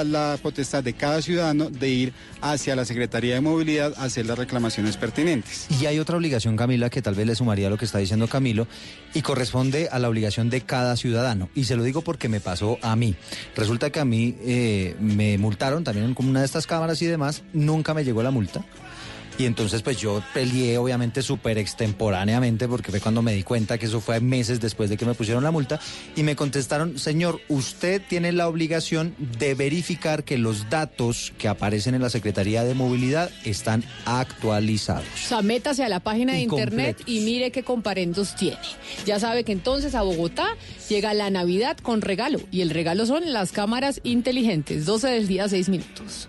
la potestad de cada ciudadano de ir hacia la Secretaría de Movilidad a hacer las reclamaciones pertinentes. Y hay otra obligación, Camila, que tal vez le sumaría a lo que está diciendo Camilo, y corresponde a la obligación de cada ciudadano. Y se lo digo porque me pasó a mí. Resulta que a mí eh, me multaron también con una de estas cámaras y demás, nunca me llegó la multa. Y entonces pues yo peleé obviamente súper extemporáneamente porque fue cuando me di cuenta que eso fue meses después de que me pusieron la multa y me contestaron, señor, usted tiene la obligación de verificar que los datos que aparecen en la Secretaría de Movilidad están actualizados. O sea, métase a la página de Y internet completos. y mire qué comparendos tiene. Ya sabe que entonces a Bogotá llega la Navidad con regalo. Y el regalo son las cámaras inteligentes. 12 del día, 6 minutos.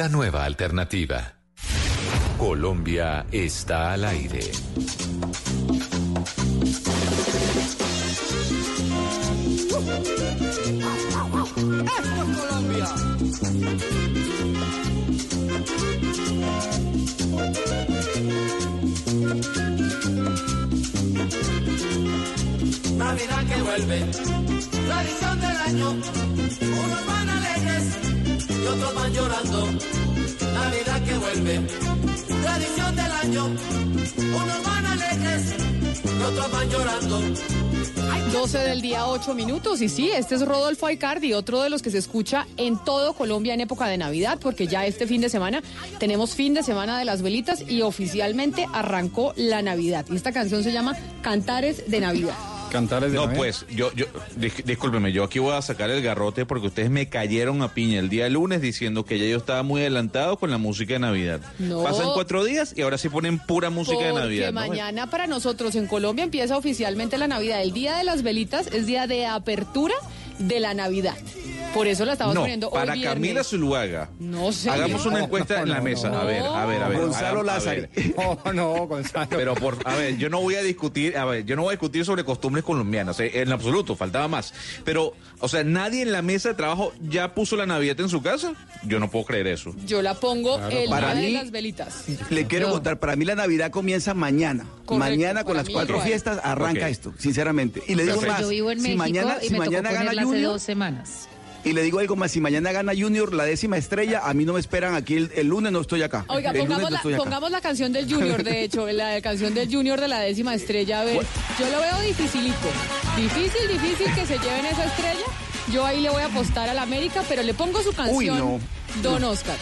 La nueva alternativa. Colombia está al aire. Navidad que vuelve, tradición del año. Y otros van llorando. Navidad que vuelve, tradición del año. Unos van alegres y otros van llorando. 12 del día, 8 minutos. Y sí, este es Rodolfo Aicardi, otro de los que se escucha en todo Colombia en época de Navidad, porque ya este fin de semana tenemos fin de semana de las velitas y oficialmente arrancó la Navidad. Y esta canción se llama Cantares de Navidad. Cantares de No, pues, yo, yo, dis- discúlpeme, yo aquí voy a sacar el garrote porque ustedes me cayeron a piña el día lunes diciendo que ya yo estaba muy adelantado con la música de Navidad. No. Pasan cuatro días y ahora sí ponen pura música de Porque Navidad. ¿no? mañana para nosotros en Colombia empieza oficialmente la Navidad. El día de las velitas es día de apertura de la Navidad. Por eso la estamos no, poniendo hoy para viernes. Camila Zuluaga. No sé. Hagamos una encuesta en la mesa. A ver, a ver, a ver. Gonzalo Lázaro. ver. No, no, Gonzalo. Pero por, a ver, yo no voy a discutir, a ver, yo no voy a discutir sobre costumbres colombianas, eh, en absoluto, faltaba más. Pero, o sea, nadie en la mesa de trabajo ya puso la Navidad en su casa. Yo no puedo creer eso. Yo la pongo el Para día de mí- las velitas. Le quiero No. contar, para mí la Navidad comienza mañana. Correcto, mañana con las cuatro igual. fiestas arranca esto, sinceramente. Y le digo más, yo vivo en si México mañana, y si me mañana tocó gana hace Junior, dos semanas. Y le digo algo más, si mañana gana Junior la décima estrella, a mí no me esperan aquí el, el lunes, no estoy acá. Oiga, el lunes pongamos no la, estoy acá. pongamos la canción del Junior, de hecho, la canción del Junior de la décima estrella. A ver, yo lo veo dificilito. Difícil, difícil que se lleven esa estrella. Yo ahí le voy a apostar al América, pero le pongo su canción, Uy, no. Don Oscar.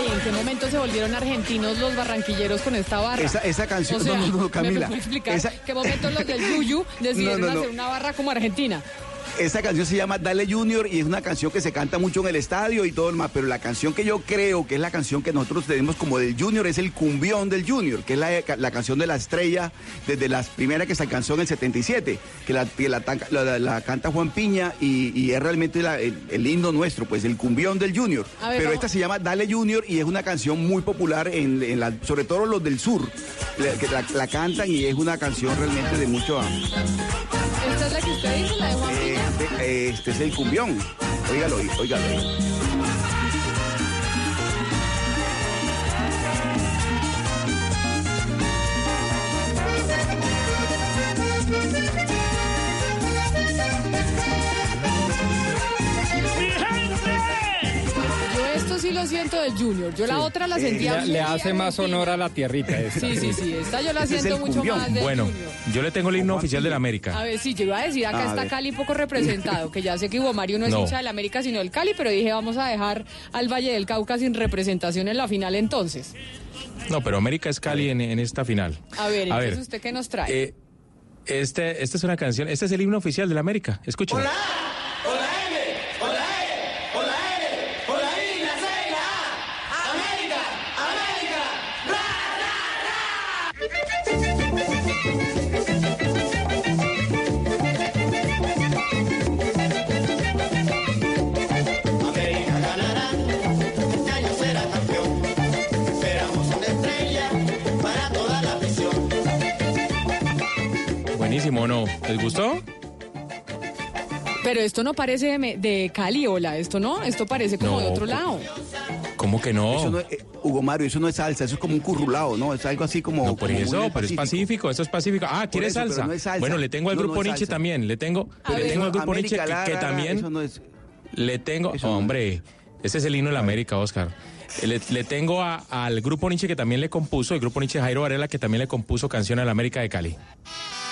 Oiga, ¿y en qué momento se volvieron argentinos los barranquilleros con esta barra? Esa- esa canción- O sea, no, no, no, Camila, ¿Me puede explicar esa- qué momento los del Yuyu decidieron no. hacer una barra como Argentina? Esa canción se llama Dale Junior y es una canción que se canta mucho en el estadio y todo el más, pero la canción que yo creo que es la canción que nosotros tenemos como del Junior es el cumbión del Junior, que es la, la canción de la estrella desde las primeras que se alcanzó en el 77, que la, que la, canta Juan Piña y, y es realmente el, el himno nuestro, pues el cumbión del Junior. Ver, pero esta se llama Dale Junior y es una canción muy popular, en, en la- sobre todo los del sur, la- que la, la cantan y es una canción realmente de mucho... ¿Esta es la que usted dice, la de Juan Eh, de- este es el cumbión. Óigalo, ahí, óigalo. Esto sí lo siento del Junior. Yo la otra la sentía Le, le hace más honor a la tierrita esta. Sí, sí, sí. Esta yo la siento mucho cumbión. más del Bueno, Junior. yo le tengo el himno oficial de la América. A ver, sí, yo iba a decir, acá A está ver. Cali poco representado, que ya sé que Hugo Mario no es No. hincha del América, sino del Cali, pero dije, vamos a dejar al Valle del Cauca sin representación en la final entonces. No, pero América es Cali en, en esta final. A ver, A entonces ver, usted qué nos trae. Eh, este, esta es una canción, este es el himno oficial de la América. Escuchen. Hola Buenísimo, ¿no? ¿Les gustó? Pero esto no parece de, de Cali, hola, esto no, esto parece como No, de otro lado. ¿Cómo que no? Eso no es- eh, Hugo Mario, eso no es salsa, eso es como un currulado, ¿no? Es algo así como. No, por como eso, pero es pacífico, esto es pacífico. Ah, ¿quiere eso, pero salsa? no es salsa. Bueno, le tengo al No, grupo Nietzsche también, le tengo, le tengo al grupo Nietzsche que, también Eso no es. le tengo, Eso no. hombre, ese es el himno de la América, Oscar. Le, le tengo a- al grupo Nietzsche que también le compuso, el grupo Nietzsche Jairo Varela que también le compuso canción a la América de Cali.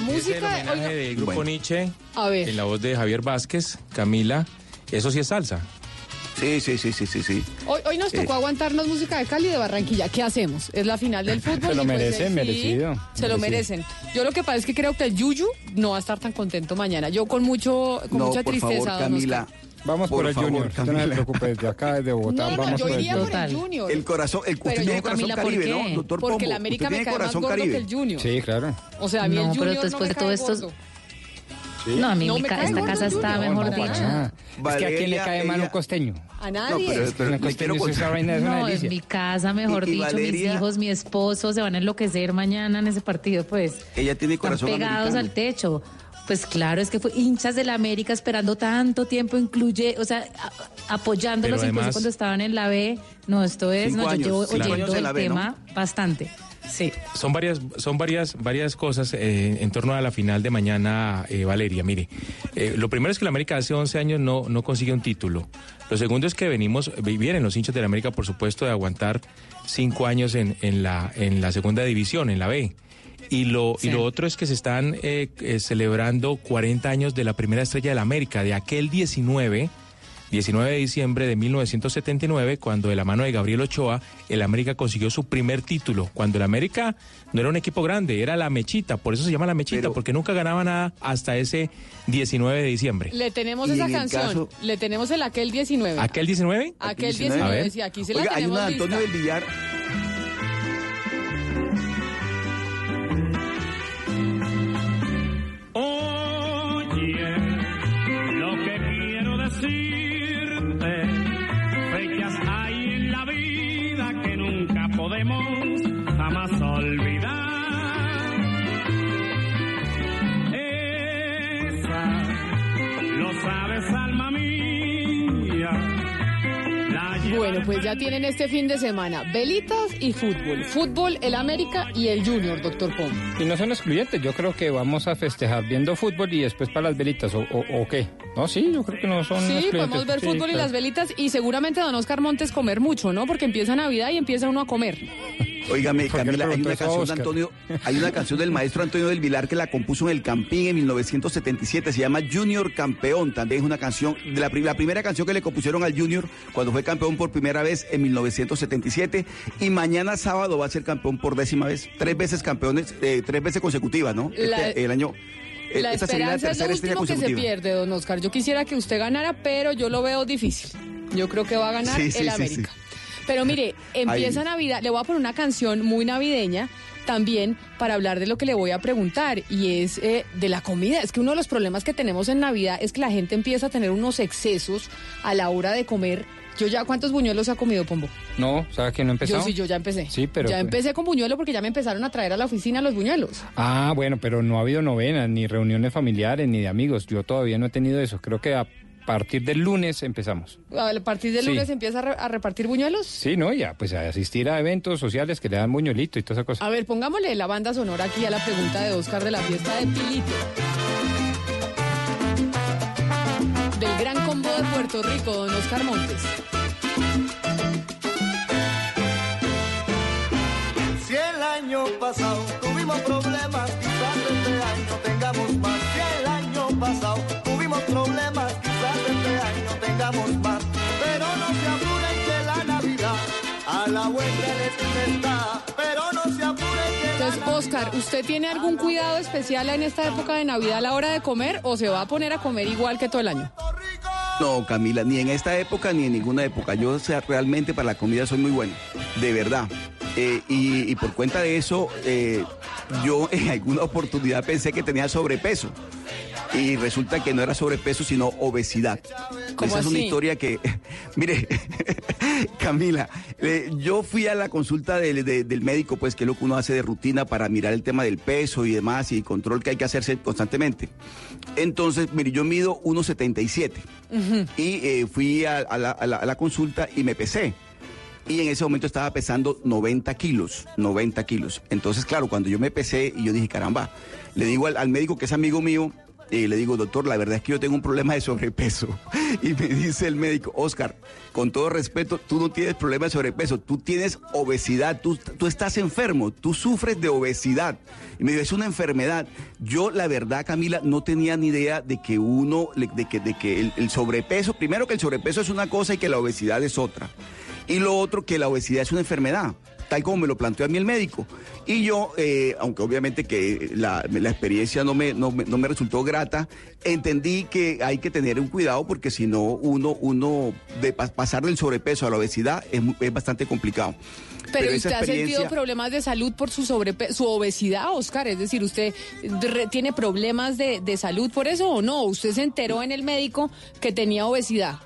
la el música. homenaje oiga, del grupo Bueno. Nietzsche, A ver. en la voz de Javier Vázquez, Camila. Eso sí es salsa. Sí, sí, sí, sí, sí, sí. Hoy, hoy nos tocó Eh. aguantarnos música de Cali y de Barranquilla. ¿Qué hacemos? Es la final del fútbol. Se lo pues, merecen, eh, sí, merecido, Se lo merecen. Yo lo que pasa es que creo que el Yuyu no va a estar tan contento mañana. Yo con mucho, con No, mucha por tristeza. favor, Camila. Oscar. Vamos por, Por el favor, Junior. Usted no se Camila. preocupe, desde acá, desde Bogotá, No, no, vamos yo por el iría por Junior. el Junior. El corazón, el, usted Pero tiene no, corazón Camila, ¿por caribe, qué? ¿no, doctor Porque Pombo? la América me cae más corazón gordo caribe. que el Junior. Sí, claro. O sea, a mí el No, pero Junior no después me de todo esto- gordo. No, a mí No mi me ca- esta casa el está mejor No, para dicho. Ah, es que a quién le cae mal un costeño. A No, nadie. pero, pero Un le costeño quiero es vaina es una No, en mi casa, mejor Y- y dicho, mis Valeria- hijos, mi esposo se van a enloquecer mañana en ese partido, pues. Ella tiene Están corazón pegados americano. al techo. Pues claro, es que fue hinchas de la América esperando tanto tiempo, incluye, o sea, a- apoyándolos incluso cuando estaban en la B. No, esto es, no, yo llevo oyendo el tema bastante. Sí. Son varias, son varias, varias cosas eh, en torno a la final de mañana, eh, Valeria. Mire, eh, lo primero es que la América hace 11 años no, no consigue un título. Lo segundo es que venimos, vienen los hinchas de la América, por supuesto, de aguantar cinco años en, en la, en la segunda división, en la B. Y lo, Sí. y lo otro es que se están eh, eh, celebrando 40 años de la primera estrella de la América, de aquel 19, 19 de diciembre de 1979, cuando de la mano de Gabriel Ochoa, el América consiguió su primer título. Cuando el América no era un equipo grande, era la mechita, por eso se llama la mechita, Pero- porque nunca ganaba nada hasta ese 19 de diciembre. Le tenemos esa canción. caso- Le tenemos el aquel 19. ¿Aquel 19? Aquel 19. 19, A ver. sí, aquí se la Oiga, hay tenemos una de Antonio del. Villar. Decirte, fechas hay en la vida que nunca podemos jamás olvidar. Bueno, pues ya tienen este fin de semana velitas y fútbol. Fútbol, el América y el Junior, doctor Pom. Y no son excluyentes, yo creo que vamos a festejar viendo fútbol y después para las velitas, ¿o, o, o qué? No, sí, yo creo que no son Sí, podemos ver Sí, fútbol y las velitas y seguramente don Oscar Montes comer mucho, ¿no? Porque empieza Navidad y empieza uno a comer. Óigame, ¿Por qué le Camila, hay una canción de? Antonio, hay una canción del maestro Antonio del Vilar que la compuso en el Campín en 1977, se llama Junior Campeón, también es una canción, de la, pri- la primera canción que le compusieron al Junior cuando fue campeón por primera vez en 1977 y mañana sábado va a ser campeón por décima vez, tres veces campeones, eh, tres veces consecutivas, ¿no? La- Este- el año, eh, La esta sería la esperanza es lo tercera estrella último que se consecutiva. pierde, don Oscar. Yo quisiera que usted ganara, pero yo lo veo difícil. Yo creo que va a ganar Sí, sí, el sí, América. sí. Pero mire, empieza. Navidad. Le voy a poner una canción muy navideña también para hablar de lo que le voy a preguntar y es eh, de la comida. Es que uno de los problemas que tenemos en Navidad es que la gente empieza a tener unos excesos a la hora de comer. Yo ya, ¿cuántos buñuelos ha comido, Pombo? No, ¿sabes que no empezó? Yo sí, yo ya empecé. Sí, pero- Ya empecé con buñuelo porque ya me empezaron a traer a la oficina los buñuelos. Ah, bueno, pero no ha habido novenas, ni reuniones familiares, ni de amigos. Yo todavía no he tenido eso. Creo que a partir del lunes empezamos. A partir del Sí. lunes empieza a, re- a repartir buñuelos. Sí, ¿no? Ya, pues a asistir a eventos sociales que le dan buñuelito y toda esa cosa. A ver, pongámosle la banda sonora aquí a la pregunta de Oscar de la fiesta de Pilito. Del gran combo de Puerto Rico, don Oscar Montes. Si el año pasado tuvimos problemas, quizás este año tengamos más. Si el año pasado tuvimos problemas, más. Pero no se apuren que la Navidad a la vuelta está. Pero no se apuren que la Entonces, Oscar, ¿usted tiene algún cuidado especial en esta época de Navidad a la hora de comer o se va a poner a comer igual que todo el año? No, Camila, ni en esta época ni en ninguna época. Yo o sea, realmente para la comida soy muy bueno, de verdad. Eh, y, y por cuenta de eso, eh, yo en alguna oportunidad pensé que tenía sobrepeso. Y resulta que no era sobrepeso, sino obesidad. ¿Cómo Esa es una así? historia que, mire, Camila, eh, yo fui a la consulta del, de- del médico, pues que es lo que uno hace de rutina para mirar el tema del peso y demás y control que hay que hacerse constantemente. Entonces, mire, yo mido 1,77 y eh, fui a, a la, a la- a la consulta y me pesé. Y en ese momento estaba pesando 90 kilos, 90 kilos. Entonces, claro, cuando yo me pesé y yo dije, caramba, le digo al, al médico que es amigo mío, Y le digo, doctor, la verdad es que yo tengo un problema de sobrepeso. Y me dice el médico, Oscar, con todo respeto, tú no tienes problema de sobrepeso, tú tienes obesidad, tú, tú estás enfermo, tú sufres de obesidad. Y me dijo, es una enfermedad. Yo, la verdad, Camila, no tenía ni idea de que uno, de que, de que el, el sobrepeso, primero que el sobrepeso es una cosa y que la obesidad es otra. Y lo otro, que la obesidad es una enfermedad tal como me lo planteó a mí el médico. Y yo, eh, aunque obviamente que la, la experiencia no me, no, me, no me resultó grata, entendí que hay que tener un cuidado porque si no, uno, uno de pa- pasar del sobrepeso a la obesidad es, es bastante complicado. Pero, usted ha sentido problemas de salud por su sobrepe su obesidad, Oscar. Es decir, ¿usted tiene problemas de, de salud por eso o no? ¿Usted se enteró en el médico que tenía obesidad?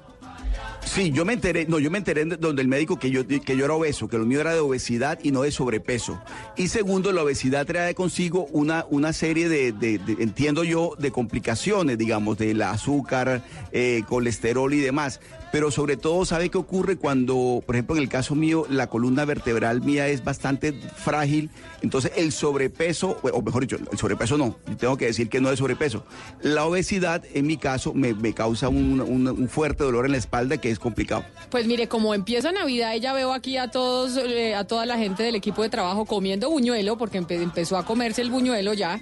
Sí, yo me enteré, no, yo me enteré de- donde el médico que yo, que yo era obeso, que lo mío era de obesidad y no de sobrepeso. Y segundo, la obesidad trae consigo una, una serie de, de- de- entiendo yo, de complicaciones, digamos, del azúcar, eh, colesterol y demás. Pero sobre todo, ¿sabe qué ocurre cuando, por ejemplo, en el caso mío, la columna vertebral mía es bastante frágil? Entonces, el sobrepeso, o mejor dicho, el sobrepeso no, tengo que decir que no es sobrepeso. La obesidad, en mi caso, me, me causa un, un- fuerte dolor en la espalda que es complicado. Pues mire, como empieza Navidad, ya veo aquí a todos, eh, a toda la gente del equipo de trabajo comiendo buñuelo, porque empe- empezó a comerse el buñuelo ya.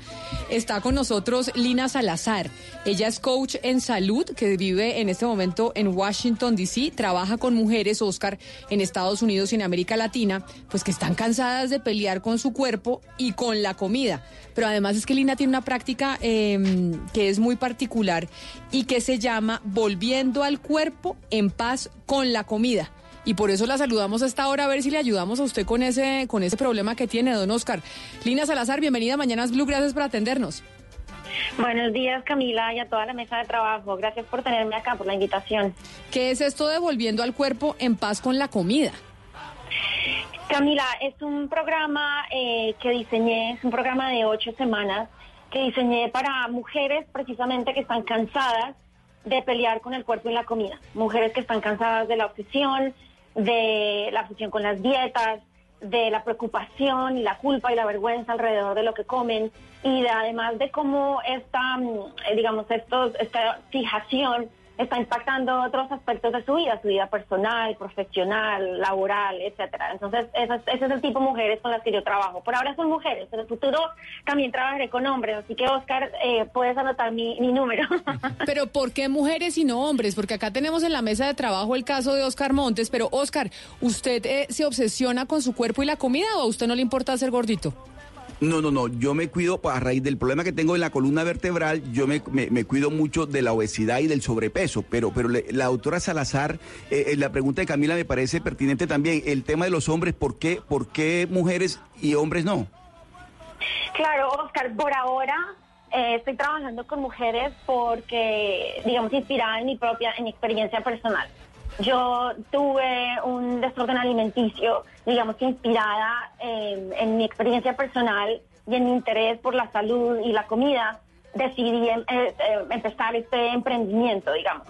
Está con nosotros Lina Salazar. Ella es coach en salud, que vive en este momento en Washington, D.C. Trabaja con mujeres, Oscar, en Estados Unidos y en América Latina, pues que están cansadas de pelear con su cuerpo y con la comida. Pero además es que Lina tiene una práctica eh, que es muy particular y que se llama Volviendo al cuerpo en paz con la comida. Y por eso la saludamos a esta hora a ver si le ayudamos a usted con ese, con ese problema que tiene, don Oscar. Lina Salazar, bienvenida a Mañanas Blue, gracias por atendernos. Buenos días, Camila, y a toda la mesa de trabajo. Gracias por tenerme acá, por la invitación. ¿Qué es esto de volviendo al cuerpo en paz con la comida? Camila, es un programa eh, que diseñé, es un programa de ocho semanas que diseñé para mujeres precisamente que están cansadas de pelear con el cuerpo y la comida. Mujeres que están cansadas de la obsesión, de la obsesión con las dietas, de la preocupación y la culpa y la vergüenza alrededor de lo que comen y de, además de cómo esta, mm, eh, digamos, estos, esta fijación está impactando otros aspectos de su vida, su vida personal, profesional, laboral, etcétera. Entonces, ese es, ese es el tipo de mujeres con las que yo trabajo. Por ahora son mujeres, en el futuro también trabajaré con hombres, así que Oscar, eh, puedes anotar mi, mi número. Pero ¿por qué mujeres y no hombres? Porque acá tenemos en la mesa de trabajo el caso de Oscar Montes, pero Oscar, ¿usted eh, se obsesiona con su cuerpo y la comida o a usted no le importa ser gordito? No, no, no, yo me cuido a raíz del problema que tengo en la columna vertebral, yo me, me- cuido mucho de la obesidad y del sobrepeso, pero, pero le- la doctora Salazar, eh, eh, la pregunta de Camila me parece pertinente también, el tema de los hombres, ¿por qué, por qué mujeres y hombres no? Claro, Oscar, por ahora eh, estoy trabajando con mujeres porque, digamos, inspirada en mi propia, en mi experiencia personal. Yo tuve un desorden alimenticio, digamos inspirada en, en mi experiencia personal y en mi interés por la salud y la comida, decidí em- eh, eh, empezar este emprendimiento, digamos.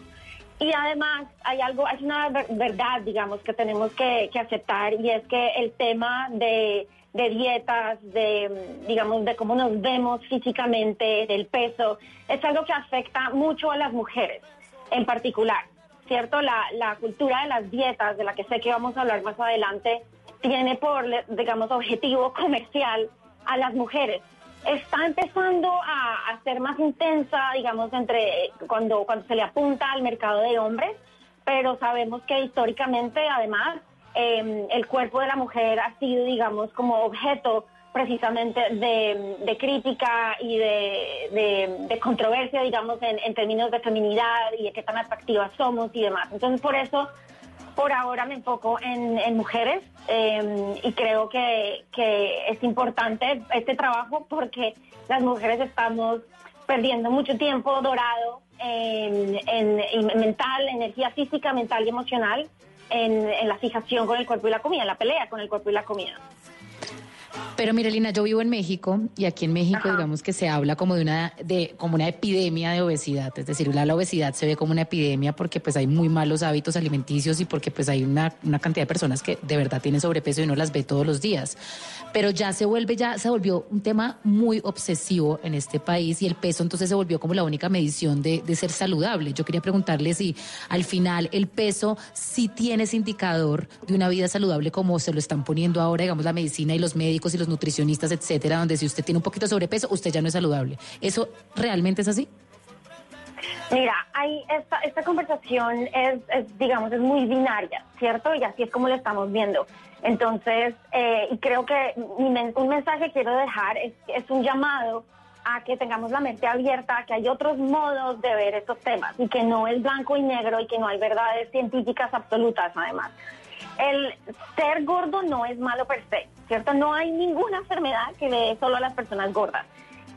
Y además hay algo, hay una ver- verdad, digamos, que tenemos que, aceptar y es que el tema de, dietas, de, digamos, de cómo nos vemos físicamente, del peso, es algo que afecta mucho a las mujeres en particular, ¿cierto? La, la cultura de las dietas, de la que sé que vamos a hablar más adelante, tiene por, digamos, objetivo comercial a las mujeres está empezando a, a ser más intensa, digamos, entre cuando, cuando se le apunta al mercado de hombres, pero sabemos que históricamente, además, eh, el cuerpo de la mujer ha sido, digamos, como objeto precisamente de, crítica y de, de- controversia, digamos, en, en términos de feminidad y de qué tan atractivas somos y demás. Entonces, por eso por ahora me enfoco en, mujeres eh, y creo que, que es importante este trabajo porque las mujeres estamos perdiendo mucho tiempo dorado en, en- en mental, energía física, mental y emocional en la fijación con el cuerpo y la comida, en la pelea con el cuerpo y la comida. Pero mire, Lina, yo vivo en México y aquí en México digamos que se habla como de una de como una epidemia de obesidad, es decir, la, la obesidad se ve como una epidemia porque pues hay muy malos hábitos alimenticios y porque pues hay una, una cantidad de personas que de verdad tienen sobrepeso y no las ve todos los días. Pero ya se vuelve ya se volvió un tema muy obsesivo en este país y el peso entonces se volvió como la única medición de, de ser saludable. Yo quería preguntarle si al final el peso sí tiene ese indicador de una vida saludable como se lo están poniendo ahora, digamos, la medicina y los médicos y los nutricionistas, etcétera, donde si usted tiene un poquito de sobrepeso, usted ya no es saludable. ¿Eso realmente es así? Mira, hay esta, esta conversación es, digamos, es muy binaria, ¿cierto? Y así es como lo estamos viendo. Entonces, eh, y creo que mi men- un mensaje que quiero dejar es, es un llamado a que tengamos la mente abierta, que hay otros modos de ver estos temas y que no es blanco y negro y que no hay verdades científicas absolutas además. El ser gordo no es malo per se, ¿cierto? No hay ninguna enfermedad que le dé solo a las personas gordas.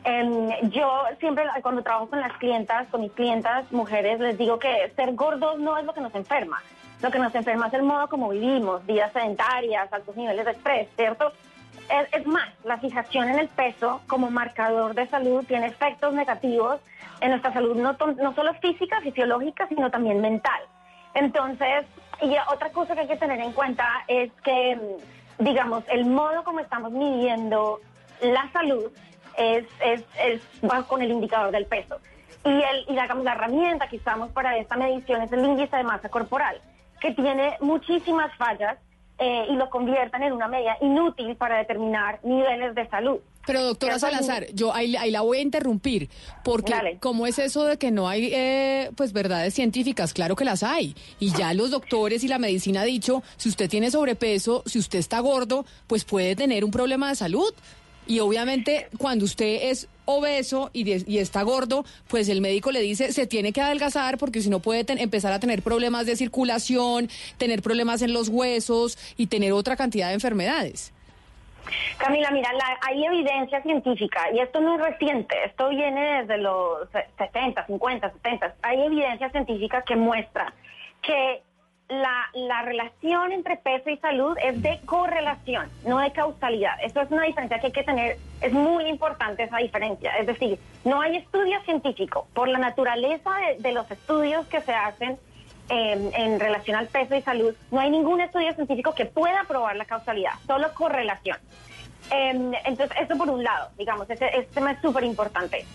Em, yo siempre cuando trabajo con las clientas, con mis clientas mujeres, les digo que ser gordos no es lo que nos enferma. Lo que nos enferma es el modo como vivimos, vidas sedentarias, altos niveles de estrés, ¿cierto? Es, es más, la fijación en el peso como marcador de salud tiene efectos negativos en nuestra salud, no, no solo física, fisiológica, sino también mental. Entonces, y otra cosa que hay que tener en cuenta es que, mm, digamos, el modo como estamos midiendo la salud es, es, es con el indicador del peso. Y, el, y digamos, la herramienta que usamos para esta medición es el índice de masa corporal, que tiene muchísimas fallas eh, y lo convierten en una medida inútil para determinar niveles de salud. Pero doctora. Salazar, yo ahí, ahí la voy a interrumpir, porque ¿cómo es eso de que no hay eh, pues verdades científicas? Claro que las hay. Y ya los doctores y la medicina ha dicho, si usted tiene sobrepeso, si usted está gordo, pues puede tener un problema de salud. Y obviamente cuando usted es obeso y, de- y está gordo, pues el médico le dice se tiene que adelgazar porque si no puede ten- empezar a tener problemas de circulación, tener problemas en los huesos y tener otra cantidad de enfermedades. Camila, mira, la- hay evidencia científica y esto no es reciente, esto viene desde los se- 60, 50, 70. Hay evidencia científica que muestra que la, la relación entre peso y salud es de correlación, no de causalidad. Eso es una diferencia que hay que tener, es muy importante esa diferencia. Es decir, no hay estudio científico por la naturaleza de, de los estudios que se hacen en relación al peso y salud, no hay ningún estudio científico que pueda probar la causalidad, solo correlación. Eh, entonces, eso por un lado, digamos, ese, este tema es súper importante.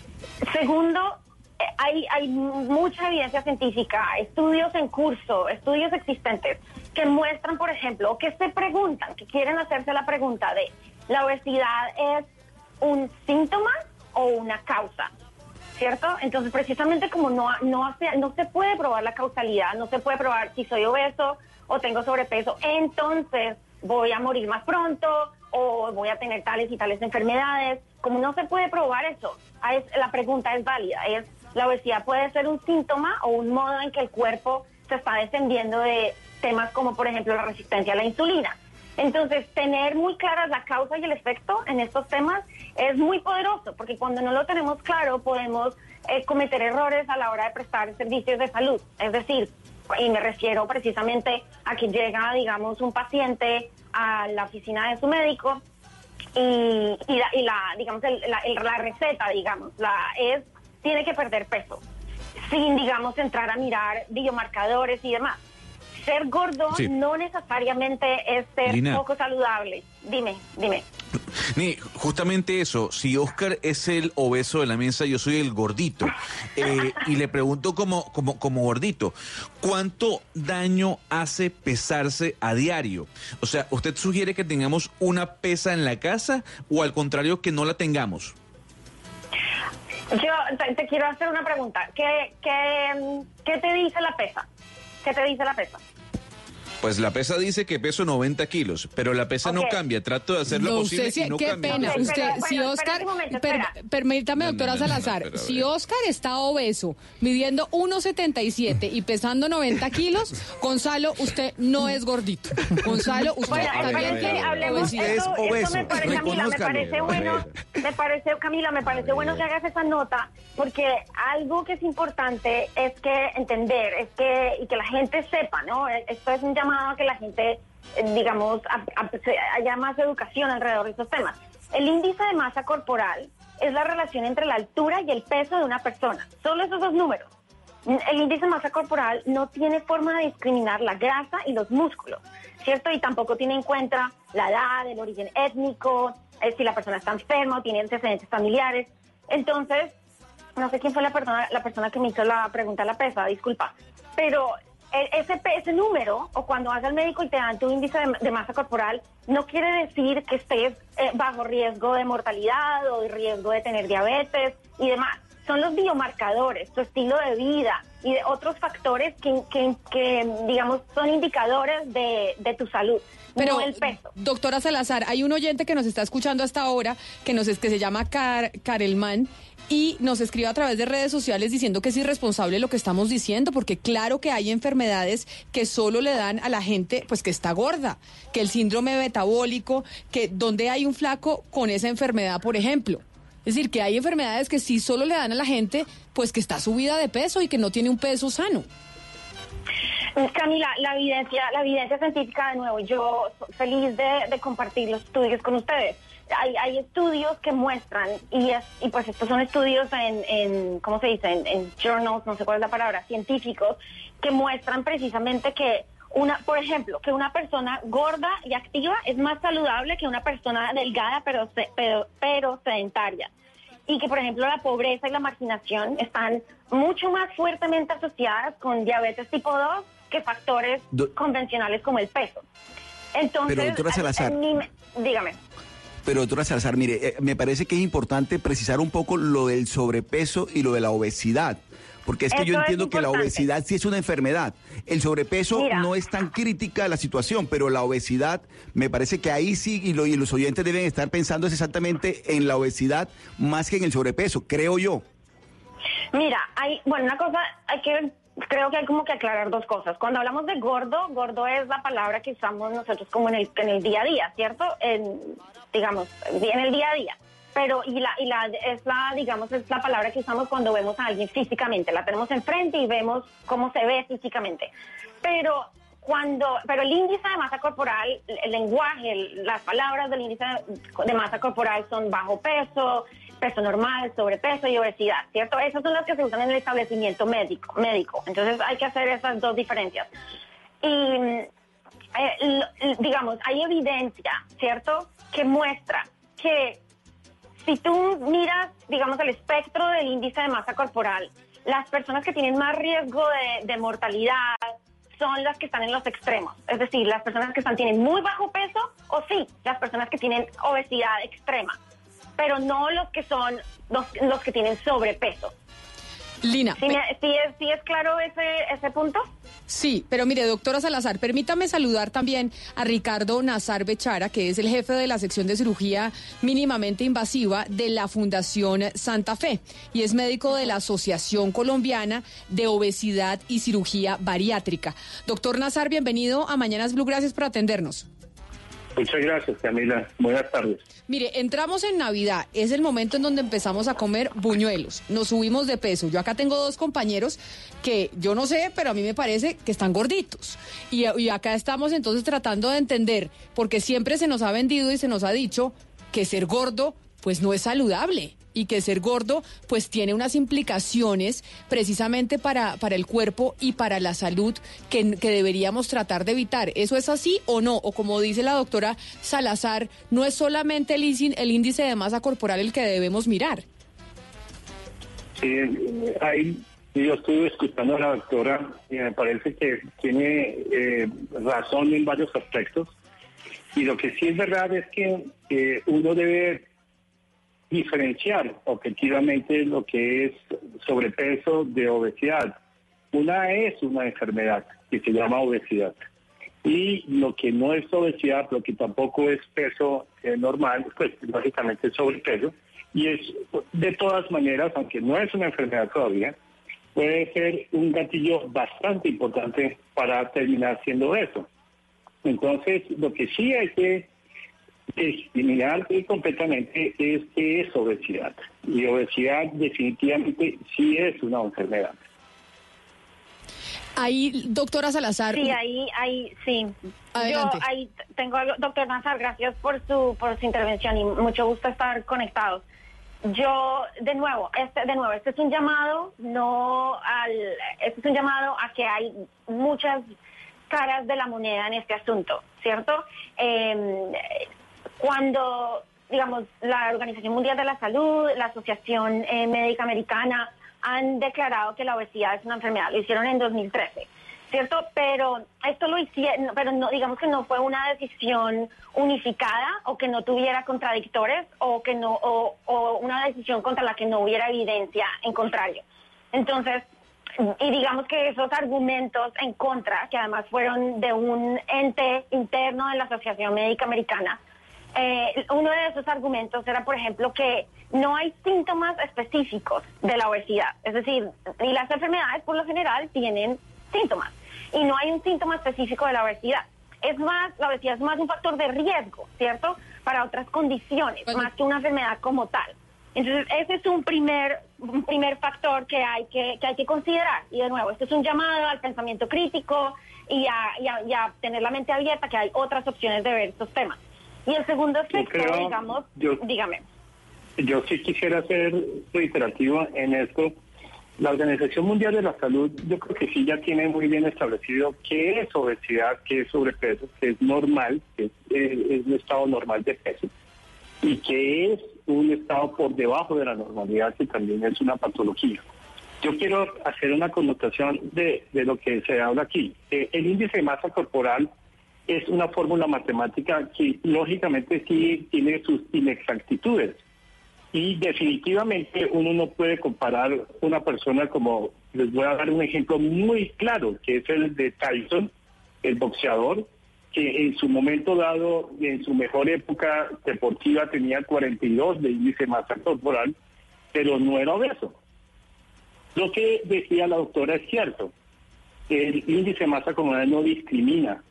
Segundo, eh, hay, hay mucha evidencia científica, estudios en curso, estudios existentes que muestran, por ejemplo, o que se preguntan, que quieren hacerse la pregunta de, ¿la obesidad es un síntoma o una causa? ¿Cierto? Entonces, precisamente como no, no, no se puede probar la causalidad, no se puede probar si soy obeso o tengo sobrepeso, entonces voy a morir más pronto o voy a tener tales y tales enfermedades. Como no se puede probar eso, ah, es- la pregunta es válida. Es, ¿La obesidad puede ser un síntoma o un modo en que el cuerpo se está defendiendo de temas como, por ejemplo, la resistencia a la insulina? Entonces, tener muy claras la causa y el efecto en estos temas es muy poderoso, porque cuando no lo tenemos claro podemos eh, cometer errores a la hora de prestar servicios de salud. Es decir, y me refiero precisamente a que llega, digamos, un paciente a la oficina de su médico y, la, y la, digamos, el- la receta, digamos, la es, tiene que perder peso, sin, digamos, entrar a mirar biomarcadores y demás. Ser gordo Sí. no necesariamente es ser Lina. poco saludable. Dime, dime. Ni, justamente eso, si Oscar es el obeso de la mesa, yo soy el gordito. Eh, y le pregunto como, como, como gordito, ¿cuánto daño hace pesarse a diario? O sea, ¿usted sugiere que tengamos una pesa en la casa o al contrario que no la tengamos? Yo te, te quiero hacer una pregunta. ¿Qué, qué, ¿Qué te dice la pesa? ¿Qué te dice la pesa? Pues la pesa dice que peso 90 kilos, pero la pesa no cambia. Trato de hacer lo No, posible usted sí- y no qué cambia. pena. Usted, pero, si bueno, Oscar, momento, per- permítame, No, doctora no, no, Salazar, si. Oscar está obeso, midiendo 1,77 y pesando 90 kilos, Gonzalo, usted no es gordito. Gonzalo, usted Bueno, esto, esto obeso, me parece, Camila, me parece bueno, me parece, Camila, me parece bueno que hagas esa nota, porque algo que es importante es que entender, es que, y que la gente sepa, ¿no? Esto es un llamado a que la gente, eh, digamos, a- a- haya más educación alrededor de estos temas. el índice de masa corporal es la relación entre la altura y el peso de una persona. Solo esos dos números. El índice de masa corporal no tiene forma de discriminar la grasa y los músculos, ¿cierto? Y tampoco tiene en cuenta la edad, el origen étnico, eh, si la persona está enferma o tiene antecedentes familiares. Entonces, no sé quién fue la persona, la persona que me hizo la pregunta a la pesa, disculpa, pero ese, pe- ese número, o cuando vas al médico y te dan tu índice de, de masa corporal, no quiere decir que estés eh, bajo riesgo de mortalidad o de riesgo de tener diabetes y demás. Son los biomarcadores, tu estilo de vida y de otros factores que, que- que, digamos, son indicadores de, de tu salud, Pero, no el peso. doctora Salazar, hay un oyente que nos está escuchando hasta ahora, que, nos, es- que se llama Car, Karelman, y nos escribe a través de redes sociales diciendo que es irresponsable lo que estamos diciendo, porque claro que hay enfermedades que solo le dan a la gente, pues que está gorda, que el síndrome metabólico, que donde hay un flaco con esa enfermedad, por ejemplo. Es decir, que hay enfermedades que sí solo le dan a la gente, pues que está subida de peso y que no tiene un peso sano. Camila, la evidencia, la evidencia científica de nuevo, yo feliz de, de compartir los estudios con ustedes. Hay, hay estudios que muestran, y, es- y pues estos son estudios en, en ¿cómo se dice? En, en journals, no sé cuál es la palabra, científicos, que muestran precisamente que una, por ejemplo, que una persona gorda y activa es más saludable que una persona delgada pero, pero, pero sedentaria y que, por ejemplo, la pobreza y la marginación están mucho más fuertemente asociadas con diabetes tipo 2 que factores Do- convencionales como el peso. Entonces, Pero, doctora Salazar. dígame. Pero doctora Salazar, mire, eh, me parece que es importante precisar un poco lo del sobrepeso y lo de la obesidad. Porque es que yo Eso entiendo que la obesidad sí es una enfermedad. El sobrepeso Mira. no es tan crítica la situación, pero la obesidad, me parece que ahí sí, y, lo- y los oyentes deben estar pensando es exactamente en la obesidad más que en el sobrepeso, creo yo. Mira, hay, bueno, una cosa, hay que, creo que hay como que aclarar dos cosas. Cuando hablamos de gordo, gordo es la palabra que usamos nosotros como en el, en el día a día, ¿cierto? En, digamos, en el día a día. Pero, y la, y la, es la, digamos, es la palabra que usamos cuando vemos a alguien físicamente. La tenemos enfrente y vemos cómo se ve físicamente. Pero cuando, pero el índice de masa corporal, el lenguaje, las palabras del índice de masa corporal son bajo peso, peso normal, sobrepeso y obesidad, ¿cierto? Esas son las que se usan en el establecimiento médico. médico. Entonces hay que hacer esas dos diferencias. Y, eh, digamos, hay evidencia, ¿cierto?, que muestra que si tú miras, digamos, el espectro del índice de masa corporal, las personas que tienen más riesgo de, de mortalidad son las que están en los extremos. Es decir, las personas que están, tienen muy bajo peso o sí, las personas que tienen obesidad extrema, pero no los que son los, los que tienen sobrepeso. Lina. ¿Sí, es, sí es claro ese, ese punto? Sí, pero mire, doctora Salazar, permítame saludar también a Ricardo Nazar Bechara, que es el jefe de la sección de cirugía mínimamente invasiva de la Fundación Santa Fe y es médico de la Asociación Colombiana de Obesidad y Cirugía Bariátrica. Doctor Nazar, bienvenido a Mañanas Blue, gracias por atendernos. Muchas gracias, Camila. Buenas tardes. Mire, entramos en Navidad, es el momento en donde empezamos a comer buñuelos, nos subimos de peso. Yo acá tengo dos compañeros que yo no sé, pero a mí me parece que están gorditos. Y, y acá estamos entonces tratando de entender, porque siempre se nos ha vendido y se nos ha dicho que ser gordo pues no es saludable y que ser gordo pues tiene unas implicaciones precisamente para, para el cuerpo y para la salud que, que deberíamos tratar de evitar. ¿Eso es así o no? O como dice la doctora Salazar, no es solamente el, el índice de masa corporal el que debemos mirar. Sí, ahí yo estuve escuchando a la doctora y me parece que tiene eh, razón en varios aspectos. Y lo que sí es verdad es que eh, uno debe diferenciar objetivamente lo que es sobrepeso de obesidad. Una es una enfermedad que se llama obesidad. Y lo que no es obesidad, lo que tampoco es peso eh, normal, pues lógicamente es sobrepeso. Y es de todas maneras, aunque no es una enfermedad todavía, puede ser un gatillo bastante importante para terminar siendo eso. Entonces, lo que sí hay que discriminar completamente es que es obesidad. Y obesidad definitivamente sí es una enfermedad. Ahí, doctora Salazar. Sí, ahí, ahí, sí. Adelante. Yo ahí tengo algo, doctor Nazar, gracias por su, por su intervención y mucho gusto estar conectados. Yo, de nuevo, este, de nuevo, este es un llamado, no al, este es un llamado a que hay muchas caras de la moneda en este asunto, ¿cierto? Eh, cuando, digamos, la Organización Mundial de la Salud, la Asociación eh, Médica Americana han declarado que la obesidad es una enfermedad. Lo hicieron en 2013, ¿cierto? Pero esto lo hicieron, pero no, digamos que no fue una decisión unificada o que no tuviera contradictores o que no, o, o una decisión contra la que no hubiera evidencia en contrario. Entonces, y digamos que esos argumentos en contra, que además fueron de un ente interno de la Asociación Médica Americana, eh, uno de esos argumentos era, por ejemplo, que no hay síntomas específicos de la obesidad. Es decir, y las enfermedades por lo general tienen síntomas y no hay un síntoma específico de la obesidad. Es más, la obesidad es más un factor de riesgo, ¿cierto? Para otras condiciones, más que una enfermedad como tal. Entonces, ese es un primer, un primer factor que hay que, que hay que considerar. Y de nuevo, esto es un llamado al pensamiento crítico y a, y a- y a tener la mente abierta, que hay otras opciones de ver estos temas. Y el segundo efecto, creo- digamos, yo- dígame. Yo sí quisiera ser reiterativo en esto. La Organización Mundial de la Salud, yo creo que sí ya tiene muy bien establecido qué es obesidad, qué es sobrepeso, que es normal, que es, eh, es un estado normal de peso, y que es un estado por debajo de la normalidad, que también es una patología. Yo quiero hacer una connotación de, de lo que se habla aquí. Eh, el índice de masa corporal es una fórmula matemática que lógicamente sí tiene sus inexactitudes. Y definitivamente uno no puede comparar una persona como, les voy a dar un ejemplo muy claro, que es el de Tyson, el boxeador, que en su momento dado, en su mejor época deportiva, tenía 42 de índice de masa corporal, pero no era obeso. Lo que decía la doctora es cierto. El índice de masa corporal no discrimina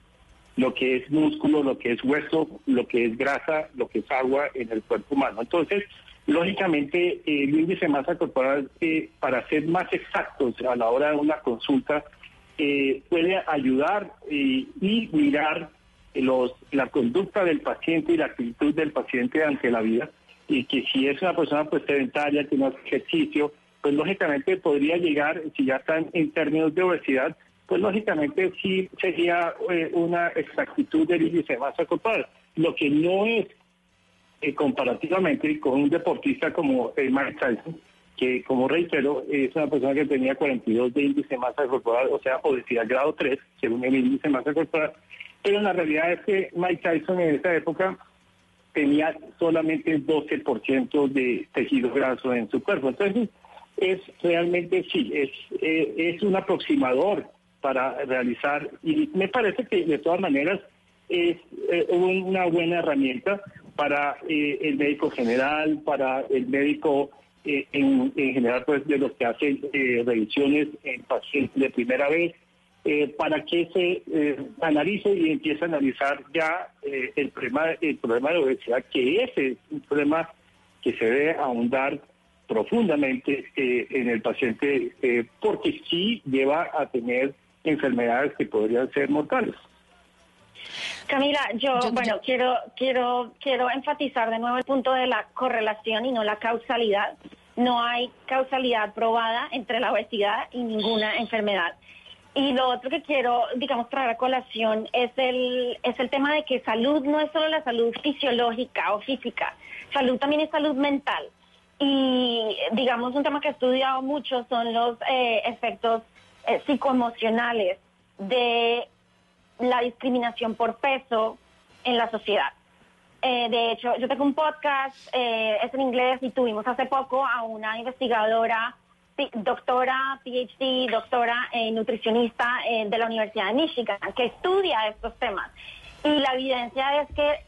lo que es músculo, lo que es hueso, lo que es grasa, lo que es agua en el cuerpo humano. Entonces, lógicamente, el índice de masa corporal, eh, para ser más exactos a la hora de una consulta, eh, puede ayudar eh, y mirar los, la conducta del paciente y la actitud del paciente ante la vida y que si es una persona pues sedentaria, que no ejercicio, pues lógicamente podría llegar, si ya están en términos de obesidad, pues lógicamente sí sería eh, una exactitud del índice de masa corporal. Lo que no es eh, comparativamente con un deportista como eh, Mike Tyson, que como reitero, es una persona que tenía 42 de índice de masa corporal, o sea, obesidad grado 3, según el índice de masa corporal, pero la realidad es que Mike Tyson en esa época tenía solamente 12% de tejido graso en su cuerpo. Entonces, es realmente sí, es, eh, es un aproximador para realizar. Y me parece que de todas maneras es eh, una buena herramienta para eh, el médico general, para el médico eh, en, en general pues de los que hacen eh, revisiones en pacientes de primera vez, para que se analice y empiece a analizar ya el problema el problema de obesidad, que ese es un problema que se debe ahondar profundamente en el paciente, porque sí lleva a tener enfermedades que podrían ser mortales. Camila, yo, bueno, quiero, quiero, quiero enfatizar de nuevo el punto de la correlación y no la causalidad. No hay causalidad probada entre la obesidad y ninguna enfermedad. Y lo otro que quiero, digamos, traer a colación es el, es el tema de que salud no es solo la salud fisiológica o física, salud también es salud mental. Y, digamos, un tema que he estudiado mucho son los eh, efectos eh, psicoemocionales de la discriminación por peso en la sociedad. Eh, de hecho, yo tengo un podcast, eh, es en inglés, y tuvimos hace poco a una investigadora, doctora, PhD, doctora eh, nutricionista eh, de la Universidad de Michigan, que estudia estos temas. Y la evidencia es que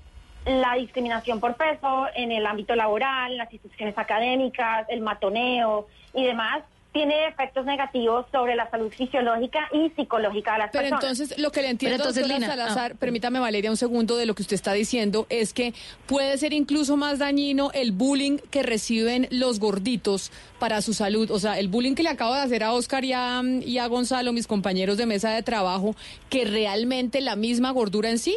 la discriminación por peso en el ámbito laboral, las instituciones académicas, el matoneo y demás, tiene efectos negativos sobre la salud fisiológica y psicológica de las Pero personas. entonces lo que le entiendo, Pero entonces, Lina, Salazar, ah. permítame Valeria un segundo de lo que usted está diciendo, es que puede ser incluso más dañino el bullying que reciben los gorditos para su salud. O sea, el bullying que le acabo de hacer a Oscar y a, y a Gonzalo, mis compañeros de mesa de trabajo, que realmente la misma gordura en sí.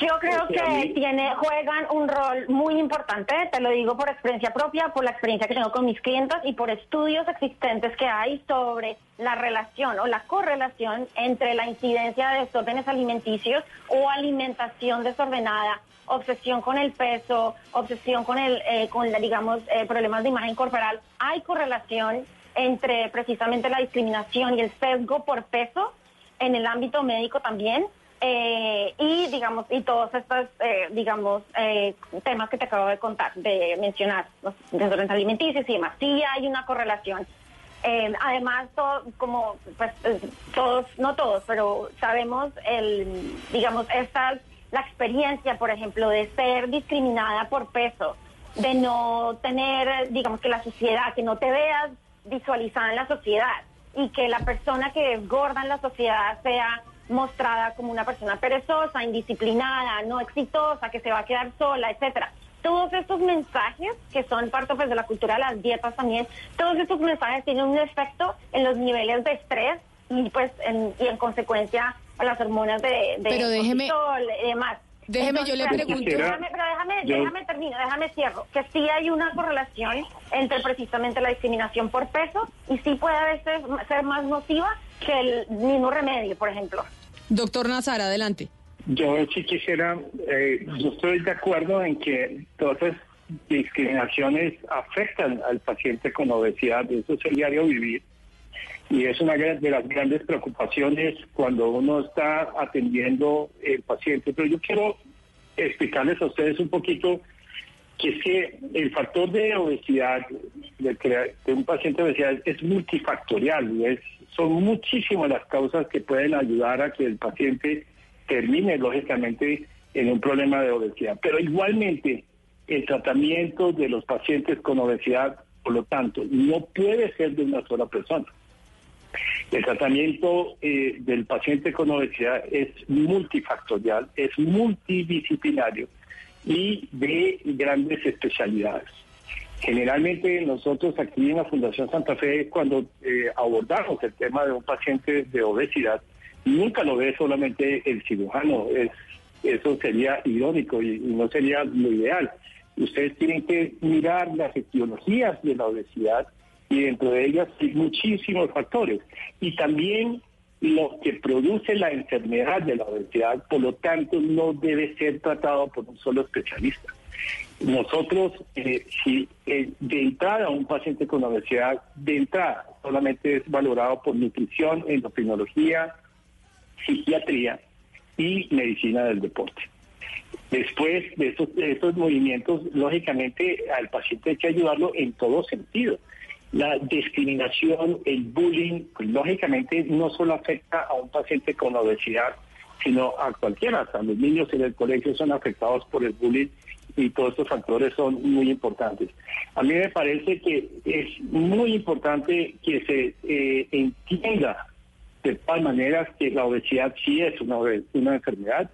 Yo creo que mí- tiene, juegan un rol muy importante, te lo digo por experiencia propia, por la experiencia que tengo con mis clientes y por estudios existentes que hay sobre la relación o la correlación entre la incidencia de desórdenes alimenticios o alimentación desordenada, obsesión con el peso, obsesión con el, eh, con la, digamos, eh, problemas de imagen corporal. Hay correlación entre precisamente la discriminación y el sesgo por peso en el ámbito médico también. Eh, y digamos y todos estos eh, digamos eh, temas que te acabo de contar de mencionar los desórdenes alimenticios y demás sí hay una correlación. Eh, además todo, como pues todos no todos pero sabemos el digamos esta la experiencia por ejemplo de ser discriminada por peso de no tener digamos que la sociedad que no te veas visualizada en la sociedad y que la persona que es gorda en la sociedad sea mostrada como una persona perezosa, indisciplinada, no exitosa, que se va a quedar sola, etcétera. Todos estos mensajes, que son parte pues, de la cultura de las dietas también, todos estos mensajes tienen un efecto en los niveles de estrés y pues en, y en consecuencia a las hormonas de, de Pero déjeme- y demás. Déjeme, yo le Entonces, pregunto- Déjame, pero déjame, Yo- déjame termino, déjame cierro, que sí hay una correlación entre precisamente la discriminación por peso y sí puede a veces ser más nociva que el mismo remedio, por ejemplo. Doctor Nazar, adelante. Yo sí quisiera, eh, yo estoy de acuerdo en que todas las discriminaciones afectan al paciente con obesidad, eso es el diario vivir. Y es una de las grandes preocupaciones cuando uno está atendiendo el paciente. Pero yo quiero explicarles a ustedes un poquito que es que el factor de obesidad, de, un paciente de obesidad, es multifactorial. son muchísimas las causas que pueden ayudar a que el paciente termine, lógicamente, en un problema de obesidad. Pero igualmente, el tratamiento de los pacientes con obesidad, por lo tanto, no puede ser de una sola persona. El tratamiento eh, del paciente con obesidad es multifactorial, es multidisciplinario y de grandes especialidades. Generalmente nosotros aquí en la Fundación Santa Fe, cuando eh, abordamos el tema de un paciente de obesidad, nunca lo ve solamente el cirujano, es, eso sería irónico y no sería lo ideal. Ustedes tienen que mirar las etiologías de la obesidad y dentro de ellas hay muchísimos factores. Y también lo que produce la enfermedad de la obesidad, por lo tanto, no debe ser tratado por un solo especialista. Nosotros, eh, si eh, de entrada un paciente con obesidad, de entrada solamente es valorado por nutrición, endocrinología, psiquiatría y medicina del deporte. Después de estos, de estos movimientos, lógicamente al paciente hay que ayudarlo en todo sentido. La discriminación, el bullying, pues, lógicamente no solo afecta a un paciente con obesidad, sino a cualquiera. Hasta los niños en el colegio son afectados por el bullying y todos estos factores son muy importantes. A mí me parece que es muy importante que se eh, entienda de todas maneras que la obesidad sí es una, una enfermedad.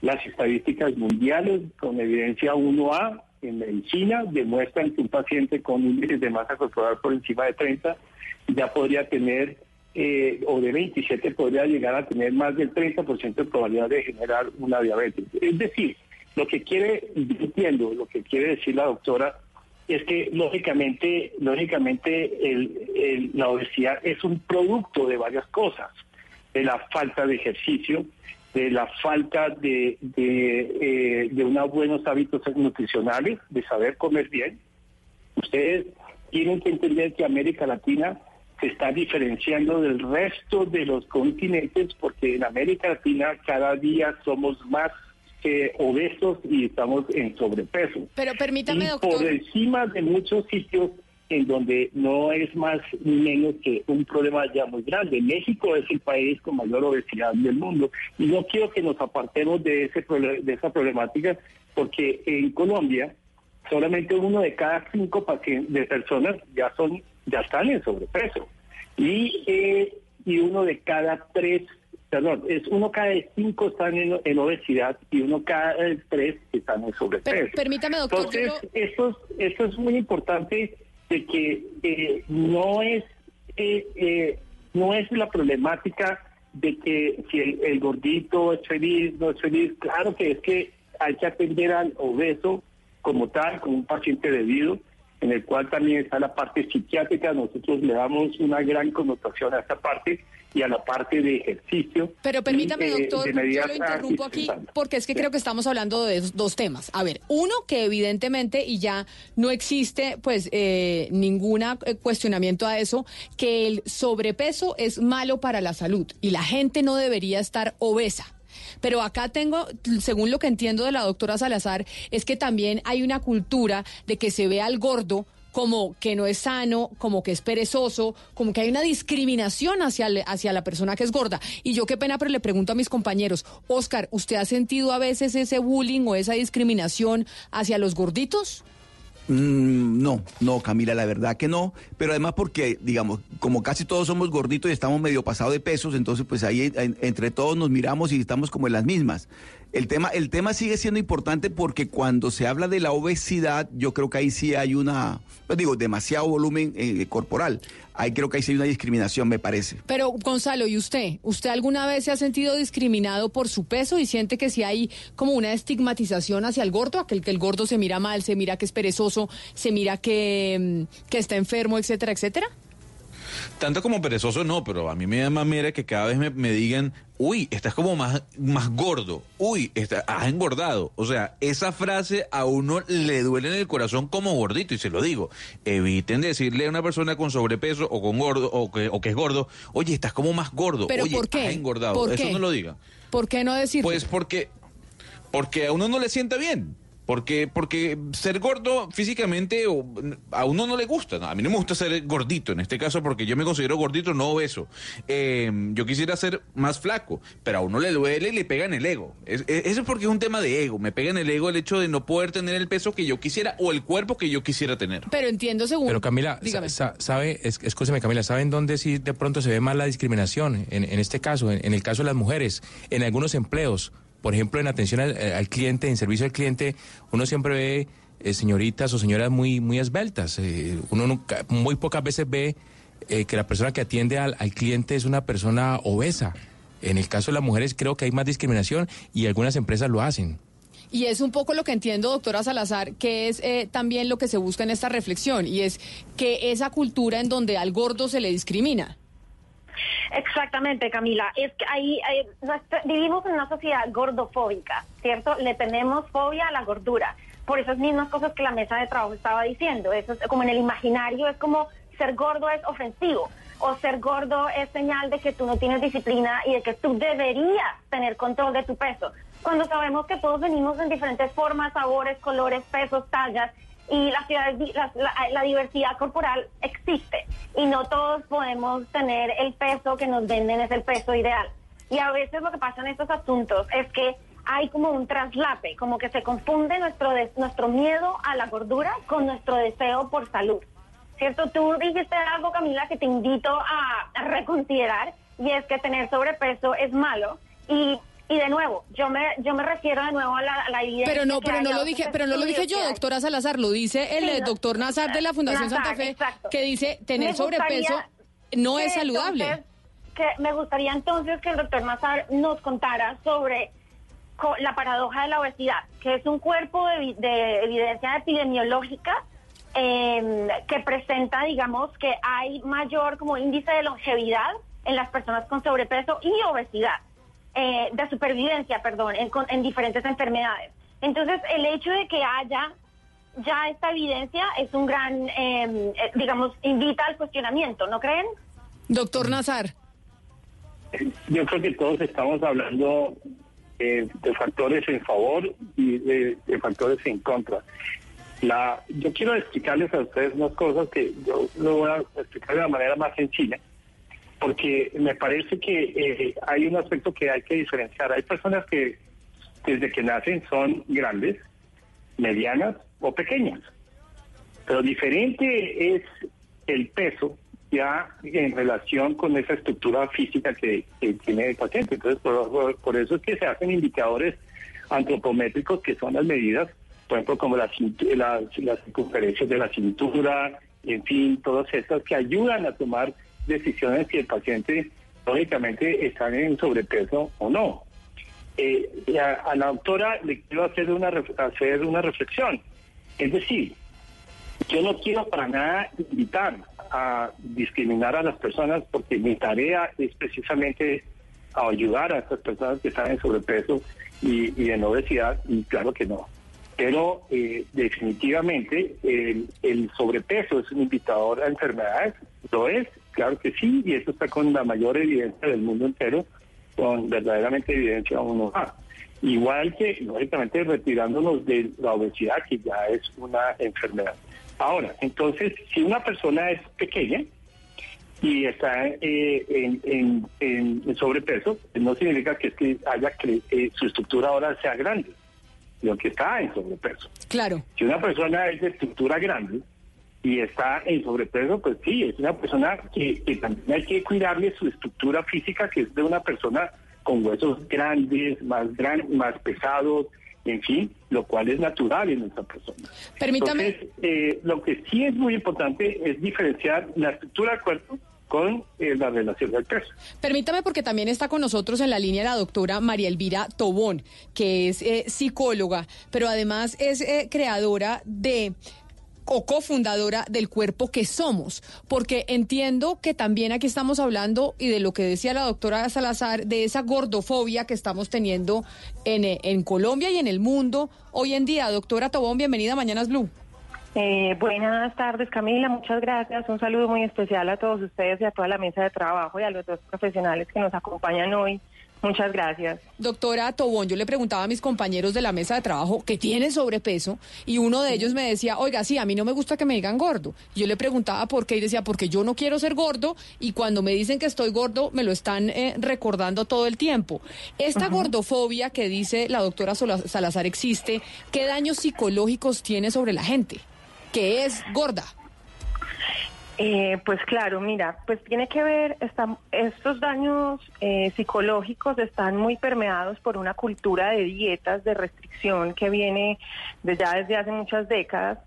Las estadísticas mundiales con evidencia 1A en medicina demuestran que un paciente con índices de masa corporal por encima de 30 ya podría tener, eh, o de 27 podría llegar a tener más del 30% de probabilidad de generar una diabetes. Es decir, lo que quiere, entiendo, lo que quiere decir la doctora es que lógicamente, lógicamente la obesidad es un producto de varias cosas, de la falta de ejercicio, de la falta de, de, eh, de unos buenos hábitos nutricionales, de saber comer bien. Ustedes tienen que entender que América Latina se está diferenciando del resto de los continentes porque en América Latina cada día somos más eh, obesos y estamos en sobrepeso. Pero permítame, Y doctor. por encima de muchos sitios en donde no es más ni menos que un problema ya muy grande. México es el país con mayor obesidad del mundo. Y no quiero que nos apartemos de ese de esa problemática porque en Colombia solamente uno de cada cinco pacientes de personas ya son ya están en sobrepeso. Y eh, y uno de cada tres perdón es uno cada cinco están en, en obesidad y uno cada tres están en sobrepeso. Per- permítame, doctor, yo entonces esto es, esto es muy importante de que eh, no es eh, eh, no es la problemática de que si el, el gordito es feliz, no es feliz. Claro que es que hay que atender al obeso como tal, como un paciente debido, en el cual también está la parte psiquiátrica. Nosotros le damos una gran connotación a esta parte y a la parte de ejercicio. Pero permítame, y, eh, doctor, de yo lo interrumpo aquí porque es que creo que estamos hablando de dos, dos temas. A ver, uno que evidentemente y ya no existe pues eh, ningún cuestionamiento a eso, que el sobrepeso es malo para la salud y la gente no debería estar obesa. Pero acá tengo, según lo que entiendo de la doctora Salazar, es que también hay una cultura de que se ve al gordo como que no es sano, como que es perezoso, como que hay una discriminación hacia, hacia la persona que es gorda. Y yo qué pena, pero le pregunto a mis compañeros, Oscar, ¿usted ha sentido a veces ese bullying o esa discriminación hacia los gorditos? Mm, no, no, Camila, la verdad que no. Pero además porque, digamos, como casi todos somos gorditos y estamos medio pasados de pesos, entonces pues ahí en- entre todos nos miramos y estamos como en las mismas. El tema, el tema sigue siendo importante porque cuando se habla de la obesidad, yo creo que ahí sí hay una, pues digo, demasiado volumen eh, corporal. Ahí creo que ahí sí hay una discriminación, me parece. Pero Gonzalo, ¿y usted? ¿Usted alguna vez se ha sentido discriminado por su peso y siente que si hay como una estigmatización hacia el gordo, aquel que el gordo se mira mal, se mira que es perezoso, se mira que, mm, que está enfermo, etcétera, etcétera? Tanto como perezoso no, pero a mí me da más mera que cada vez me, me digan, uy, estás como más, más gordo, uy, está- has engordado. O sea, esa frase a uno le duele en el corazón como gordito, y se lo digo. Eviten decirle a una persona con sobrepeso o con gordo, o que, o que es gordo, oye, estás como más gordo, ¿Pero oye, por qué? has engordado. ¿Por Eso qué? no lo diga. ¿Por qué no decirlo? Pues porque, porque a uno no le sienta bien. Porque, porque ser gordo físicamente o, a uno no le gusta. ¿no? A mí no me gusta ser gordito en este caso porque yo me considero gordito, no obeso. Eh, yo quisiera ser más flaco, pero a uno le duele y le pega en el ego. Es- es- eso es porque es un tema de ego. Me pega en el ego el hecho de no poder tener el peso que yo quisiera o el cuerpo que yo quisiera tener. Pero entiendo según... Pero Camila, Dígame. sa- sa- ¿sabe? Es, escúcheme Camila, ¿saben dónde sí de pronto se ve más la discriminación? En, en este caso, en, en el caso de las mujeres, en algunos empleos, por ejemplo, en atención al, eh, al cliente, en servicio al cliente, uno siempre ve eh, señoritas o señoras muy, muy esbeltas. Eh, uno nunca- muy pocas veces ve que la persona que atiende al, al cliente es una persona obesa. En el caso de las mujeres creo que hay más discriminación y algunas empresas lo hacen. Y es un poco lo que entiendo, doctora Salazar, que es también lo que se busca en esta reflexión, y es que esa cultura en donde al gordo se le discrimina. Exactamente, Camila. Es que ahí, vivimos en una sociedad gordofóbica, ¿cierto? Le tenemos fobia a la gordura. Por esas mismas cosas que la mesa de trabajo estaba diciendo. Eso es como en el imaginario, es como ser gordo es ofensivo. O ser gordo es señal de que tú no tienes disciplina y de que tú deberías tener control de tu peso. Cuando sabemos que todos venimos en diferentes formas, sabores, colores, pesos, tallas, y la, ciudad- la, la- la diversidad corporal existe y no todos podemos tener el peso que nos venden es el peso ideal. Y a veces lo que pasa en estos asuntos es que hay como un traslape, como que se confunde nuestro, des- nuestro miedo a la gordura con nuestro deseo por salud. ¿Cierto? Tú dijiste algo, Camila, que te invito a, a reconsiderar y es que tener sobrepeso es malo. Y, y de nuevo, yo me, yo me refiero de nuevo a la, a la. Pero no, pero no lo dije, pero no lo dije yo, doctora Salazar, lo dice el Sí, eh, no, doctor Nazar de la Fundación Nazar, Santa Fe, exacto. que dice tener sobrepeso no es saludable. entonces- que me gustaría entonces que el doctor Nazar nos contara sobre la paradoja de la obesidad, que es un cuerpo de, de evidencia epidemiológica eh, que presenta, digamos, que hay mayor como índice de longevidad en las personas con sobrepeso y obesidad, eh, de supervivencia, perdón, en, con- en diferentes enfermedades. Entonces, el hecho de que haya ya esta evidencia es un gran, eh, eh, digamos, invita al cuestionamiento, ¿no creen? Doctor Nazar. Yo creo que todos estamos hablando eh, de factores en favor y de, de factores en contra. La, yo quiero explicarles a ustedes unas cosas que yo lo voy a explicar de la manera más sencilla, porque me parece que eh, hay un aspecto que hay que diferenciar. Hay personas que desde que nacen son grandes, medianas o pequeñas. Pero diferente es el peso ya en relación con esa estructura física que, tiene el paciente. Entonces, por, eso es que se hacen indicadores antropométricos que son las medidas, por ejemplo, como las circunferencias de la cintura, en fin, todas estas que ayudan a tomar decisiones si el paciente, lógicamente, está en sobrepeso o no. Eh, a, a la doctora le quiero hacer una, hacer una reflexión. Es decir, yo no quiero para nada invitar a discriminar a las personas porque mi tarea es precisamente ayudar a estas personas que están en sobrepeso y, en obesidad y claro que no. Pero eh, definitivamente el, sobrepeso es un indicador a enfermedades, lo es, claro que sí, y eso está con la mayor evidencia del mundo entero, con verdaderamente evidencia uno a Igual que, lógicamente, retirándonos de la obesidad, que ya es una enfermedad. Ahora, entonces, si una persona es pequeña y está eh, en, en- en- en sobrepeso, no significa que, es que haya que eh, su estructura ahora sea grande, sino que está en sobrepeso. Claro. Si una persona es de estructura grande y está en sobrepeso, pues sí, es una persona que, que también hay que cuidarle su estructura física, que es de una persona con huesos grandes, más gran, más pesados, en fin, lo cual es natural en esa persona. Permítame. Entonces, eh, lo que sí es muy importante es diferenciar la estructura del cuerpo con eh, la relación del peso. Permítame porque también está con nosotros en la línea la doctora María Elvira Tobón, que es eh, psicóloga, pero además es eh, creadora de o cofundadora del cuerpo que somos, porque entiendo que también aquí estamos hablando y de lo que decía la doctora Salazar, de esa gordofobia que estamos teniendo en, en Colombia y en el mundo hoy en día. Doctora Tobón, bienvenida a Mañanas Blue. Eh, buenas tardes, Camila. Muchas gracias. Un saludo muy especial a todos ustedes y a toda la mesa de trabajo y a los dos profesionales que nos acompañan hoy. Muchas gracias. Doctora Tobón, yo le preguntaba a mis compañeros de la mesa de trabajo que tienen sobrepeso y uno de ellos me decía, oiga, sí, a mí no me gusta que me digan gordo. Yo le preguntaba por qué y decía, porque yo no quiero ser gordo y cuando me dicen que estoy gordo me lo están eh, recordando todo el tiempo. Esta gordofobia que dice la doctora Salazar existe, ¿qué daños psicológicos tiene sobre la gente? Que es gorda. Eh, pues claro, mira, pues tiene que ver, estos daños eh, psicológicos están muy permeados por una cultura de dietas, de restricción que viene de ya desde hace muchas décadas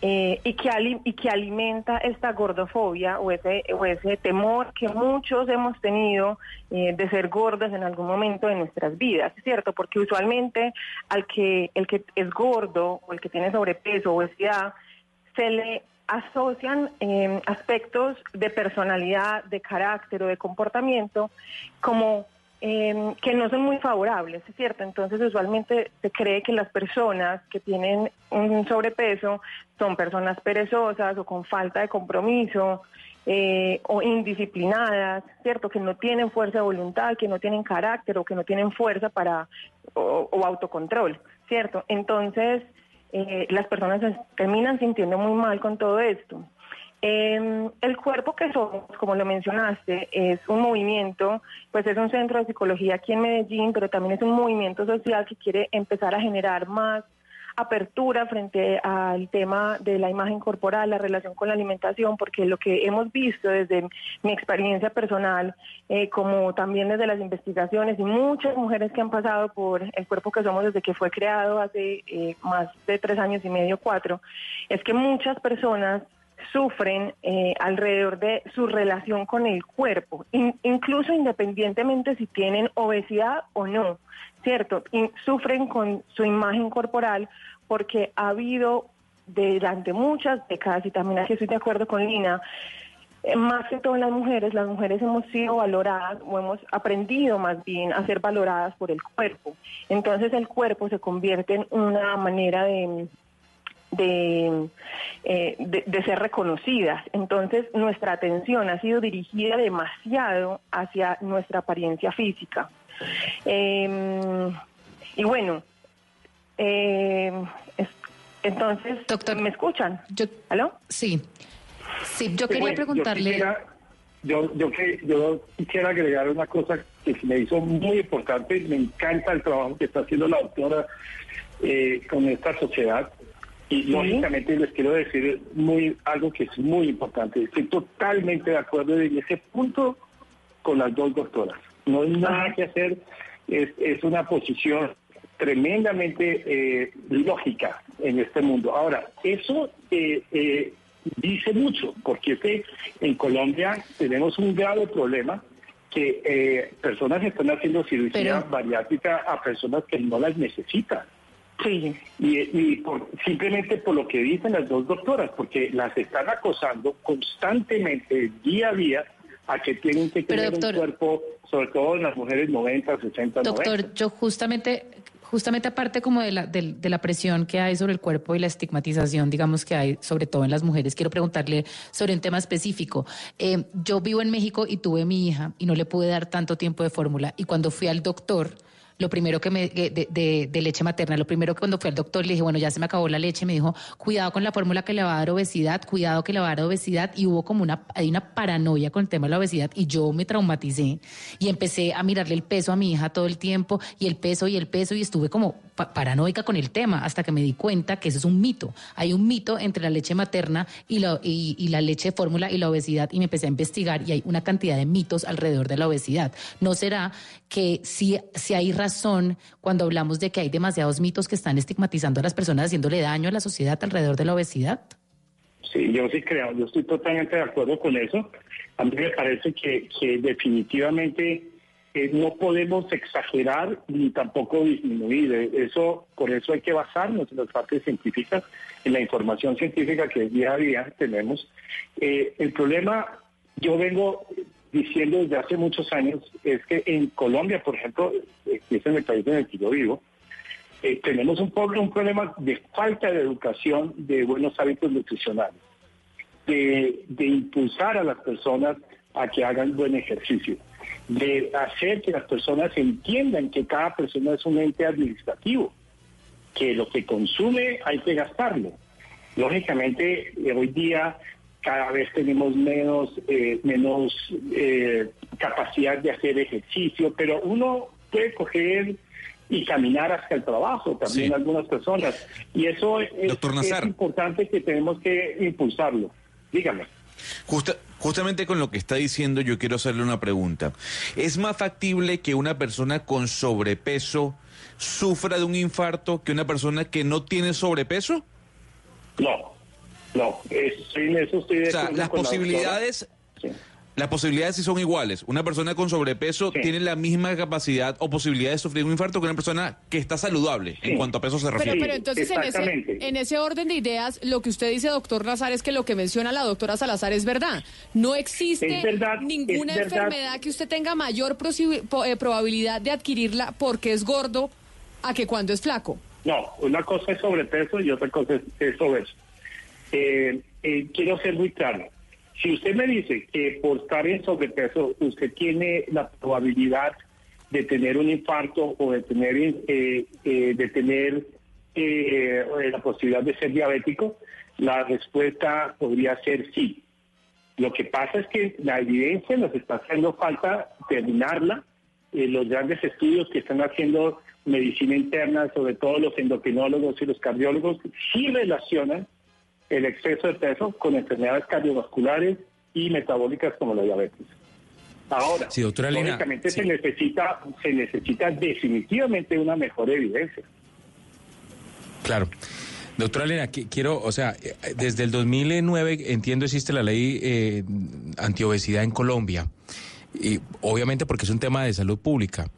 eh, y, que ali- y que alimenta esta gordofobia o ese, o ese temor que muchos hemos tenido eh, de ser gordos en algún momento de nuestras vidas, ¿cierto? Porque usualmente al que el que es gordo o el que tiene sobrepeso obesidad se le asocian eh, aspectos de personalidad, de carácter o de comportamiento como eh, que no son muy favorables, ¿es cierto? Entonces usualmente se cree que las personas que tienen un sobrepeso son personas perezosas o con falta de compromiso eh, o indisciplinadas, ¿cierto? Que no tienen fuerza de voluntad, que no tienen carácter o que no tienen fuerza para o autocontrol, ¿cierto? Entonces eh, las personas se terminan sintiendo muy mal con todo esto. Eh, el cuerpo que somos, como lo mencionaste, es un movimiento, pues es un centro de psicología aquí en Medellín, pero también es un movimiento social que quiere empezar a generar más apertura frente al tema de la imagen corporal, la relación con la alimentación, porque lo que hemos visto desde mi experiencia personal, eh, como también desde las investigaciones y muchas mujeres que han pasado por el cuerpo que somos desde que fue creado hace eh, más de tres años y medio, cuatro, es que muchas personas sufren eh, alrededor de su relación con el cuerpo, in- incluso independientemente si tienen obesidad o no, ¿cierto? Sufren con su imagen corporal porque ha habido durante muchas décadas, y también aquí estoy de acuerdo con Lina, eh, más que todo las mujeres, las mujeres hemos sido valoradas o hemos aprendido más bien a ser valoradas por el cuerpo. Entonces el cuerpo se convierte en una manera de, de, eh, de, de ser reconocidas. Entonces nuestra atención ha sido dirigida demasiado hacia nuestra apariencia física. Eh, y bueno, eh, es- entonces, ¿me escuchan? ¿Aló? Sí. Sí, yo quería bueno, preguntarle... Yo quisiera, yo, yo que- yo quisiera agregar una cosa que se me hizo muy importante. Me encanta el trabajo que está haciendo la doctora eh, con esta sociedad. Y lógicamente les quiero decir muy algo que es muy importante. Estoy totalmente de acuerdo en ese punto con las dos doctoras. No hay nada que hacer, es, es una posición tremendamente eh, lógica en este mundo. Ahora, eso eh, eh, dice mucho, porque es que en Colombia tenemos un grave problema que eh, personas están haciendo cirugía bariátrica a personas que no las necesitan. Sí. Y, y por- simplemente por lo que dicen las dos doctoras, porque las están acosando constantemente, día a día, a que tienen que Pero, tener doctor- un cuerpo, sobre todo en las mujeres 90, 60, 90. Doctor, yo justamente, justamente aparte como de la, del- de, la presión que hay sobre el cuerpo y la estigmatización, digamos, que hay sobre todo en las mujeres, quiero preguntarle sobre un tema específico. Eh, yo vivo en México y tuve mi hija y no le pude dar tanto tiempo de fórmula y cuando fui al doctor... Lo primero que me, de, leche materna, lo primero que cuando fui al doctor le dije, bueno, ya se me acabó la leche, me dijo, cuidado con la fórmula que le va a dar obesidad, cuidado que le va a dar obesidad, y hubo como una, hay una paranoia con el tema de la obesidad, y yo me traumaticé, y empecé a mirarle el peso a mi hija todo el tiempo, y el peso, y el peso, y estuve como pa- paranoica con el tema, hasta que me di cuenta que eso es un mito. Hay un mito entre la leche materna y la, y la leche de fórmula y la obesidad, y me empecé a investigar, y hay una cantidad de mitos alrededor de la obesidad. ¿No será que si, si hay razón cuando hablamos de que hay demasiados mitos que están estigmatizando a las personas, haciéndole daño a la sociedad alrededor de la obesidad? Sí, yo sí creo, yo estoy totalmente de acuerdo con eso. A mí me parece que, que definitivamente eh, no podemos exagerar ni tampoco disminuir. Eh, Eso, por eso hay que basarnos en las partes científicas, en la información científica que día a día tenemos. Eh, el problema, yo vengo diciendo desde hace muchos años, es que en Colombia, por ejemplo, que es en el país en el que yo vivo, eh, tenemos un, un problema de falta de educación de buenos hábitos nutricionales, de, de impulsar a las personas a que hagan buen ejercicio, de hacer que las personas entiendan que cada persona es un ente administrativo, que lo que consume hay que gastarlo. Lógicamente, eh, hoy día cada vez tenemos menos, eh, menos eh, capacidad de hacer ejercicio, pero uno puede coger y caminar hasta el trabajo, también Sí. algunas personas. Y eso es, Doctor es Nazar. importante que tenemos que impulsarlo. Dígame. Justa- justamente con lo que está diciendo, yo quiero hacerle una pregunta. ¿Es más factible que una persona con sobrepeso sufra de un infarto que una persona que no tiene sobrepeso? No, no, es- en eso estoy de O sea, acuerdo las la posibilidades, las posibilidades sí son iguales. Una persona con sobrepeso tiene la misma capacidad o posibilidad de sufrir un infarto que una persona que está saludable en cuanto a peso se Pero, refiere. pero entonces en ese, en ese orden de ideas, lo que usted dice, doctor Nazar, es que lo que menciona la doctora Salazar es verdad. No existe Es verdad, ninguna es verdad. enfermedad que usted tenga mayor eh, probabilidad de adquirirla porque es gordo a que cuando es flaco. No, una cosa es sobrepeso y otra cosa es, es obeso. Eh, eh, quiero ser muy claro. Si usted me dice que por estar en sobrepeso usted tiene la probabilidad de tener un infarto o de tener eh, eh, de tener eh, la posibilidad de ser diabético, la respuesta podría ser sí. Lo que pasa es que la evidencia nos está haciendo falta terminarla. Eh, los grandes estudios que están haciendo medicina interna, sobre todo los endocrinólogos y los cardiólogos, sí relacionan el exceso de peso con enfermedades cardiovasculares y metabólicas como la diabetes. Ahora, Sí, doctora Lina, lógicamente se necesita se necesita definitivamente una mejor evidencia. Claro. Doctora Elena, qui- quiero, o sea, eh, desde el 2009 entiendo existe la ley eh, antiobesidad en Colombia, y obviamente porque es un tema de salud pública.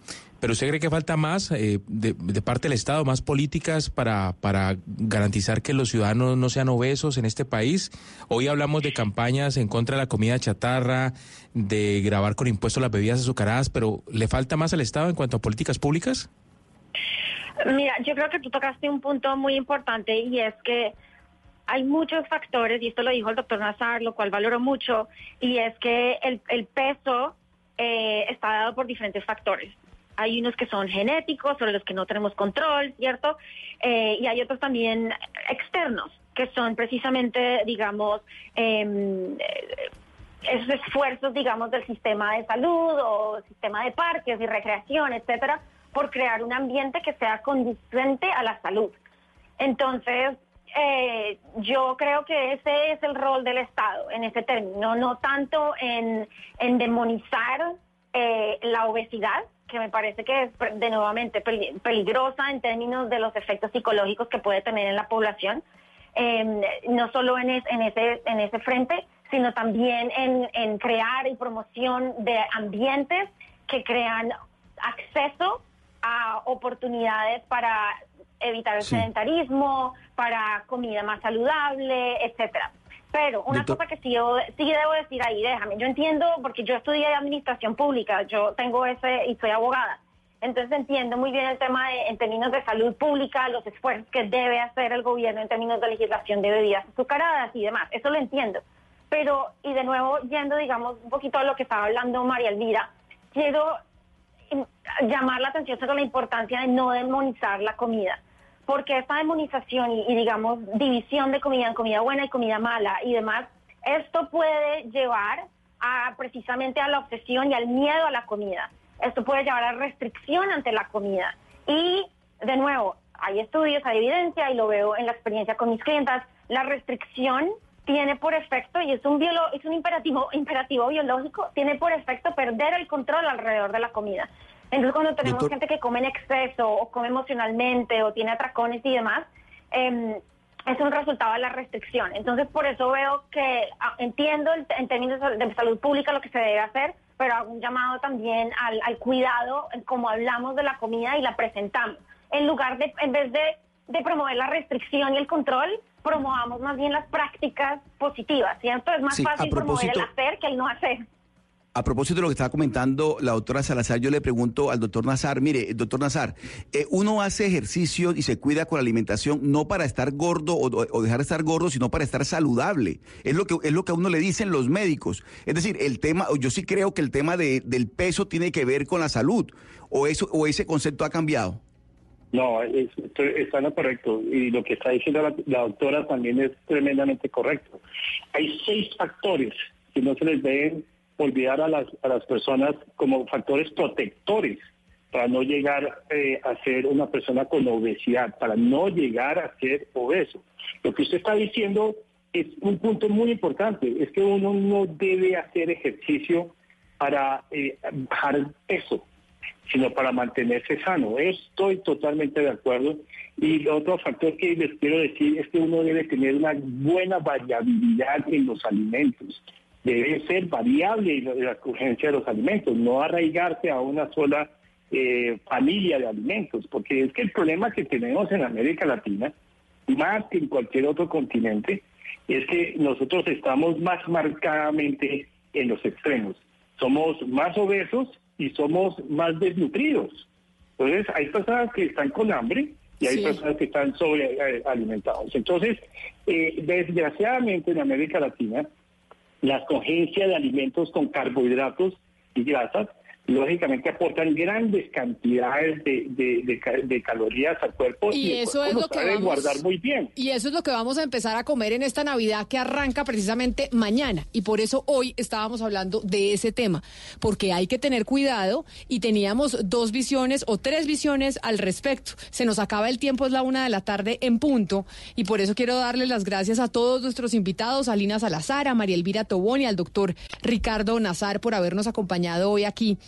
Pero usted cree que falta más eh, de, parte del Estado, más políticas para, para garantizar que los ciudadanos no sean obesos en este país. Hoy hablamos de campañas en contra de la comida chatarra, de grabar con impuestos las bebidas azucaradas, pero ¿le falta más al Estado en cuanto a políticas públicas? Mira, yo creo que tú tocaste un punto muy importante y es que hay muchos factores, y esto lo dijo el doctor Nazar, lo cual valoro mucho, y es que el, el peso eh, está dado por diferentes factores. Hay unos que son genéticos, sobre los que no tenemos control, ¿cierto? Eh, y hay otros también externos, que son precisamente, digamos, em, eh, esos esfuerzos, digamos, del sistema de salud o sistema de parques y recreación, etcétera, por crear un ambiente que sea conducente a la salud. Entonces, eh, yo creo que ese es el rol del Estado en ese término, no tanto en, en demonizar eh, la obesidad, que me parece que es de nuevamente peli- peligrosa en términos de los efectos psicológicos que puede tener en la población, eh, no solo en, es- en ese, en ese frente, sino también en, en crear y promoción de ambientes que crean acceso a oportunidades para evitar el Sí. sedentarismo, para comida más saludable, etcétera. Pero una Doctor- cosa que sí debo, sí debo decir ahí, déjame, yo entiendo, porque yo estudié administración pública, yo tengo ese y soy abogada, entonces entiendo muy bien el tema de, en términos de salud pública, los esfuerzos que debe hacer el gobierno en términos de legislación de bebidas azucaradas y demás, eso lo entiendo. Pero, y de nuevo, yendo, digamos, un poquito a lo que estaba hablando María Elvira, quiero mm, llamar la atención sobre la importancia de no demonizar la comida. Porque esta demonización y, y, digamos, división de comida en comida buena y comida mala y demás, esto puede llevar a precisamente a la obsesión y al miedo a la comida. Esto puede llevar a restricción ante la comida. Y, de nuevo, hay estudios, hay evidencia y lo veo en la experiencia con mis clientas, la restricción tiene por efecto, y es un, biolo- es un imperativo, imperativo biológico, tiene por efecto perder el control alrededor de la comida. Entonces, cuando tenemos Doctor- gente que come en exceso o come emocionalmente o tiene atracones y demás, em, es un resultado de la restricción. Entonces, por eso veo que ah, entiendo en términos de salud pública lo que se debe hacer, pero hago un llamado también al, al cuidado en cómo hablamos de la comida y la presentamos. En lugar de, en vez de, de promover la restricción y el control, promovamos más bien las prácticas positivas, ¿cierto? Es más Sí, fácil promover el hacer que el no hacer. A propósito de lo que estaba comentando la doctora Salazar, yo le pregunto al doctor Nazar, mire, doctor Nazar, eh, uno hace ejercicio y se cuida con la alimentación no para estar gordo o, dejar de estar gordo, sino para estar saludable. Es lo que es lo que a uno le dicen los médicos. Es decir, el tema, yo sí creo que el tema de- del peso tiene que ver con la salud, o eso o ese concepto ha cambiado. No, es, está en lo correcto. Y lo que está diciendo la, la doctora también es tremendamente correcto. Hay seis factores que no se les deben olvidar a las, a las personas como factores protectores para no llegar eh, a ser una persona con obesidad, para no llegar a ser obeso. Lo que usted está diciendo es un punto muy importante, es que uno no debe hacer ejercicio para eh, bajar peso sino para mantenerse sano. Estoy totalmente de acuerdo. Y otro factor que les quiero decir es que uno debe tener una buena variabilidad en los alimentos. Debe ser variable la, escogencia de los alimentos, no arraigarse a una sola eh, familia de alimentos, porque es que el problema que tenemos en América Latina, más que en cualquier otro continente, es que nosotros estamos más marcadamente en los extremos. Somos más obesos y somos más desnutridos. Entonces, hay personas que están con hambre y hay Sí. personas que están sobrealimentados. Entonces, eh, desgraciadamente en América Latina, la escogencia de alimentos con carbohidratos y grasas, lógicamente aportan grandes cantidades de, de- de ca- de calorías al cuerpo Y el eso es lo que vamos- guardar muy bien. Y eso es lo que vamos a empezar a comer en esta Navidad que arranca precisamente mañana. Y por eso hoy estábamos hablando de ese tema, porque hay que tener cuidado y teníamos dos visiones o tres visiones al respecto. Se nos acaba el tiempo, es la una de la tarde en punto. Y por eso quiero darle las gracias a todos nuestros invitados, a Lina Salazar, a María Elvira Tobón y al doctor Ricardo Nazar por habernos acompañado hoy aquí